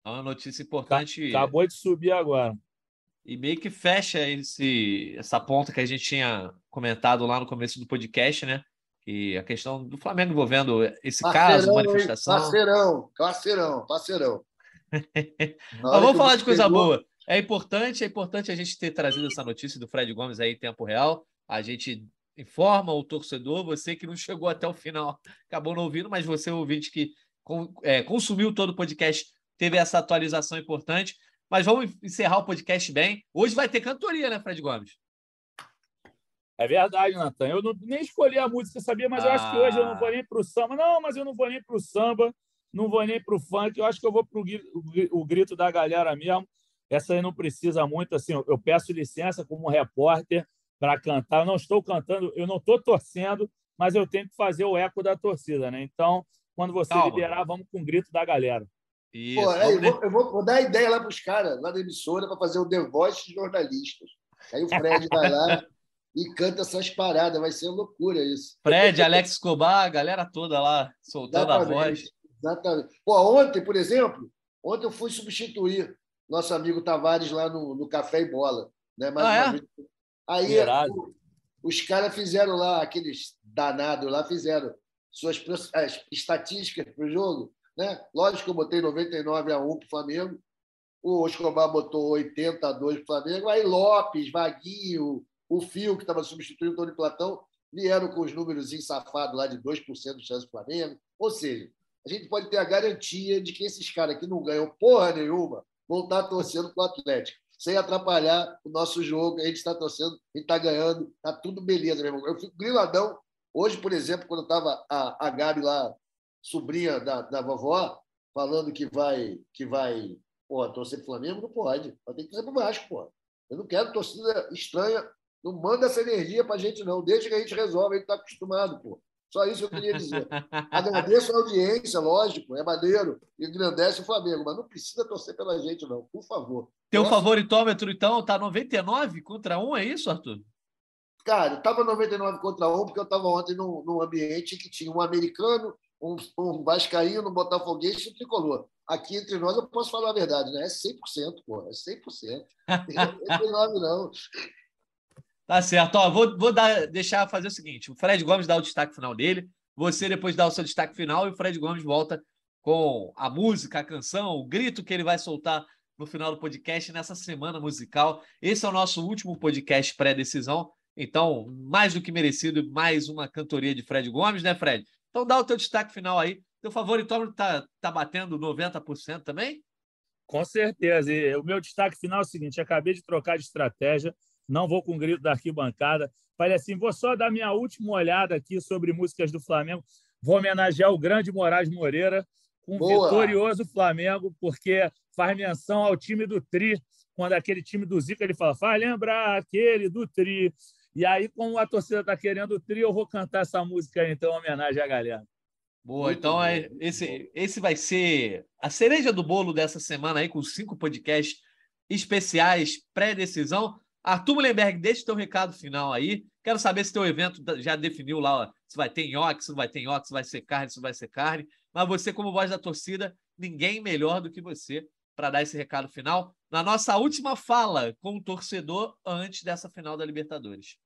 uma notícia importante. Acabou de subir agora. E meio que fecha esse, essa ponta que a gente tinha comentado lá no começo do podcast, né? Que a questão do Flamengo envolvendo esse parceirão, caso, manifestação. Parceirão, parceirão, parceirão. Mas vamos falar de coisa pegou... boa. É importante, é importante a gente ter trazido essa notícia do Fred Gomes aí em tempo real. A gente informa o torcedor, você que não chegou até o final, acabou não ouvindo, mas você, ouvinte que é, consumiu todo o podcast, teve essa atualização importante. Mas vamos encerrar o podcast bem. Hoje vai ter cantoria, né, Fred Gomes? É verdade, Natan. Eu não, nem escolhi a música, sabia? Mas ah. eu acho que hoje eu não vou nem para o samba. Não, mas eu não vou nem para o samba, não vou nem para o funk. Eu acho que eu vou para o grito da galera mesmo. Essa aí não precisa muito. Assim, eu peço licença como repórter para cantar. Eu não estou cantando, eu não estou torcendo, mas eu tenho que fazer o eco da torcida, né? Então, quando você Calma. liberar, vamos com o grito da galera. Isso, Pô, aí, vou, eu vou, vou, dar ideia lá para os caras, lá da emissora, para fazer o The Voice de jornalistas. Aí o Fred vai lá e canta essas paradas, vai ser loucura isso. Fred, Alex Escobar, a galera toda lá soltando exatamente, a voz. Exatamente. Pô, ontem, por exemplo, ontem eu fui substituir nosso amigo Tavares lá no, no Café e Bola. Né? Mais ah, é? Aí o, os caras fizeram lá, aqueles danados lá, fizeram suas estatísticas para o jogo né? Lógico que eu botei 99 a 1 para o Flamengo. O Escobar botou 80 a 2 para o Flamengo. Aí Lopes, Vaguinho, o Fio, que estava substituindo o Tony Platão, vieram com os números safados lá de 2% de chance do Flamengo. Ou seja, a gente pode ter a garantia de que esses caras que não ganham porra nenhuma vão estar torcendo para o Atlético, sem atrapalhar o nosso jogo. A gente está torcendo, a gente está ganhando, está tudo beleza, meu irmão. Eu fico griladão. Hoje, por exemplo, quando estava a, a Gabi lá sobrinha da, da vovó falando que vai que vai pô, torcer para o Flamengo, não pode. Vai ter que torcer para o Vasco, pô. Eu não quero torcida estranha. Não manda essa energia para a gente, não. Desde que a gente resolve, a gente está acostumado, pô. Só isso que eu queria dizer. Agradeço a audiência, lógico, é maneiro, engrandece o Flamengo, mas não precisa torcer pela gente, não, por favor. Teu favoritômetro, então, tá 99 contra 1, é isso, Arthur? Cara, estava 99 contra 1, porque eu estava ontem num, num ambiente que tinha um americano, um, um vascaíno, um botafoguense e um tricolor. Aqui entre nós eu posso falar a verdade, né? É 100%, pô, é 100%. Não tem nome, não. Tá certo. Ó, vou vou dar, deixar fazer o seguinte: o Fred Gomes dá o destaque final dele, você depois dá o seu destaque final e o Fred Gomes volta com a música, a canção, o grito que ele vai soltar no final do podcast nessa semana musical. Esse é o nosso último podcast pré-decisão. Então, mais do que merecido, mais uma cantoria de Fred Gomes, né, Fred? Então dá o teu destaque final aí. Teu favorito tá, tá batendo 90% também? Com certeza. E o meu destaque final é o seguinte: acabei de trocar de estratégia, não vou com o grito da arquibancada. Falei assim: vou só dar minha última olhada aqui sobre músicas do Flamengo. Vou homenagear o grande Moraes Moreira com o vitorioso Flamengo, porque faz menção ao time do Tri, quando aquele time do Zica ele fala, faz lembrar aquele do Tri. E aí, como a torcida está querendo o trio, eu vou cantar essa música então, em homenagem à galera. Boa, Muito então é, esse, esse vai ser a cereja do bolo dessa semana aí, com cinco podcasts especiais pré-decisão. Arthur Mullenberg, deixa o teu recado final aí. Quero saber se teu evento já definiu lá ó, se vai ter nhoque, se não vai ter nhoque, se vai ser carne, se não vai ser carne. Mas você, como voz da torcida, ninguém melhor do que você para dar esse recado final na nossa última fala com o torcedor antes dessa final da Libertadores.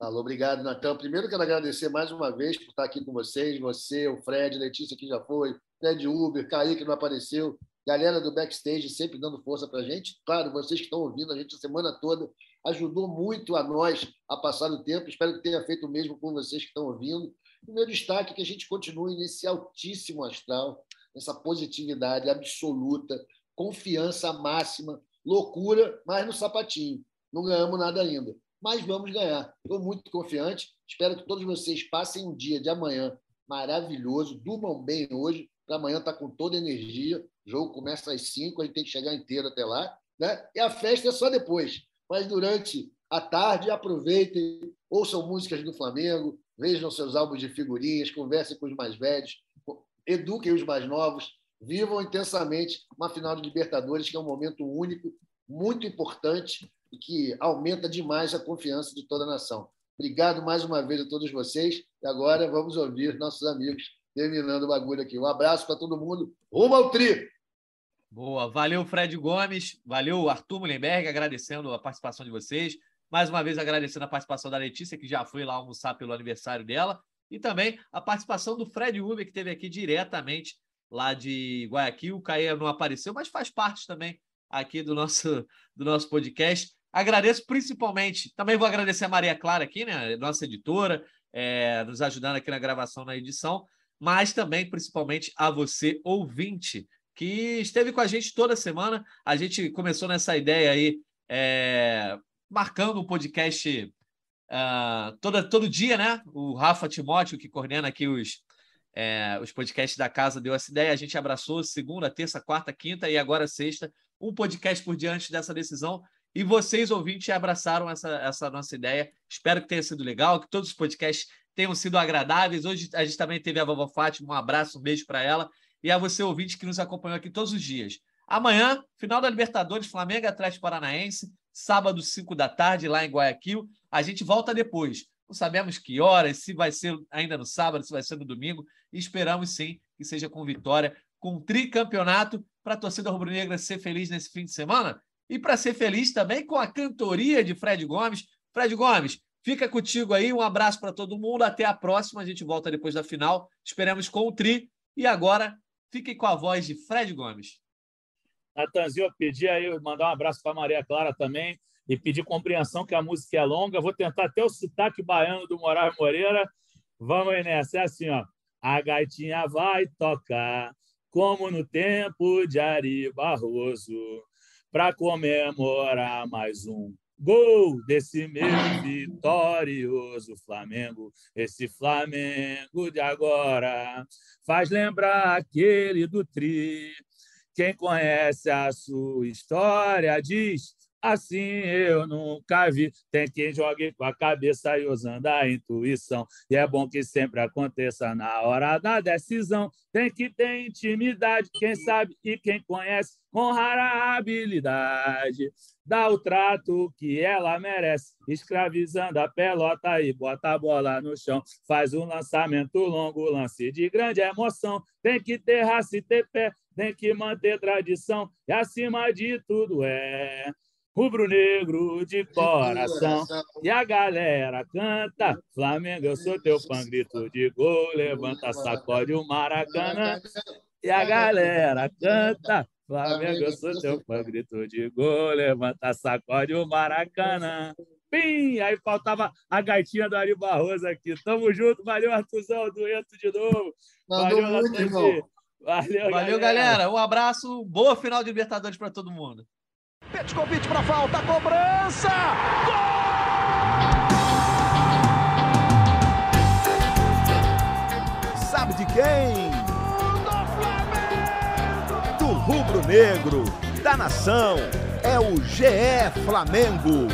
Alô, obrigado, Natan. Primeiro, quero agradecer mais uma vez por estar aqui com vocês, você, o Fred, Letícia, que já foi, Fred Uber, Kaique, que não apareceu, galera do backstage sempre dando força para a gente. Claro, vocês que estão ouvindo a gente a semana toda, ajudou muito a nós a passar o tempo. Espero que tenha feito o mesmo com vocês que estão ouvindo. O meu destaque é que a gente continue nesse altíssimo astral, nessa positividade absoluta, confiança máxima, loucura, mas no sapatinho. Não ganhamos nada ainda, mas vamos ganhar. Estou muito confiante. Espero que todos vocês passem um dia de amanhã maravilhoso, durmam bem hoje, para amanhã estar tá com toda a energia. O jogo começa às 5, a gente tem que chegar inteiro até lá. Né? E a festa é só depois. Mas durante a tarde, aproveitem, ouçam músicas do Flamengo, vejam seus álbuns de figurinhas, conversem com os mais velhos, eduquem os mais novos, vivam intensamente uma final de Libertadores, que é um momento único, muito importante e que aumenta demais a confiança de toda a nação. Obrigado mais uma vez a todos vocês. E agora vamos ouvir nossos amigos terminando o bagulho aqui. Um abraço para todo mundo. Rumo ao tri! Boa, valeu Fred Gomes, valeu Arthur Mullenberg, agradecendo a participação de vocês. Mais uma vez agradecendo a participação da Letícia, que já foi lá almoçar pelo aniversário dela. E também a participação do Fred Uber, que esteve aqui diretamente lá de Guayaquil. O Caia não apareceu, mas faz parte também aqui do nosso, do nosso podcast. Agradeço principalmente, também vou agradecer a Maria Clara aqui, né, nossa editora, é, nos ajudando aqui na gravação, na edição, mas também, principalmente, a você, ouvinte, que esteve com a gente toda semana. A gente começou nessa ideia aí, é, marcando um podcast uh, toda, todo dia, né? O Rafa Timóteo, que coordena aqui os, é, os podcasts da casa, deu essa ideia. A gente abraçou segunda, terça, quarta, quinta e agora sexta. Um podcast por diante dessa decisão. E vocês, ouvintes, abraçaram essa, essa nossa ideia. Espero que tenha sido legal, que todos os podcasts tenham sido agradáveis. Hoje a gente também teve a vovó Fátima, um abraço, um beijo para ela. E a você, ouvinte, que nos acompanhou aqui todos os dias. Amanhã, final da Libertadores, Flamengo Atlético Paranaense, sábado, 5 da tarde, lá em Guayaquil. A gente volta depois. Não sabemos que horas, se vai ser ainda no sábado, se vai ser no domingo. E esperamos sim que seja com vitória, com tricampeonato, para a torcida rubro-negra ser feliz nesse fim de semana e para ser feliz também com a cantoria de Fred Gomes. Fred Gomes, fica contigo aí. Um abraço para todo mundo. Até a próxima. A gente volta depois da final. Esperamos com o Tri. E agora, fiquem com a voz de Fred Gomes. Natanzinho, eu pedi aí, mandar um abraço para Maria Clara também e pedir compreensão que a música é longa. Vou tentar até o sotaque baiano do Moraes Moreira. Vamos aí nessa. É assim, ó. A gaitinha vai tocar como no tempo de Ari Barroso para comemorar mais um gol desse meu vitorioso Flamengo. Esse Flamengo de agora faz lembrar aquele do Tri. Quem conhece a sua história diz Assim eu nunca vi. Tem quem jogue com a cabeça e usando a intuição. E é bom que sempre aconteça na hora da decisão. Tem que ter intimidade, quem sabe e quem conhece, honrar a habilidade. Dá o trato que ela merece, escravizando a pelota e bota a bola no chão. Faz um lançamento longo, lance de grande emoção. Tem que ter raça e ter pé, tem que manter tradição. E acima de tudo é rubro-negro de coração. E a galera canta, Flamengo, eu sou teu fã, grito de gol, levanta, sacode o Maracanã. E a galera canta, Flamengo, eu sou teu fã, grito de gol, levanta, sacode o Maracanã. Pim! Aí faltava a gaitinha do Ari Barroso aqui. Tamo junto, valeu, Artuzão, dueto de novo. Mandou valeu, muito. Valeu, valeu galera. galera. Um abraço, boa final de Libertadores para todo mundo. Petkovic para falta, cobrança! Gol! Sabe de quem? Do Flamengo! Do rubro-negro, da nação, é o GE Flamengo.